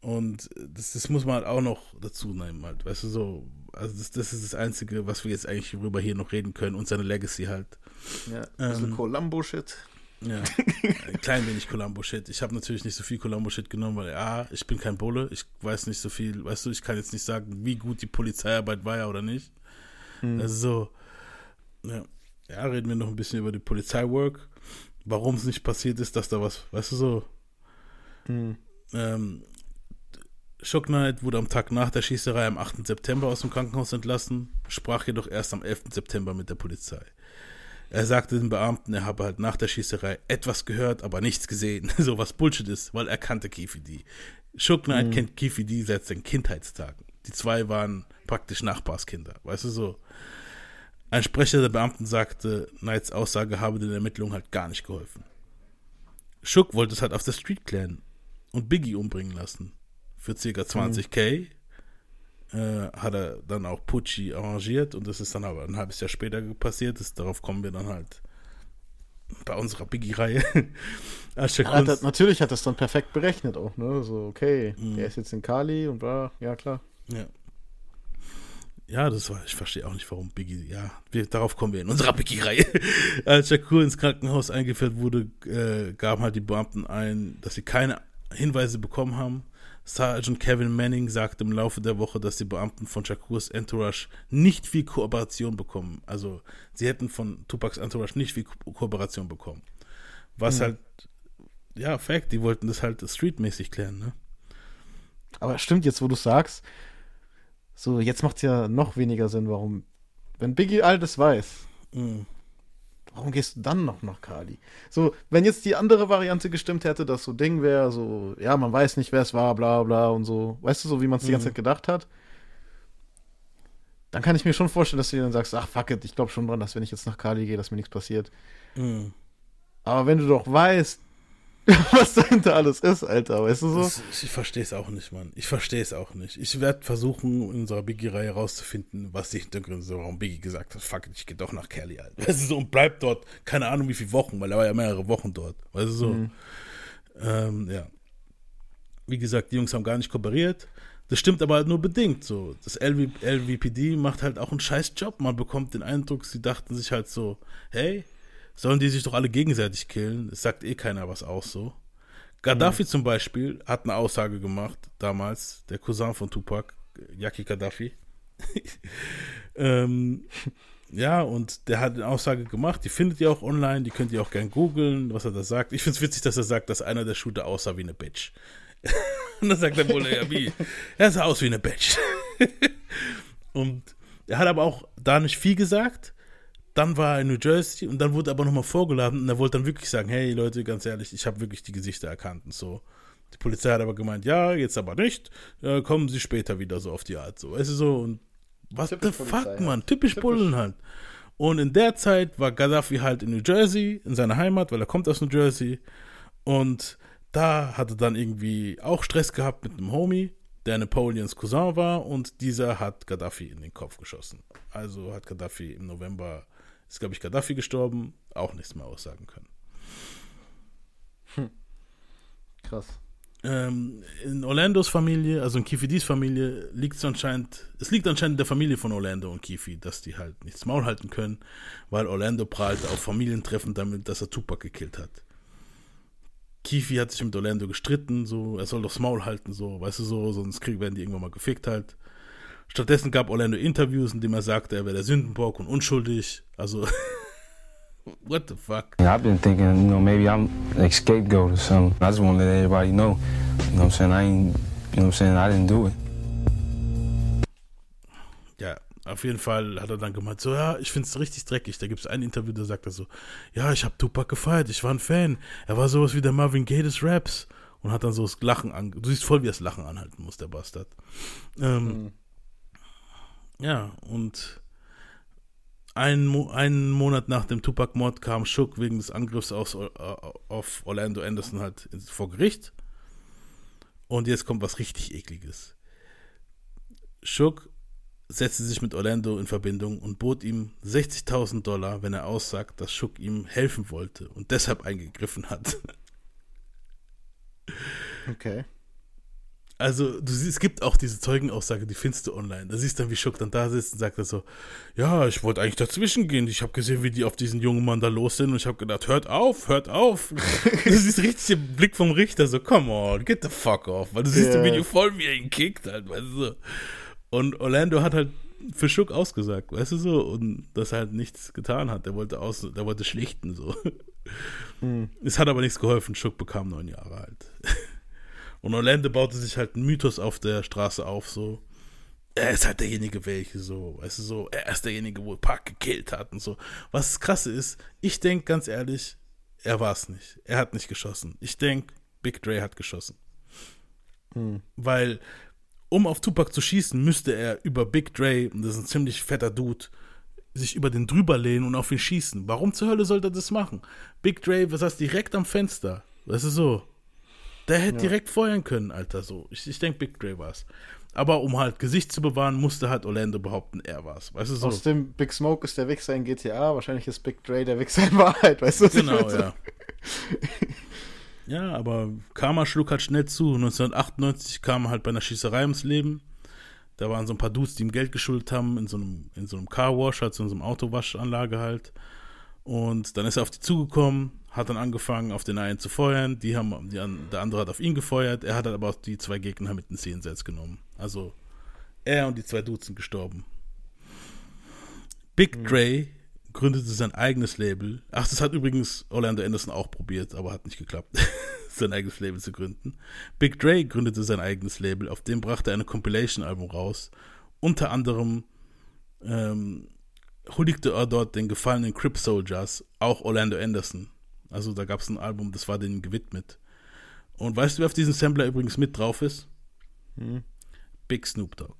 Speaker 1: Und das, das muss man halt auch noch dazu nehmen, halt. Weißt du so. Also das, das ist das Einzige, was wir jetzt eigentlich worüber hier noch reden können und seine Legacy halt.
Speaker 2: Ja, ein bisschen
Speaker 1: Ähm,
Speaker 2: Columbo-Shit.
Speaker 1: Ja, ein klein wenig Columbo-Shit. Ich habe natürlich nicht so viel Columbo-Shit genommen, weil, A, ich bin kein Bulle, ich weiß nicht so viel, weißt du, ich kann jetzt nicht sagen, wie gut die Polizeiarbeit war ja oder nicht.
Speaker 2: Hm.
Speaker 1: Also so, ja. ja, reden wir noch ein bisschen über die Polizeiwork, warum es nicht passiert ist, dass da was, weißt du so.
Speaker 2: Hm.
Speaker 1: Ähm, Shock Knight wurde am Tag nach der Schießerei am 8. September aus dem Krankenhaus entlassen, sprach jedoch erst am 11. September mit der Polizei. Er sagte den Beamten, er habe halt nach der Schießerei etwas gehört, aber nichts gesehen. so was Bullshit ist, weil er kannte D. Shook Knight
Speaker 2: Mhm.
Speaker 1: kennt D seit seinen Kindheitstagen. Die zwei waren praktisch Nachbarskinder, weißt du so. Ein Sprecher der Beamten sagte, Knights Aussage habe den Ermittlungen halt gar nicht geholfen. Shook wollte es halt auf der Street klären und Biggie umbringen lassen. Für ca. 20k äh, hat er dann auch Pucci arrangiert und das ist dann aber ein halbes Jahr später passiert. Das, darauf kommen wir dann halt bei unserer Biggie-Reihe.
Speaker 2: Er, natürlich hat das dann perfekt berechnet auch, ne? So, okay,
Speaker 1: Mhm.
Speaker 2: der ist jetzt in Kali und bla, ja klar.
Speaker 1: Ja. Ja, das war, ich verstehe auch nicht, warum Biggie, ja, wir, darauf kommen wir in unserer Biggie-Reihe. Als Shakur ins Krankenhaus eingeführt wurde, äh, gaben halt die Beamten ein, dass sie keine Hinweise bekommen haben. Sergeant Kevin Manning sagte im Laufe der Woche, dass die Beamten von Shakurs Entourage nicht viel Kooperation bekommen. Also, sie hätten von Tupacs Entourage nicht viel Ko Kooperation bekommen. Was
Speaker 2: Mhm.
Speaker 1: halt, ja, Fact, die wollten das halt streetmäßig klären, ne?
Speaker 2: Aber stimmt jetzt, wo du sagst, so, jetzt macht es ja noch weniger Sinn, warum, wenn Biggie all das weiß,
Speaker 1: Mhm.
Speaker 2: Warum gehst du dann noch nach Kali? So, wenn jetzt die andere Variante gestimmt hätte, dass so Ding wäre, so, ja, man weiß nicht, wer es war, bla bla und so, weißt du, so wie man es die ganze
Speaker 1: Mhm.
Speaker 2: Zeit gedacht hat, dann kann ich mir schon vorstellen, dass du dir dann sagst, ach fuck it, ich glaube schon dran, dass wenn ich jetzt nach Kali gehe, dass mir nichts passiert.
Speaker 1: Mhm.
Speaker 2: Aber wenn du doch weißt, was dahinter alles ist, Alter, weißt du so?
Speaker 1: Das, ich verstehe es auch nicht, Mann. Ich verstehe es auch nicht. Ich werde versuchen, in unserer Biggie-Reihe rauszufinden, was die Hintergründe sind, warum Biggie gesagt hat, fuck, ich gehe doch nach Kelly, Alter. Weißt du so, und bleibt dort, keine Ahnung wie viele Wochen, weil er war ja mehrere Wochen dort. Weißt du so?
Speaker 2: Mhm.
Speaker 1: Ähm, ja. Wie gesagt, die Jungs haben gar nicht kooperiert. Das stimmt aber halt nur bedingt so. Das LV, LVPD macht halt auch einen scheiß Job. Man bekommt den Eindruck, sie dachten sich halt so, hey, sollen die sich doch alle gegenseitig killen? Es sagt eh keiner was aus so. Gaddafi zum Beispiel hat eine Aussage gemacht, damals, der Cousin von Tupac, Yaki Gaddafi. ähm, ja, und der hat eine Aussage gemacht, die findet ihr auch online, die könnt ihr auch gern googeln, was er da sagt. Ich finde es witzig, dass er sagt, dass einer der Shooter aussah wie eine Bitch. und dann sagt er wohl, ja, wie? Er sah aus wie eine Bitch. und er hat aber auch da nicht viel gesagt. Dann war er in New Jersey und dann wurde er aber nochmal vorgeladen und er wollte dann wirklich sagen, hey Leute, ganz ehrlich, ich habe wirklich die Gesichter erkannt und so. Die Polizei hat aber gemeint, ja, jetzt aber nicht, äh, kommen sie später wieder so auf die Art, so, weißt du so, und was
Speaker 2: Typisch
Speaker 1: the
Speaker 2: Polizei,
Speaker 1: fuck,
Speaker 2: ja.
Speaker 1: Mann, typisch,
Speaker 2: Typisch.
Speaker 1: Bullen halt. Und in der Zeit war Gaddafi halt in New Jersey, in seiner Heimat, weil er kommt aus New Jersey und da hatte dann irgendwie auch Stress gehabt mit einem Homie, der Napoleons Cousin war und dieser hat Gaddafi in den Kopf geschossen. Also hat Gaddafi im November, ist glaube ich Gaddafi gestorben, auch nichts mehr aussagen können.
Speaker 2: Krass.
Speaker 1: Ähm, in Orlandos Familie, also in Kifidis Familie, liegt es anscheinend, es liegt anscheinend in der Familie von Orlando und Kifi, dass die halt nichts Maul halten können, weil Orlando prahlt auf Familientreffen damit, dass er Tupac gekillt hat. Kifi hat sich mit Orlando gestritten, so, er soll doch das Maul halten, so, weißt du, so, sonst krieg, werden die irgendwann mal gefickt halt. Stattdessen gab Orlando Interviews, in dem er sagte, er wäre der Sündenbock und unschuldig. Also, what the fuck?
Speaker 18: I've been thinking, you know, maybe I'm like scapegoat or something. I just want to let everybody know, you know what I'm saying? I ain't, you know what I'm saying? I didn't do it.
Speaker 1: Ja, auf jeden Fall hat er dann gemeint, so, ja, ich finde es richtig dreckig. Da gibt es ein Interview, da sagt er so, ja, ich habe Tupac gefeiert, ich war ein Fan. Er war sowas wie der Marvin Gaye des Raps. Und hat dann so das Lachen an, du siehst voll, wie er das Lachen anhalten muss, der Bastard. Ähm, Ja, und ein Mo einen Monat nach dem Tupac-Mord kam Shook wegen des Angriffs auf, auf Orlando Anderson halt vor Gericht. Und jetzt kommt was richtig ekliges. Shook setzte sich mit Orlando in Verbindung und bot ihm 60.000 Dollar, wenn er aussagt, dass Shook ihm helfen wollte und deshalb eingegriffen hat.
Speaker 2: Okay.
Speaker 1: Also, du siehst, es gibt auch diese Zeugenaussage, die findest du online. Da siehst du dann, wie Schuck dann da sitzt und sagt er so, ja, ich wollte eigentlich dazwischen gehen. Ich habe gesehen, wie die auf diesen jungen Mann da los sind und ich habe gedacht, hört auf, hört auf. du siehst richtig den Blick vom Richter so, come on, get the fuck off. Weil du siehst
Speaker 2: Ja.
Speaker 1: im Video voll, wie er ihn kickt halt, weißt du so. Und Orlando hat halt für Schuck ausgesagt, weißt du so, und das halt nichts getan hat. Der wollte aus, der wollte schlichten so.
Speaker 2: Hm.
Speaker 1: Es hat aber nichts geholfen. Schuck bekam neun Jahre alt. Und Orlando baute sich halt einen Mythos auf der Straße auf, so. Er ist halt derjenige, welche so, weißt du, so, er ist derjenige, wo Park gekillt hat und so. Was das krasse ist, ich denke ganz ehrlich, er war es nicht. Er hat nicht geschossen. Ich denke, Big Dre hat geschossen.
Speaker 2: Hm.
Speaker 1: Weil, um auf Tupac zu schießen, müsste er über Big Dre, und das ist ein ziemlich fetter Dude, sich über den drüber lehnen und auf ihn schießen. Warum zur Hölle sollte er das machen? Big Dre saß direkt am Fenster. Weißt du so? Der hätte
Speaker 2: Ja.
Speaker 1: direkt feuern können, Alter. So. Ich, ich denke, Big Dre war's. Aber um halt Gesicht zu bewahren, musste halt Orlando behaupten, er war's. Weißt du so?
Speaker 2: Aus dem Big Smoke ist der Wichser in GTA, wahrscheinlich ist Big Dre der Wichser in Wahrheit, weißt du?
Speaker 1: Genau, ja. Ja, aber Karma schlug halt schnell zu. 1998 kam er halt bei einer Schießerei ums Leben. Da waren so ein paar Dudes, die ihm Geld geschuldet haben, in so einem, in so einem Carwash, also in so einem Autowaschanlage halt. Und dann ist er auf die zugekommen, hat dann angefangen, auf den einen zu feuern. Die haben, die, der andere hat auf ihn gefeuert. Er hat halt aber auch die zwei Gegner mit ins Jenseits genommen. Also er und die zwei Dudes sind gestorben. Big Dre gründete sein eigenes Label. Ach, das hat übrigens Orlando Anderson auch probiert, aber hat nicht geklappt, sein eigenes Label zu gründen. Big Dre gründete sein eigenes Label, auf dem brachte er eine Compilation-Album raus. Unter anderem ähm, huldigte er dort den gefallenen Crip Soldiers, auch Orlando Anderson. Also da gab es ein Album, das war denen gewidmet. Und weißt du, wer auf diesem Sampler übrigens mit drauf ist?
Speaker 2: Hm.
Speaker 1: Big Snoop Dogg.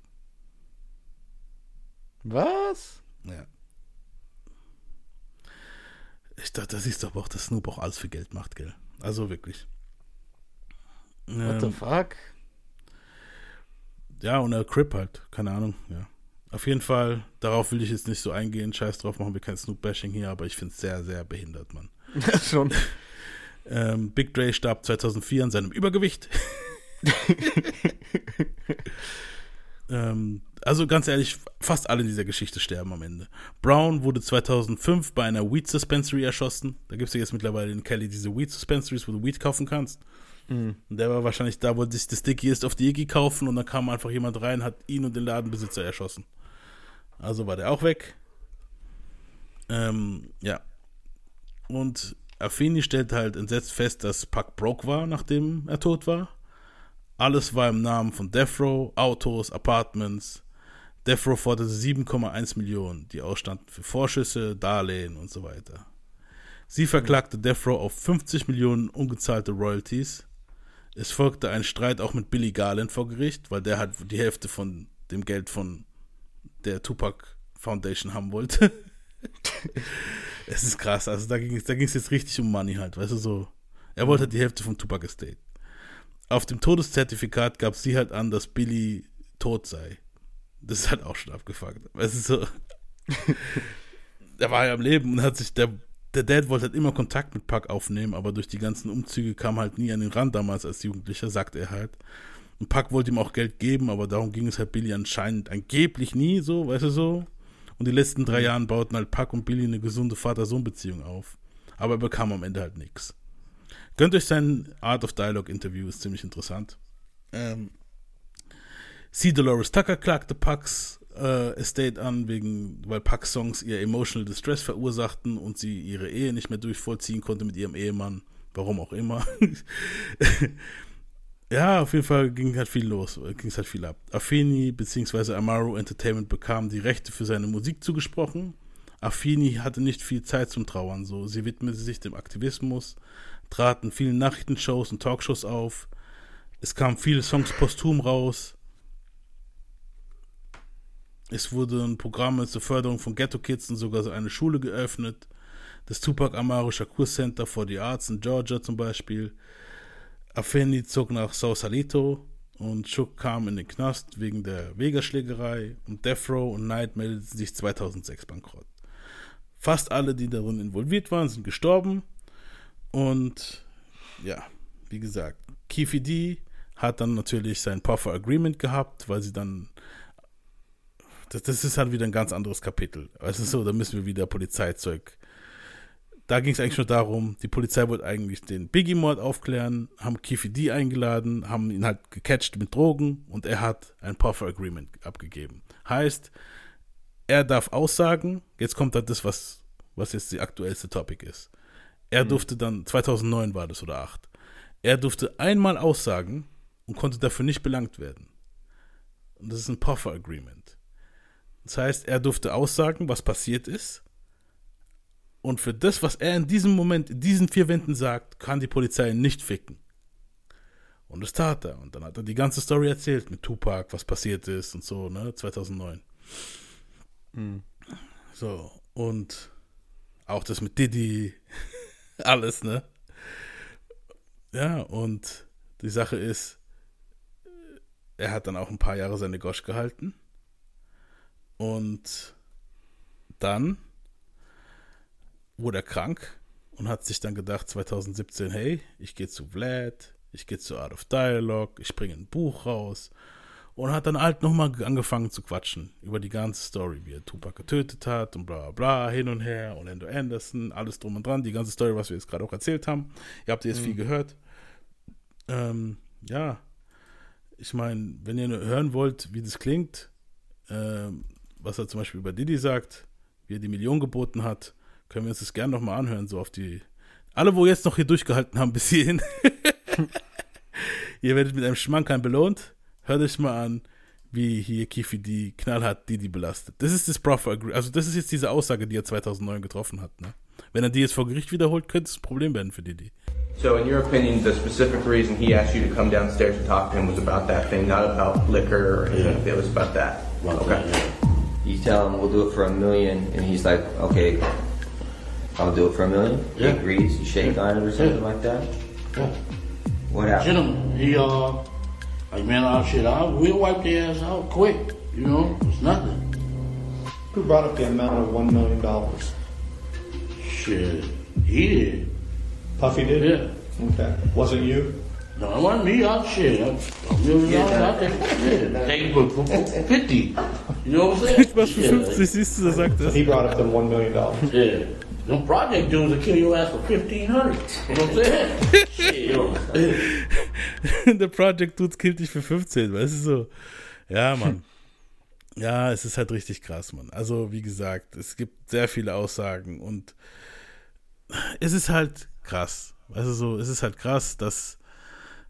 Speaker 2: Was?
Speaker 1: Ja. Ich dachte, da siehst du aber auch, dass Snoop auch alles für Geld macht, gell? Also wirklich.
Speaker 2: What the
Speaker 1: Ähm,
Speaker 2: fuck?
Speaker 1: Ja, und der Crip halt, keine Ahnung, ja. Auf jeden Fall, darauf will ich jetzt nicht so eingehen, scheiß drauf, machen wir kein Snoop-Bashing hier, aber ich finde es sehr, sehr behindert, Mann.
Speaker 2: Ja, schon.
Speaker 1: Ähm, Big Dre starb 2004 an seinem Übergewicht. ähm, also ganz ehrlich, fast alle in dieser Geschichte sterben am Ende. Brown wurde 2005 bei einer Weed Dispensary erschossen. Da gibt es ja jetzt mittlerweile in Kelly diese Weed Dispensaries, wo du Weed kaufen kannst.
Speaker 2: Mhm.
Speaker 1: Und der war wahrscheinlich da, wollte sich das Dickiest auf die Iggy kaufen und dann kam einfach jemand rein, hat ihn und den Ladenbesitzer erschossen. Also war der auch weg. Ähm, ja. Und Affini stellt halt entsetzt fest, dass Puck broke war, nachdem er tot war. Alles war im Namen von Death Row, Autos, Apartments. Death Row forderte 7,1 Millionen, die ausstanden für Vorschüsse, Darlehen und so weiter. Sie verklagte Death Row auf 50 Millionen ungezahlte Royalties. Es folgte ein Streit auch mit Billy Garland vor Gericht, weil der halt die Hälfte von dem Geld von der Tupac Foundation haben wollte. es ist krass, also da ging es da jetzt richtig um Money halt, weißt du so. Er wollte halt die Hälfte vom Tupac Estate. Auf dem Todeszertifikat gab sie halt an, dass Billy tot sei. Das ist halt auch schon abgefuckt. Weißt du so. er war ja am Leben und hat sich der der Dad wollte halt immer Kontakt mit Puck aufnehmen, aber durch die ganzen Umzüge kam halt nie an den Rand damals als Jugendlicher, sagt er halt. Und Puck wollte ihm auch Geld geben, aber darum ging es halt Billy anscheinend angeblich nie so, weißt du so. Und die letzten drei Jahren bauten halt Puck und Billy eine gesunde Vater-Sohn-Beziehung auf. Aber er bekam am Ende halt nichts. Gönnt euch sein Art of Dialogue Interview, ist ziemlich interessant. Ähm, C. Dolores Tucker klagte Pucks äh, Estate an, wegen, weil Pucks Songs ihr Emotional Distress verursachten und sie ihre Ehe nicht mehr durchvollziehen konnte mit ihrem Ehemann. Warum auch immer. ja, auf jeden Fall ging halt viel los, ging es halt viel ab. Affini bzw. Amaro Entertainment bekam die Rechte für seine Musik zugesprochen. Affini hatte nicht viel Zeit zum Trauern, so sie widmete sich dem Aktivismus, trat in vielen Nachrichtenshows und Talkshows auf. Es kamen viele Songs posthum raus. Es wurden Programme zur Förderung von Ghetto Kids und sogar so eine Schule geöffnet. Das Tupac Amaru Shakur Center for the Arts in Georgia zum Beispiel. Affeni zog nach Sausalito und Shook kam in den Knast wegen der Vega-Schlägerei und Death Row und Knight meldeten sich 2006 bankrott. Fast alle, die darin involviert waren, sind gestorben und ja, wie gesagt, Keefe D hat dann natürlich sein Puffer Agreement gehabt, weil sie dann das, das ist halt wieder ein ganz anderes Kapitel. Du so, da müssen wir wieder Polizeizeug. Da ging es eigentlich nur darum, die Polizei wollte eigentlich den Biggie-Mord aufklären, haben Keefe D eingeladen, haben ihn halt gecatcht mit Drogen und er hat ein Puffer Agreement abgegeben. Heißt, er darf aussagen, jetzt kommt halt das, was, was jetzt die aktuellste Topic ist. Er durfte dann, 2009 war das oder 8, er durfte einmal aussagen und konnte dafür nicht belangt werden. Und das ist ein Puffer Agreement. Das heißt, er durfte aussagen, was passiert ist. Und für das, was er in diesem Moment, in diesen vier Wänden sagt, kann die Polizei ihn nicht ficken. Und das tat er. Und dann hat er die ganze Story erzählt mit Tupac, was passiert ist und so, ne, 2009.
Speaker 2: Hm.
Speaker 1: So, und auch das mit Diddy, alles, ne? Ja, und die Sache ist, er hat dann auch ein paar Jahre seine Gosch gehalten. Und dann wurde er krank und hat sich dann gedacht, 2017, hey, ich gehe zu Vlad, ich gehe zu Art of Dialogue, ich bringe ein Buch raus. Und hat dann halt nochmal angefangen zu quatschen über die ganze Story, wie er Tupac getötet hat und bla bla bla, hin und her, Orlando Anderson, alles drum und dran, die ganze Story, was wir jetzt gerade auch erzählt haben. Ihr habt jetzt
Speaker 2: Mhm.
Speaker 1: viel gehört. Ähm, ja, ich meine, wenn ihr nur hören wollt, wie das klingt, ähm, was er zum Beispiel über Diddy sagt, wie er die Million geboten hat, können wir uns das gerne nochmal anhören, so auf die. Alle, wo jetzt noch hier durchgehalten haben bis hierhin, ihr werdet mit einem Schmankerl belohnt. Hört euch mal an, wie hier Kifi die knallhart Didi belastet. Das ist das Proffer Agree. Also, das ist jetzt diese Aussage, die er 2009 getroffen hat. Ne? Wenn er die jetzt vor Gericht wiederholt, könnte es ein Problem werden für Didi.
Speaker 19: So, in your opinion, the specific reason he asked you to come downstairs and talk to him was about that thing, not about liquor or anything. It was about that. Okay.
Speaker 9: You tell him we'll do it for a million, and he's like, okay, I'll do it for a million.
Speaker 10: Yeah.
Speaker 9: He agrees. You shake on it or something like that.
Speaker 10: Yeah.
Speaker 9: What happened?
Speaker 10: Gentleman, he uh, like man, oh shit, I, we'll wipe their ass out quick. You know, it's nothing.
Speaker 20: Who brought up the amount of $1 million?
Speaker 10: Shit, he did.
Speaker 20: Puffy did?
Speaker 10: Yeah.
Speaker 20: Okay. Wasn't you?
Speaker 10: No, it wasn't me. I shit. I, a million
Speaker 9: Yeah,
Speaker 10: dollars out there. Yeah, take it for, for, for fifty. You know what I'm saying?
Speaker 1: Was für 50, siehst du, da sagt
Speaker 20: So
Speaker 1: er.
Speaker 20: he brought up the $1 million.
Speaker 10: Yeah. Them project dudes will kill your ass for fifteen hundred. You know what I'm saying? shit, yo.
Speaker 1: Der Project Dudes killt dich für 15, weißt du so. Ja, Mann. Ja, es ist halt richtig krass, Mann. Also, wie gesagt, es gibt sehr viele Aussagen und es ist halt krass. Weißt du so, es ist halt krass, dass,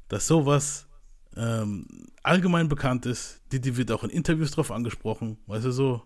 Speaker 1: dass sowas ähm, allgemein bekannt ist. Didi wird auch in Interviews drauf angesprochen. Weißt du so.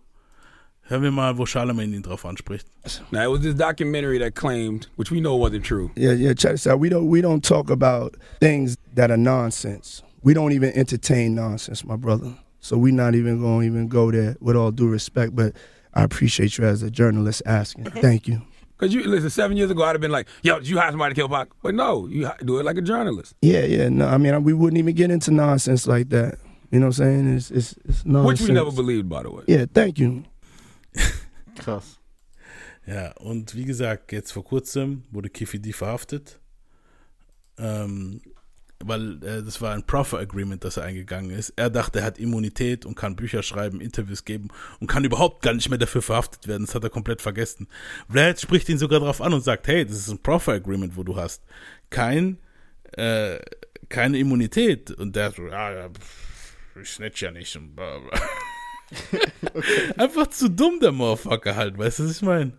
Speaker 1: Hören wir mal, wo Charlemagne ihn drauf anspricht.
Speaker 21: Now it was this documentary that claimed, which we know wasn't true.
Speaker 22: Yeah, yeah. Check this out. We don't we don't talk about things that are nonsense. We don't even entertain nonsense, my brother. So we're not even gonna even go there. With all due respect, but I appreciate you as a journalist asking. Thank you.
Speaker 21: Because you listen, seven years ago, I'd have been like, "Yo, did you hire somebody to kill Pac?" But no, you do it like a journalist.
Speaker 22: Yeah, yeah. No, I mean we wouldn't even get into nonsense like that. You know what I'm saying? It's it's, it's nonsense.
Speaker 21: Which we never believed, by the way.
Speaker 22: Yeah, thank you.
Speaker 2: Krass.
Speaker 1: Ja, und wie gesagt, jetzt vor kurzem wurde Kifidi verhaftet. Ähm, weil äh, das war ein Proffer Agreement, das er eingegangen ist. Er dachte, er hat Immunität und kann Bücher schreiben, Interviews geben und kann überhaupt gar nicht mehr dafür verhaftet werden. Das hat er komplett vergessen. Vlad spricht ihn sogar darauf an und sagt, hey, das ist ein Proffer Agreement, wo du hast. Kein, äh, keine Immunität. Und der so, ja, ich snitch ja nicht. Und bla, bla. Einfach zu dumm, der Motherfucker halt, weißt du, was ich meine?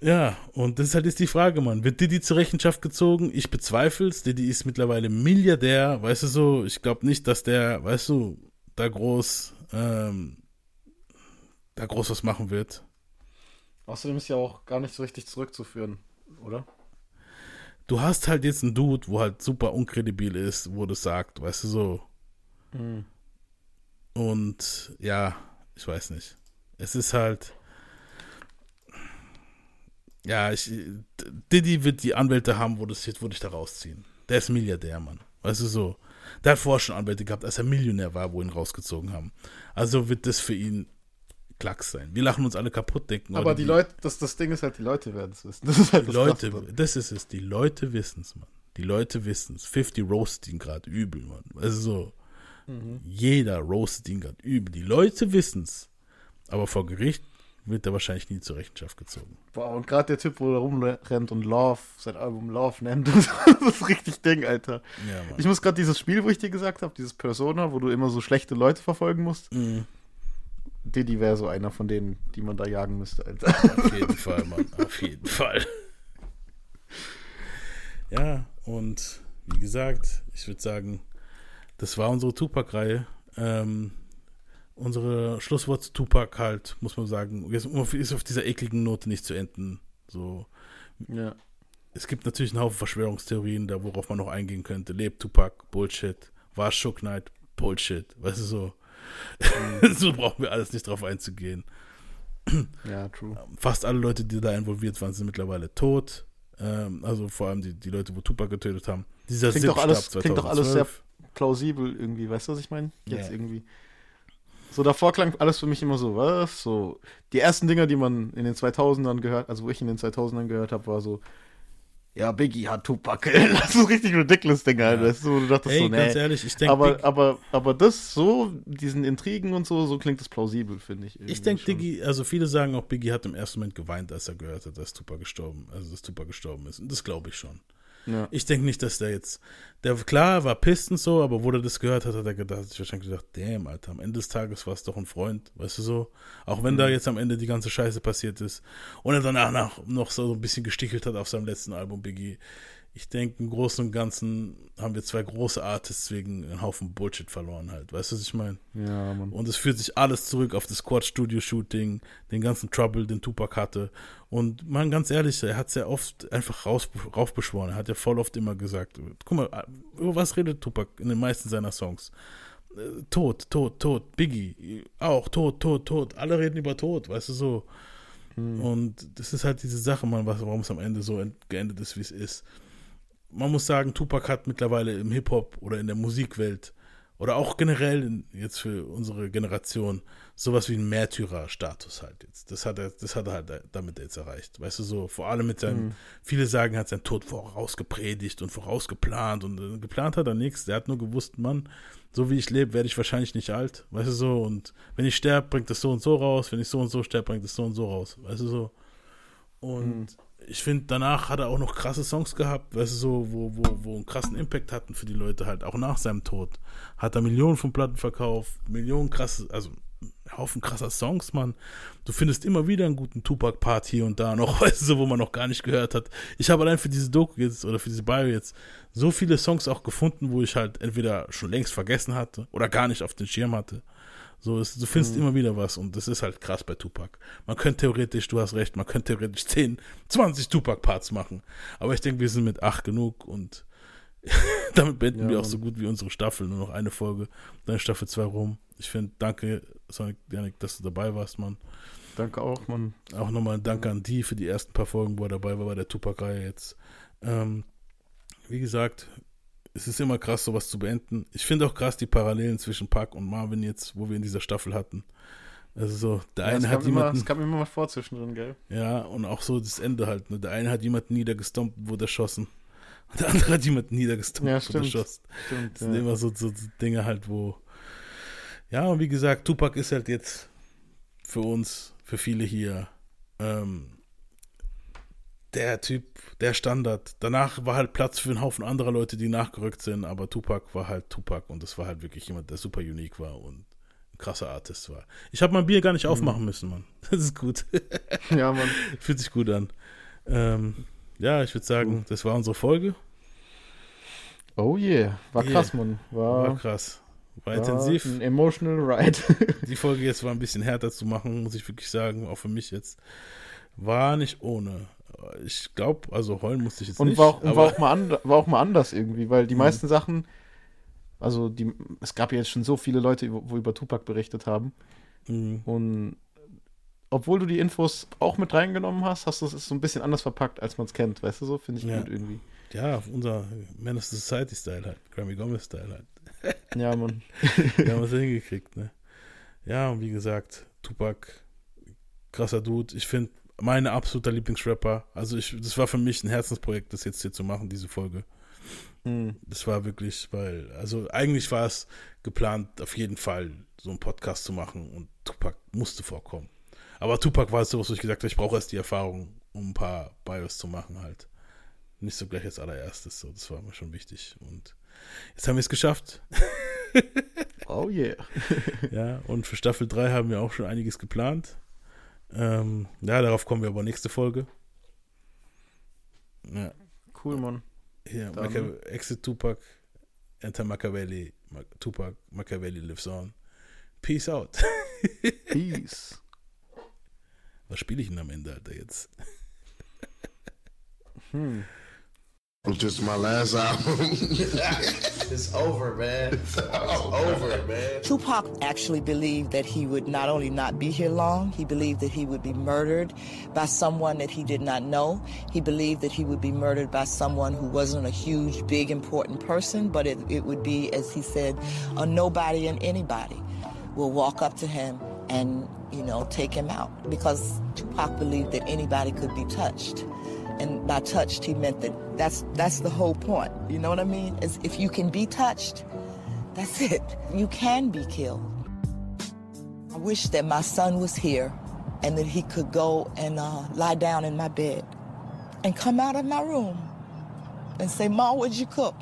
Speaker 1: Ja, und das ist halt jetzt die Frage, Mann. Wird Diddy zur Rechenschaft gezogen? Ich bezweifle es. Diddy ist mittlerweile Milliardär, weißt du so. Ich glaube nicht, dass der, weißt du, da groß, ähm, da groß was machen wird.
Speaker 2: Außerdem ist ja auch gar nicht so richtig zurückzuführen, oder?
Speaker 1: Du hast halt jetzt einen Dude, wo halt super unkredibil ist, wo das sagt, weißt du so.
Speaker 2: Mhm.
Speaker 1: Und ja, ich weiß nicht. Es ist halt. Ja, ich, Diddy wird die Anwälte haben, wo, das, wo dich da rausziehen. Der ist Milliardär, Mann. Weißt du so. Der hat vorher schon Anwälte gehabt, als er Millionär war, wo ihn rausgezogen haben. Also wird das für ihn Klacks sein. Wir lachen uns alle kaputt, denken.
Speaker 2: Aber die Leute, das, das Ding ist halt, die Leute werden es wissen. Das ist halt
Speaker 1: die
Speaker 2: das
Speaker 1: Leute, das ist es. Die Leute wissen es, Mann. Die Leute wissen es. 50 roastet ihn gerade übel, Mann. Also so.
Speaker 2: Mhm.
Speaker 1: Jeder roastet ihn gerade übel. Die Leute wissen es. Aber vor Gericht wird er wahrscheinlich nie zur Rechenschaft gezogen.
Speaker 2: Boah, und gerade der Typ, wo er rumrennt und Love, sein Album Love nennt, das ist richtig Ding, Alter.
Speaker 1: Ja,
Speaker 2: ich muss gerade dieses Spiel, wo ich dir gesagt habe, dieses Persona, wo du immer so schlechte Leute verfolgen musst.
Speaker 1: Mhm.
Speaker 2: Diddy wäre so einer von denen, die man da jagen müsste, Alter.
Speaker 1: Auf jeden Fall, Mann. Auf jeden Fall. Ja, und wie gesagt, ich würde sagen, das war unsere Tupac-Reihe. Ähm, unsere Schlusswort zu Tupac halt, muss man sagen, ist auf dieser ekligen Note nicht zu enden. So.
Speaker 2: Ja.
Speaker 1: Es gibt natürlich einen Haufen Verschwörungstheorien, da worauf man noch eingehen könnte. Lebt Tupac, Bullshit. War Shook Knight, Bullshit. Weißt du so. so brauchen wir alles nicht drauf einzugehen.
Speaker 2: Ja, true.
Speaker 1: Fast alle Leute, die da involviert waren, sind mittlerweile tot. Ähm, also vor allem die, die Leute, wo Tupac getötet haben. Dieser
Speaker 2: Klingt doch, alles, klingt doch alles sehr
Speaker 1: 2012.
Speaker 2: plausibel irgendwie, weißt du, was ich meine? Jetzt
Speaker 1: Ja.
Speaker 2: irgendwie. So davor klang alles für mich immer so, was? So, die ersten Dinger, die man in den 2000ern gehört, also wo ich in den 2000ern gehört habe, war so, ja, Biggie hat Tupac. Das ist so richtig ridiculous Ding halt, weißt du, du dachtest
Speaker 1: Ey,
Speaker 2: so, nee.
Speaker 1: ganz ehrlich, ich denk,
Speaker 2: aber, aber, aber das so, diesen Intrigen und so, so klingt das plausibel, finde ich.
Speaker 1: Ich denke. Diggi, also viele sagen auch, Biggie hat im ersten Moment geweint, als er gehört hat, dass Tupac gestorben, also dass Tupac gestorben ist. Und das glaube ich schon.
Speaker 2: Ja.
Speaker 1: Ich denke nicht, dass der jetzt, der klar war pisst und so, aber wo er das gehört hat, hat er gedacht, hat sich wahrscheinlich gedacht, damn, Alter, am Ende des Tages war es doch ein Freund, weißt du so? Auch wenn
Speaker 2: Mhm.
Speaker 1: da jetzt am Ende die ganze Scheiße passiert ist und er danach nach, noch so ein bisschen gestichelt hat auf seinem letzten Album, Biggie. Ich denke, im Großen und Ganzen haben wir zwei große Artists wegen einen Haufen Bullshit verloren halt. Weißt du, was ich meine?
Speaker 2: Ja, Mann.
Speaker 1: Und es führt sich alles zurück auf das Quad-Studio-Shooting, den ganzen Trouble, den Tupac hatte. Und man, ganz ehrlich, er hat es ja oft einfach raus, raufbeschworen. Er hat ja voll oft immer gesagt, guck mal, über was redet Tupac in den meisten seiner Songs? Tod, Tod, Tod, Biggie, auch Tod, Tod, Tod. Alle reden über Tod, weißt du so. Und das ist halt diese Sache, man, was, warum es am Ende so geendet ist, wie es ist. Man muss sagen, Tupac hat mittlerweile im Hip-Hop oder in der Musikwelt oder auch generell in, jetzt für unsere Generation sowas wie einen Märtyrer-Status halt jetzt. Das hat er, das hat er halt damit jetzt erreicht. Weißt du, so vor allem mit seinem,
Speaker 2: Mhm.
Speaker 1: viele sagen, er hat seinen Tod vorausgepredigt und vorausgeplant und äh, geplant hat er nichts. Der hat nur gewusst, Mann, so wie ich lebe, werde ich wahrscheinlich nicht alt. Weißt du so, und wenn ich sterbe, bringt das so und so raus. Wenn ich so und so sterbe, bringt das so und so raus. Weißt du so. Und
Speaker 2: Mhm.
Speaker 1: Ich finde, danach hat er auch noch krasse Songs gehabt, weißt du, so, wo, wo, wo einen krassen Impact hatten für die Leute halt, auch nach seinem Tod. Hat er Millionen von Platten verkauft, Millionen krasse, also Haufen krasser Songs, Mann. Du findest immer wieder einen guten Tupac-Part hier und da noch, weißt du, wo man noch gar nicht gehört hat. Ich habe allein für diese Doku jetzt oder für diese Bio jetzt so viele Songs auch gefunden, wo ich halt entweder schon längst vergessen hatte oder gar nicht auf den Schirm hatte. So, es, du findest
Speaker 2: Mhm.
Speaker 1: immer wieder was und das ist halt krass bei Tupac. Man könnte theoretisch, du hast recht, man könnte theoretisch 10, 20 Tupac-Parts machen. Aber ich denke, wir sind mit 8 genug und damit beenden
Speaker 2: Ja,
Speaker 1: wir auch so gut wie unsere Staffel. Nur noch eine Folge, dann ist Staffel 2 rum. Ich finde, danke, Sonic, Janik, dass du dabei warst, Mann.
Speaker 2: Danke auch, Mann.
Speaker 1: Auch nochmal ein Danke an die für die ersten paar Folgen, wo er dabei war bei der Tupac-Reihe jetzt. Ähm, wie gesagt, es ist immer krass, sowas zu beenden. Ich finde auch krass die Parallelen zwischen Pac und Marvin jetzt, wo wir in dieser Staffel hatten. Also so, der
Speaker 2: Ja,
Speaker 1: eine hat
Speaker 2: kam immer,
Speaker 1: jemanden.
Speaker 2: es kam immer mal vor zwischendrin, gell?
Speaker 1: Ja, und auch so das Ende halt. Ne? Der eine hat jemanden niedergestompt, wurde erschossen. Und der andere hat jemanden niedergestompt,
Speaker 2: Ja,
Speaker 1: wurde erschossen.
Speaker 2: Stimmt,
Speaker 1: das sind
Speaker 2: ja.
Speaker 1: immer so, so, so Dinge halt, wo. Ja, und wie gesagt, Tupac ist halt jetzt für uns, für viele hier, ähm, der Typ, der Standard. Danach war halt Platz für einen Haufen anderer Leute, die nachgerückt sind, aber Tupac war halt Tupac und das war halt wirklich jemand, der super unique war und ein krasser Artist war. Ich habe mein Bier gar nicht
Speaker 2: Mhm.
Speaker 1: aufmachen müssen, Mann. Das ist gut.
Speaker 2: Ja, Mann.
Speaker 1: Fühlt sich gut an. Ähm, ja, ich würde sagen, das war unsere Folge.
Speaker 2: Oh yeah. War
Speaker 1: Yeah.
Speaker 2: krass, Mann. War,
Speaker 1: War krass. War intensiv.
Speaker 2: Ein emotional ride.
Speaker 1: Die Folge jetzt war ein bisschen härter zu machen, muss ich wirklich sagen, auch für mich jetzt. War nicht ohne. Ich glaube, also heulen musste ich jetzt
Speaker 2: Und
Speaker 1: nicht.
Speaker 2: war auch, und war, auch mal and, war auch mal anders irgendwie, weil die
Speaker 1: Mhm.
Speaker 2: meisten Sachen, also die, es gab ja jetzt schon so viele Leute, wo, wo über Tupac berichtet haben.
Speaker 1: Mhm.
Speaker 2: Und obwohl du die Infos auch mit reingenommen hast, hast du es so ein bisschen anders verpackt, als man es kennt, weißt du so? Finde ich
Speaker 1: Ja.
Speaker 2: gut irgendwie.
Speaker 1: Ja, unser Man of Society Style halt. Grammy Gomez Style halt.
Speaker 2: Ja, Mann.
Speaker 1: Wir haben es hingekriegt, ne? Ja, und wie gesagt, Tupac, krasser Dude. Ich finde, meine absoluter Lieblingsrapper. Also ich, das war für mich ein Herzensprojekt, das jetzt hier zu machen, diese Folge.
Speaker 2: Mhm.
Speaker 1: Das war wirklich, weil, also eigentlich war es geplant, auf jeden Fall so einen Podcast zu machen und Tupac musste vorkommen. Aber Tupac war es so, wo ich gesagt habe, ich brauche erst die Erfahrung, um ein paar Bios zu machen halt. Nicht so gleich als allererstes, so, das war mir schon wichtig. Und jetzt haben wir es geschafft.
Speaker 2: Oh yeah.
Speaker 1: ja, und für Staffel 3 haben wir auch schon einiges geplant. Ähm, ja, darauf kommen wir aber nächste Folge. Ja.
Speaker 2: Cool, Mann. Dann-
Speaker 1: Machiavelli, Exit Tupac, Enter Machiavelli, Ma Tupac, Machiavelli lives on. Peace out.
Speaker 2: Peace.
Speaker 1: Was spiele ich denn am Ende, Alter, jetzt?
Speaker 2: Hmm.
Speaker 3: This is my last album.
Speaker 17: It's over, man. It's over, man. Tupac actually believed that he would not only not be here long, he believed that he would be murdered by someone that he did not know. He believed that he would be murdered by someone who wasn't a huge, big, important person, but it, it would be, as he said, a nobody and anybody will walk up to him and, you know, take him out. Because Tupac believed that anybody could be touched. And by touched, he meant that that's that's the whole point. You know what I mean? Is if you can be touched, that's it. You can be killed. I wish that my son was here and that he could go and uh, lie down in my bed and come out of my room and say, Ma, what'd you cook?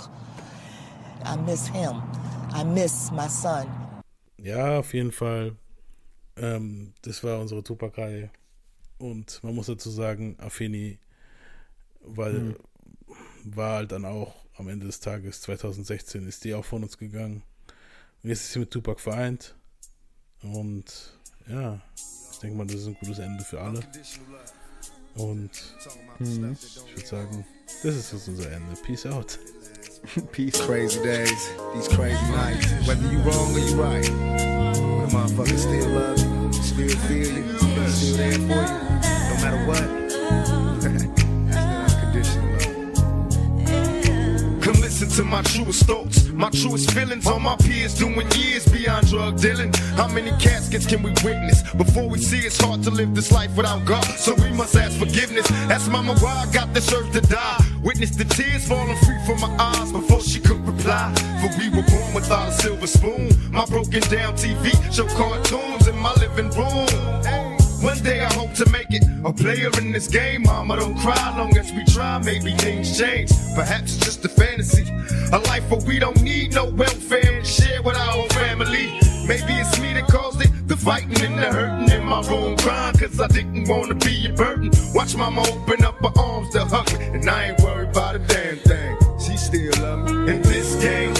Speaker 17: I miss him. I miss my son.
Speaker 1: Ja, auf jeden Fall. Ähm, das war unsere Tupac-Reihe. Und man muss dazu sagen, Afeni weil
Speaker 2: Mhm.
Speaker 1: war halt dann auch am Ende des Tages 2016 ist die auch von uns gegangen. Und jetzt ist sie mit Tupac vereint. Und ja, ich denke mal, das ist ein gutes Ende für alle. Und
Speaker 2: Mhm.
Speaker 1: ich würde sagen, das ist jetzt unser Ende. Peace out.
Speaker 2: Peace.
Speaker 3: Crazy days, these crazy nights. Whether you wrong or you right, the motherfuckers still love you, still feel you, still there for you, no matter what. To my truest thoughts, my truest feelings. All my peers doing years beyond drug dealing. How many caskets can we witness before we see it's hard to live this life without God? So we must ask forgiveness. Ask mama why I got this earth to die. Witness the tears falling free from my eyes before she could reply. For we were born without a silver spoon. My broken down TV show cartoons in my living room. One day I hope to make it a player in this game. Mama, don't cry long as we try. Maybe things change. Perhaps it's just a fantasy. A life where we don't need no welfare and share with our family. Maybe it's me that caused it. The fighting and the hurting in my room, crying cause I didn't wanna be a burden. Watch mama open up her arms to hug me, and I ain't worried about a damn thing. She still love me. In this game,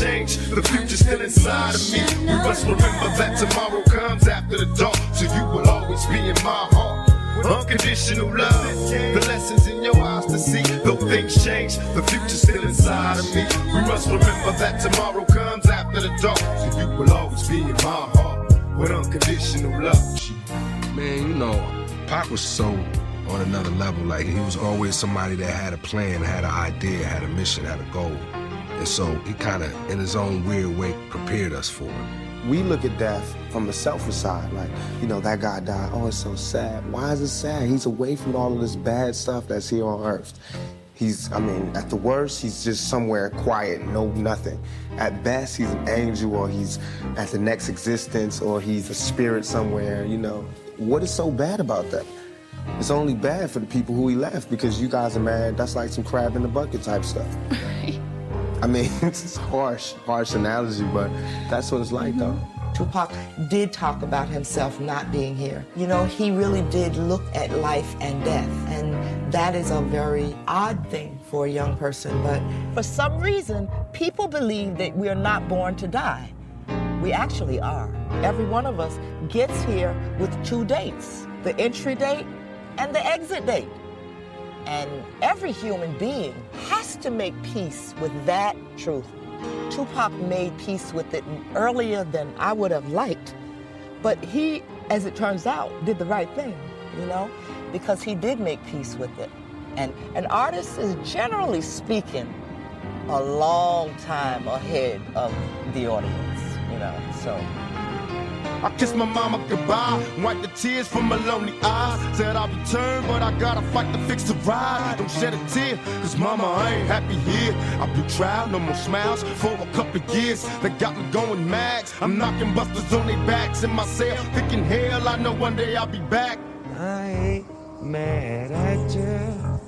Speaker 3: change, the future's still inside of me. We must remember that tomorrow comes after the dark, so you will always be in my heart. Unconditional love, the lessons in your eyes to see. Though things change, the future's still inside of me. We must remember that tomorrow comes after the dark, so you will always be in my heart with unconditional love.
Speaker 23: Man, you know, Pop was so on another level. Like he was always somebody that had a plan, had an idea, had a mission, had a goal. And so he kind of, in his own weird way, prepared us for it.
Speaker 24: We look at death from the selfish side, like, you know, that guy died. Oh, it's so sad. Why is it sad? He's away from all of this bad stuff that's here on earth. He's, I mean, at the worst, he's just somewhere quiet, no nothing. At best, he's an angel or he's at the next existence or he's a spirit somewhere, you know. What is so bad about that? It's only bad for the people who he left because you guys are mad. That's like some crab in the bucket type stuff. I mean, it's harsh, harsh analogy, but that's what it's like, though.
Speaker 17: Tupac did talk about himself not being here. You know, he really did look at life and death, and that is a very odd thing for a young person. But for some reason, people believe that we are not born to die. We actually are. Every one of us gets here with two dates the entry date and the exit date. And every human being has to make peace with that truth. Tupac made peace with it earlier than I would have liked. But he, as it turns out, did the right thing, you know, because he did make peace with it. And an artist is generally speaking a long time ahead of the audience, you know, so.
Speaker 3: I kissed my mama goodbye, wiped the tears from my lonely eyes. Said I'll return, but I gotta fight to fix the ride. Don't shed a tear, cause mama, I ain't happy here. I've been tried, no more smiles for a couple years. They got me going mad. I'm knocking busters on their backs in my cell, thinking hell, I know one day I'll be back.
Speaker 24: I ain't mad at you.